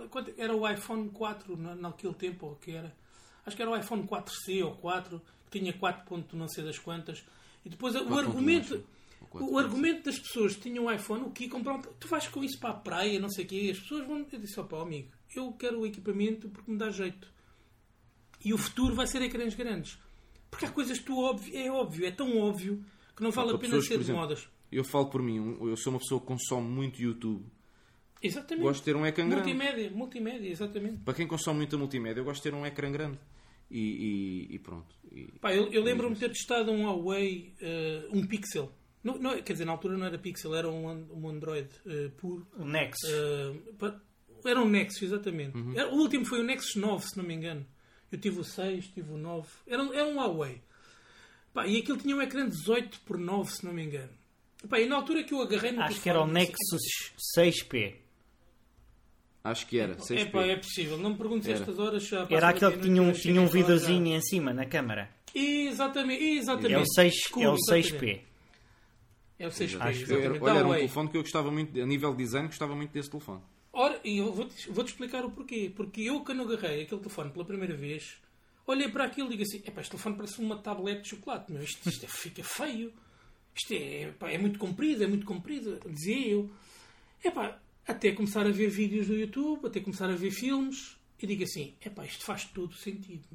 quanto- era o iPhone 4 na, naquele tempo, ou o que era? Acho que era o iPhone 4C ou 4, que tinha 4. ponto não sei das quantas. E depois o 4.1, argumento. Acho. Ou 4, O argumento das pessoas que tinham um iPhone, o que comprar um- Tu vais com isso para a praia, não sei o quê, as pessoas vão. Eu disse, opa, amigo, eu quero o equipamento porque me dá jeito. E o futuro vai ser ecrãs grandes. Porque há coisas que tu óbvio, é óbvio, é tão óbvio que não vale a pena ser de modas. Eu falo por mim, eu sou uma pessoa que consome muito YouTube. Exatamente. Gosto de ter um ecrã grande. multimédia, multimédia, exatamente. Para quem consome muita multimédia, eu gosto de ter um ecrã grande. E, e- e pronto. E- Pá, eu, eu lembro-me de ter testado um Huawei, eh, um Pixel. Não, não, quer dizer, na altura não era Pixel, era um, um Android eh, puro. O Nexus. Pa- era um Nexus, exatamente. Uhum. Era- o último foi o Nexus 9, se não me engano. Eu tive o 6, tive o 9. Era, um- era um Huawei. Pá, e aquilo tinha um ecrã 18 por 9, se não me engano. Pá, e na altura que eu agarrei no Acho que era o Nexus 6P. Acho que era. É 6P. pá, é possível. Não me perguntes Era. estas horas. já Era aquele que tinha um, tinha um vidrozinho em cima na câmara. Exatamente, exatamente. É o, 6, Escuro, é o exatamente. 6P. É o 6P, Acho que era, olha, era um telefone que eu gostava muito, a nível de design, gostava muito desse telefone. Ora, e eu vou-te vou-te explicar o porquê. Porque eu, quando agarrei aquele telefone pela primeira vez, olhei para aquilo e digo assim: este telefone parece uma tablete de chocolate, meu. Isto, isto é- fica feio. Isto é, pá, é muito comprido, é muito comprido. Dizia eu. Epá, até começar a ver vídeos no YouTube, até começar a ver filmes, e digo assim: epá, isto faz todo sentido.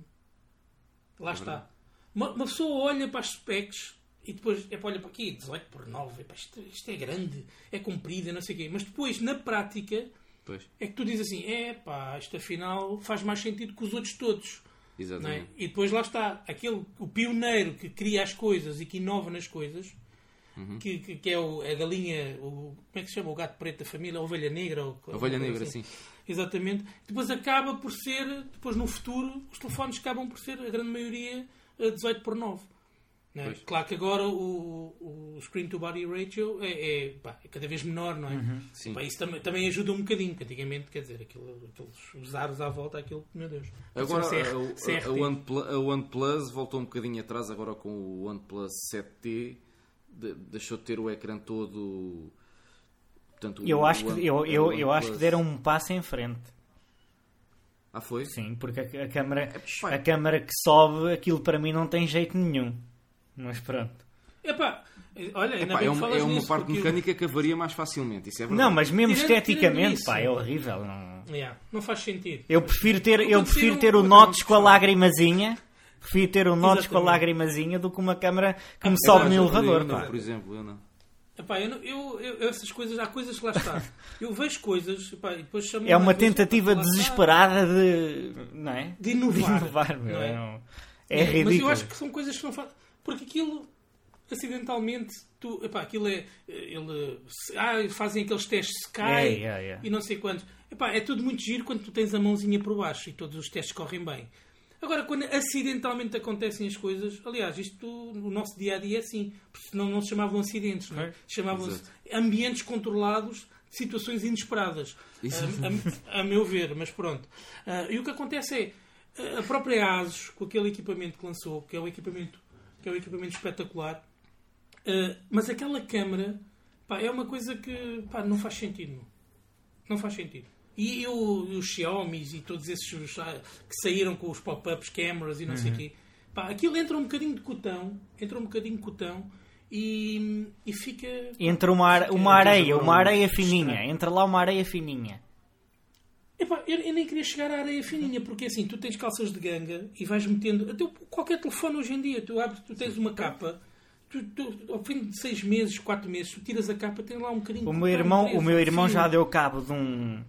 Lá está. Uma, uma pessoa olha para as specs e depois epá, olha para aqui, 18 por 9, epá, isto, isto é grande, é comprido, não sei o quê. Mas depois, na prática, Pois, é que tu dizes assim: é pá, isto afinal faz mais sentido que os outros todos. É? exatamente. E depois lá está, aquele, o pioneiro que cria as coisas e que inova nas coisas, Uhum. que, que, que é o, a galinha, o, como é que se chama? O gato preto da família, a ovelha negra. Ou, Ovelha negra, assim. sim. Exatamente. Depois acaba por ser, depois no futuro, os telefones acabam por ser, a grande maioria, eh, 18 por 9. Não é? Claro que agora o, o screen to body ratio é, é, pá, é cada vez menor, não é? Uhum. Sim. Pá, isso também, também ajuda um bocadinho, porque antigamente, quer dizer, aquilo, aqueles, os aros à volta, aquilo, meu Deus. Agora CR, a, a, a, OnePlus, a OnePlus voltou um bocadinho atrás agora com o OnePlus 7T. de- deixou de ter o ecrã todo. Portanto, Eu o acho que, One- eu, eu, eu acho que deram um passo em frente. Ah, foi? Sim, porque a, a câmara, pá. a câmara que sobe, aquilo para mim não tem jeito nenhum. Mas pronto. Epá, olha, ainda Epá, bem é, que uma, falas é uma nisso, parte porque- mecânica que avaria mais facilmente. Isso é verdade. Não, mas mesmo Tirando- tirando esteticamente, isso. pá, é horrível. Não... Yeah, não faz sentido. Eu prefiro ter, eu prefiro ter uma o Notes com a muito lagrimazinha. Prefiro ter o Notes com a Exatamente. lagrimazinha do que uma câmara que me É sobe no verdade, elevador, não, pá. por exemplo, eu não. Epá, eu, não- eu, eu- essas coisas, há coisas que lá está. Eu vejo coisas epá, e depois chamo É uma tentativa desesperada de. Não é? de inovar. De inovar, meu. não é? É, um- é Mas eu ridículo. acho que são coisas que não fazem. Porque aquilo, acidentalmente, tu, epá, aquilo é. Ele, ah, fazem aqueles testes se cai É, é, é. e não sei quantos. Epá, é tudo muito giro quando tu tens a mãozinha por baixo e todos os testes correm bem. Agora, quando acidentalmente acontecem as coisas, aliás, isto no nosso dia a dia é assim, porque senão não se chamavam acidentes, não é? Chamavam-se ambientes controlados situações inesperadas, a, a- a meu ver, mas pronto. Ah, e o que acontece é a própria ASUS, com aquele equipamento que lançou, que é um equipamento, que é um equipamento espetacular, ah, mas aquela câmara pá, é uma coisa que pá, não faz sentido. Não, não faz sentido. E o- os Xiaomi e todos esses ah, que saíram com os pop-ups cameras e não sei o quê, pá, aquilo entra um bocadinho de cotão, entra um bocadinho de cotão e, e fica. Entra uma, fica- uma areia, uma um areia fininha. estranho. Entra lá uma areia fininha. Epá, eu, eu nem queria chegar à areia fininha, porque assim, tu tens calças de ganga e vais metendo. Até qualquer telefone hoje em dia, tu abres, tu tens uma capa, tu, tu- ao fim de seis meses, quatro meses, tu tiras a capa, tem lá um bocadinho O de meu irmão, o meu irmão fio. já deu cabo de um.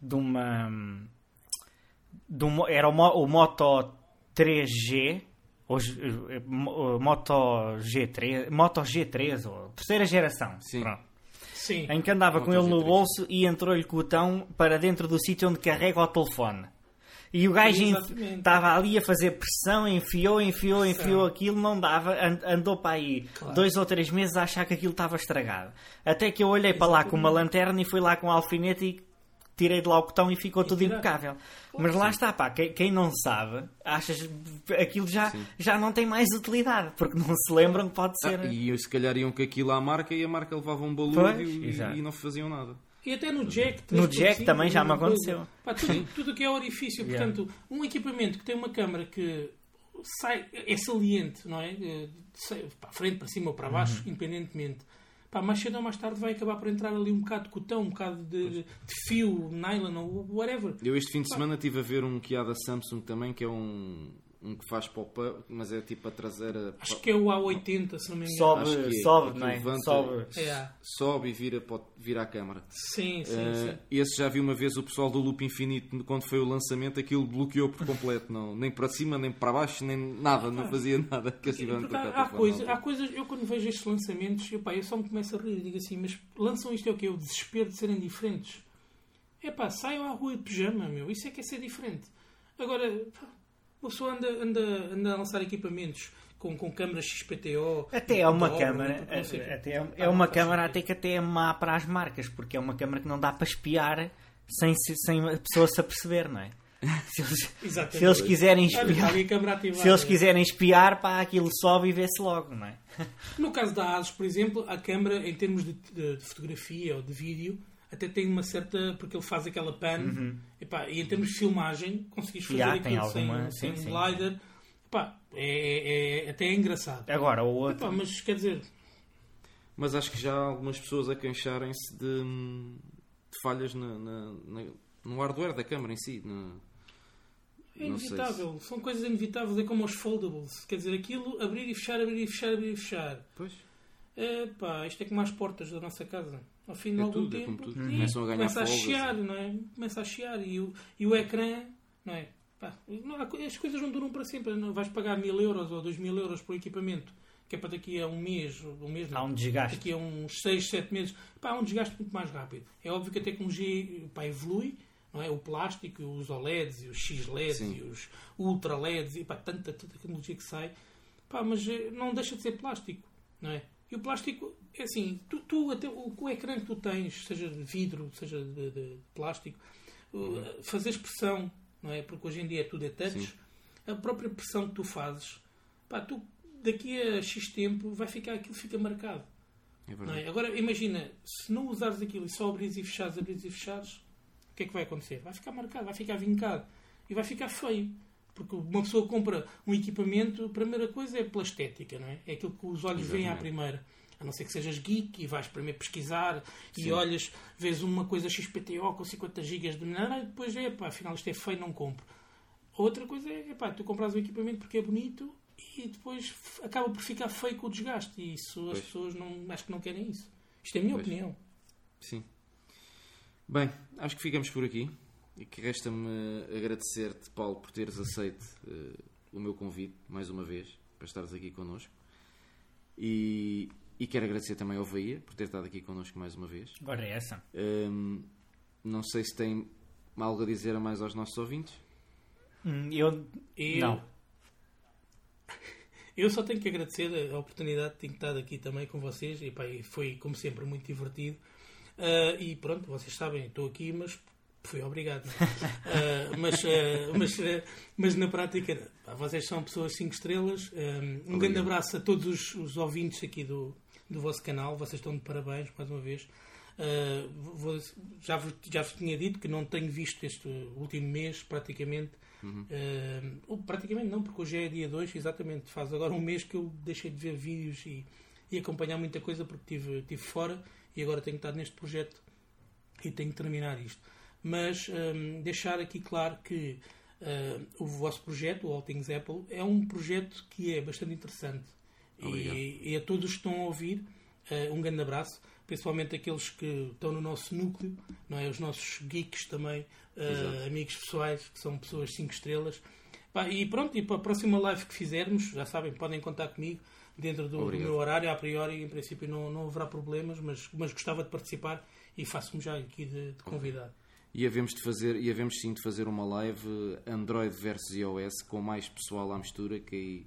de uma. de um, era o, o Moto 3G. Ou, G- eh, Mo- Moto G3, Moto G3, ou terceira geração. Sim. Pronto. Sim. Em que andava com ele no G3. bolso e entrou-lhe com o botão para dentro do sítio onde carrega o telefone. E o gajo Exatamente. estava ali a fazer pressão, enfiou, enfiou, enfiou Pressão. aquilo, não dava, an- andou para aí Claro. dois ou três meses a achar que aquilo estava estragado. Até que eu olhei para lá com uma lanterna e fui lá com um alfinete e tirei de lá o botão e ficou tudo tirar. impecável. Mas lá está, pá, quem, quem não sabe, achas aquilo já, já não tem mais utilidade, porque não se lembram que pode ser. Ah, e se calhar iam com aquilo à marca e a marca levava um Pois, e, e não faziam nada. E até no jack. No 3.5, jack também já me aconteceu. Pá, tudo, tudo que é orifício. Yeah. Portanto, um equipamento que tem uma câmara que sai, é saliente, não é? Eh, sai Para frente, para cima ou para baixo, Uhum. independentemente. Pá, mais cedo ou mais tarde vai acabar por entrar ali um bocado de cotão, um bocado de, de fio, nylon ou whatever. Eu este fim de semana estive a ver um que há da Samsung também, que é um, um que faz pop-up, mas é tipo a traseira. Acho que é o A80, se não me engano. Sobe, Acho que é, sobe, é? levanta- Sobe. Sobe e vira, o- vira a câmara. sim, sim, Eh, sim. esse já vi uma vez o pessoal do Loop Infinito, quando foi o lançamento, aquilo bloqueou por completo. Não, nem para cima, nem para baixo, nem nada, não fazia nada. Que assim Porque há, há, coisa, há coisas, eu quando vejo estes lançamentos, eu, pá, eu só me começo a rir e digo assim, mas lançam isto é o quê? O desespero de serem diferentes. É pá, saiam à rua de pijama, meu, isso é que é ser diferente. Agora, pá, uma pessoa anda, anda, anda a lançar equipamentos com, com câmaras XPTO. Até é uma câmara, até é, é uma câmara até que até é má para as marcas, porque é uma câmara que não dá para espiar sem, se- sem a pessoa se aperceber, não é? <laughs> Se eles, se eles quiserem Olha, espiar, ali a câmara ativada. se eles quiserem espiar, pá, aquilo sobe e vê-se logo, não é? No caso da ASUS, por exemplo, a câmara, em termos de, de- de fotografia ou de vídeo, até tem uma certa. porque ele faz aquela pan. Epá, e em termos de filmagem, conseguis fazer Já, aquilo tem alguma- sem, sim, sem sim. glider. Epá, é, é- é- até é engraçado. Agora, o outro. Epá, mas quer dizer, Mas acho que já há algumas pessoas a queixarem-se de, de falhas na- na- na- no hardware da câmara em si. na- é inevitável. São coisas inevitáveis. É como os foldables. Quer dizer, aquilo abrir e fechar, abrir e fechar, abrir e fechar. Pois. Epá, isto é como as portas da nossa casa. Ao fim de É algum tudo, é tempo, tudo. ih, Começam a ganhar começa a folgas, chiar, é. não é? Começa a chiar e o, e o ecrã, não é? Pá, não, as coisas não duram para sempre. Não vais pagar mil euros ou dois mil euros por equipamento que é para daqui a um mês, um mês não, Há um desgaste. daqui a uns 6, 7 meses, pá, há um desgaste muito mais rápido. É óbvio que a tecnologia pá, evolui, não é? O plástico, os OLEDs, e os X-LEDs, e os Ultra LEDs, e pá, tanta, tanta tecnologia que sai, pá, mas eh, não deixa de ser plástico, não é? E o plástico, é assim, tu, tu até o, o ecrã que tu tens, seja de vidro, seja de, de plástico, uh, fazeres pressão, não é? Porque hoje em dia tudo é touch, Sim. a própria pressão que tu fazes, pá, tu daqui a X tempo vai ficar, aquilo fica marcado. É é? Agora imagina, se não usares aquilo e só abrires e fechares, abrires e fechares, o que é que vai acontecer? Vai ficar marcado, vai ficar vincado e vai ficar feio. Porque uma pessoa compra um equipamento, a primeira coisa é pela estética, não é? É aquilo que os olhos veem à primeira. A não ser que sejas geek e vais primeiro pesquisar e Sim. olhas, vês uma coisa XPTO com 50 GB de memória e depois é pá, afinal isto é feio, não compro. Outra coisa é, pá, tu compras um equipamento porque é bonito e depois acaba por ficar feio com o desgaste. E isso as Pois. pessoas não, acho que não querem isso. Isto é a minha Pois. opinião. Sim. Bem, acho que ficamos por aqui. E que resta-me agradecer-te, Paulo, por teres aceito eh, o meu convite, mais uma vez, para estares aqui connosco. E, e quero agradecer também ao Bahia por ter estado aqui connosco mais uma vez. Agora é essa. Hum, não sei se tem algo a dizer a mais aos nossos ouvintes. Hum, Eu. Eu, Não. <laughs> eu só tenho que agradecer a oportunidade de ter estado aqui também com vocês. E, pá, foi, como sempre, muito divertido. Ah, e pronto, vocês sabem, estou aqui, mas fui obrigado. não <laughs> é? Ah, mas, ah, mas, ah, mas na prática, pá, vocês são pessoas 5 estrelas. Ah, um grande abraço a todos os, os ouvintes aqui do, do vosso canal. Vocês estão de parabéns, mais uma vez. Vou- já, vos, já vos tinha dito que não tenho visto este último mês, praticamente. Ou praticamente não, porque hoje é dia 2, exatamente. Faz agora um mês que eu deixei de ver vídeos e, e acompanhar muita coisa porque estive tive fora e agora tenho estado neste projeto e tenho que terminar isto. Mas um, deixar aqui claro que uh, o vosso projeto, o All Things Apple, é um projeto que é bastante interessante. E, e, a todos que estão a ouvir, uh, um grande abraço, principalmente aqueles que estão no nosso núcleo, não é? os nossos geeks também, uh, amigos pessoais, que são pessoas 5 estrelas. e pronto, e para a próxima live que fizermos, já sabem, podem contar comigo dentro do, do, meu horário. A priori, em princípio, não, não haverá problemas, mas, mas gostava de participar e faço-me já aqui de, de convidar. E havemos, de fazer, e havemos sim de fazer uma live Android versus iOS com mais pessoal à mistura, que aí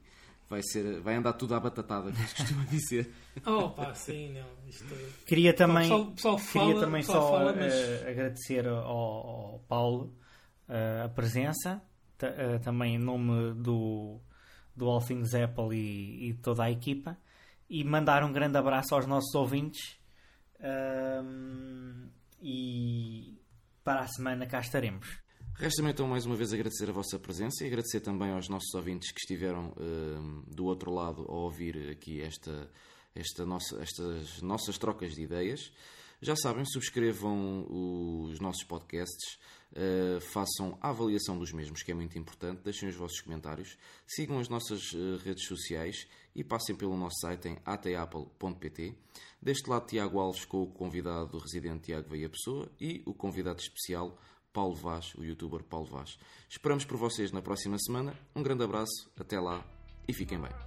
vai, ser, vai andar tudo à batatada, como se costuma <laughs> dizer. Oh, pá, sim, não. Isto... É- queria também, pessoal, pessoal fala, queria também só fala, mas... uh, agradecer ao, ao Paulo uh, a presença, uh, também em nome do, do All Things Apple e, e toda a equipa, e mandar um grande abraço aos nossos ouvintes. e para a semana cá estaremos. Resta-me então mais uma vez agradecer a vossa presença e agradecer também aos nossos ouvintes que estiveram uh, do outro lado a ouvir aqui esta, esta nossa, estas nossas trocas de ideias. Já sabem, subscrevam os nossos podcasts, uh, façam a avaliação dos mesmos, que é muito importante, deixem os vossos comentários, sigam as nossas uh, redes sociais e passem pelo nosso site em atapple.pt. Deste lado, Tiago Alves com o convidado residente Tiago Veia Pessoa e o convidado especial Paulo Vaz, o youtuber Paulo Vaz. Esperamos por vocês na próxima semana. Um grande abraço, até lá e fiquem bem.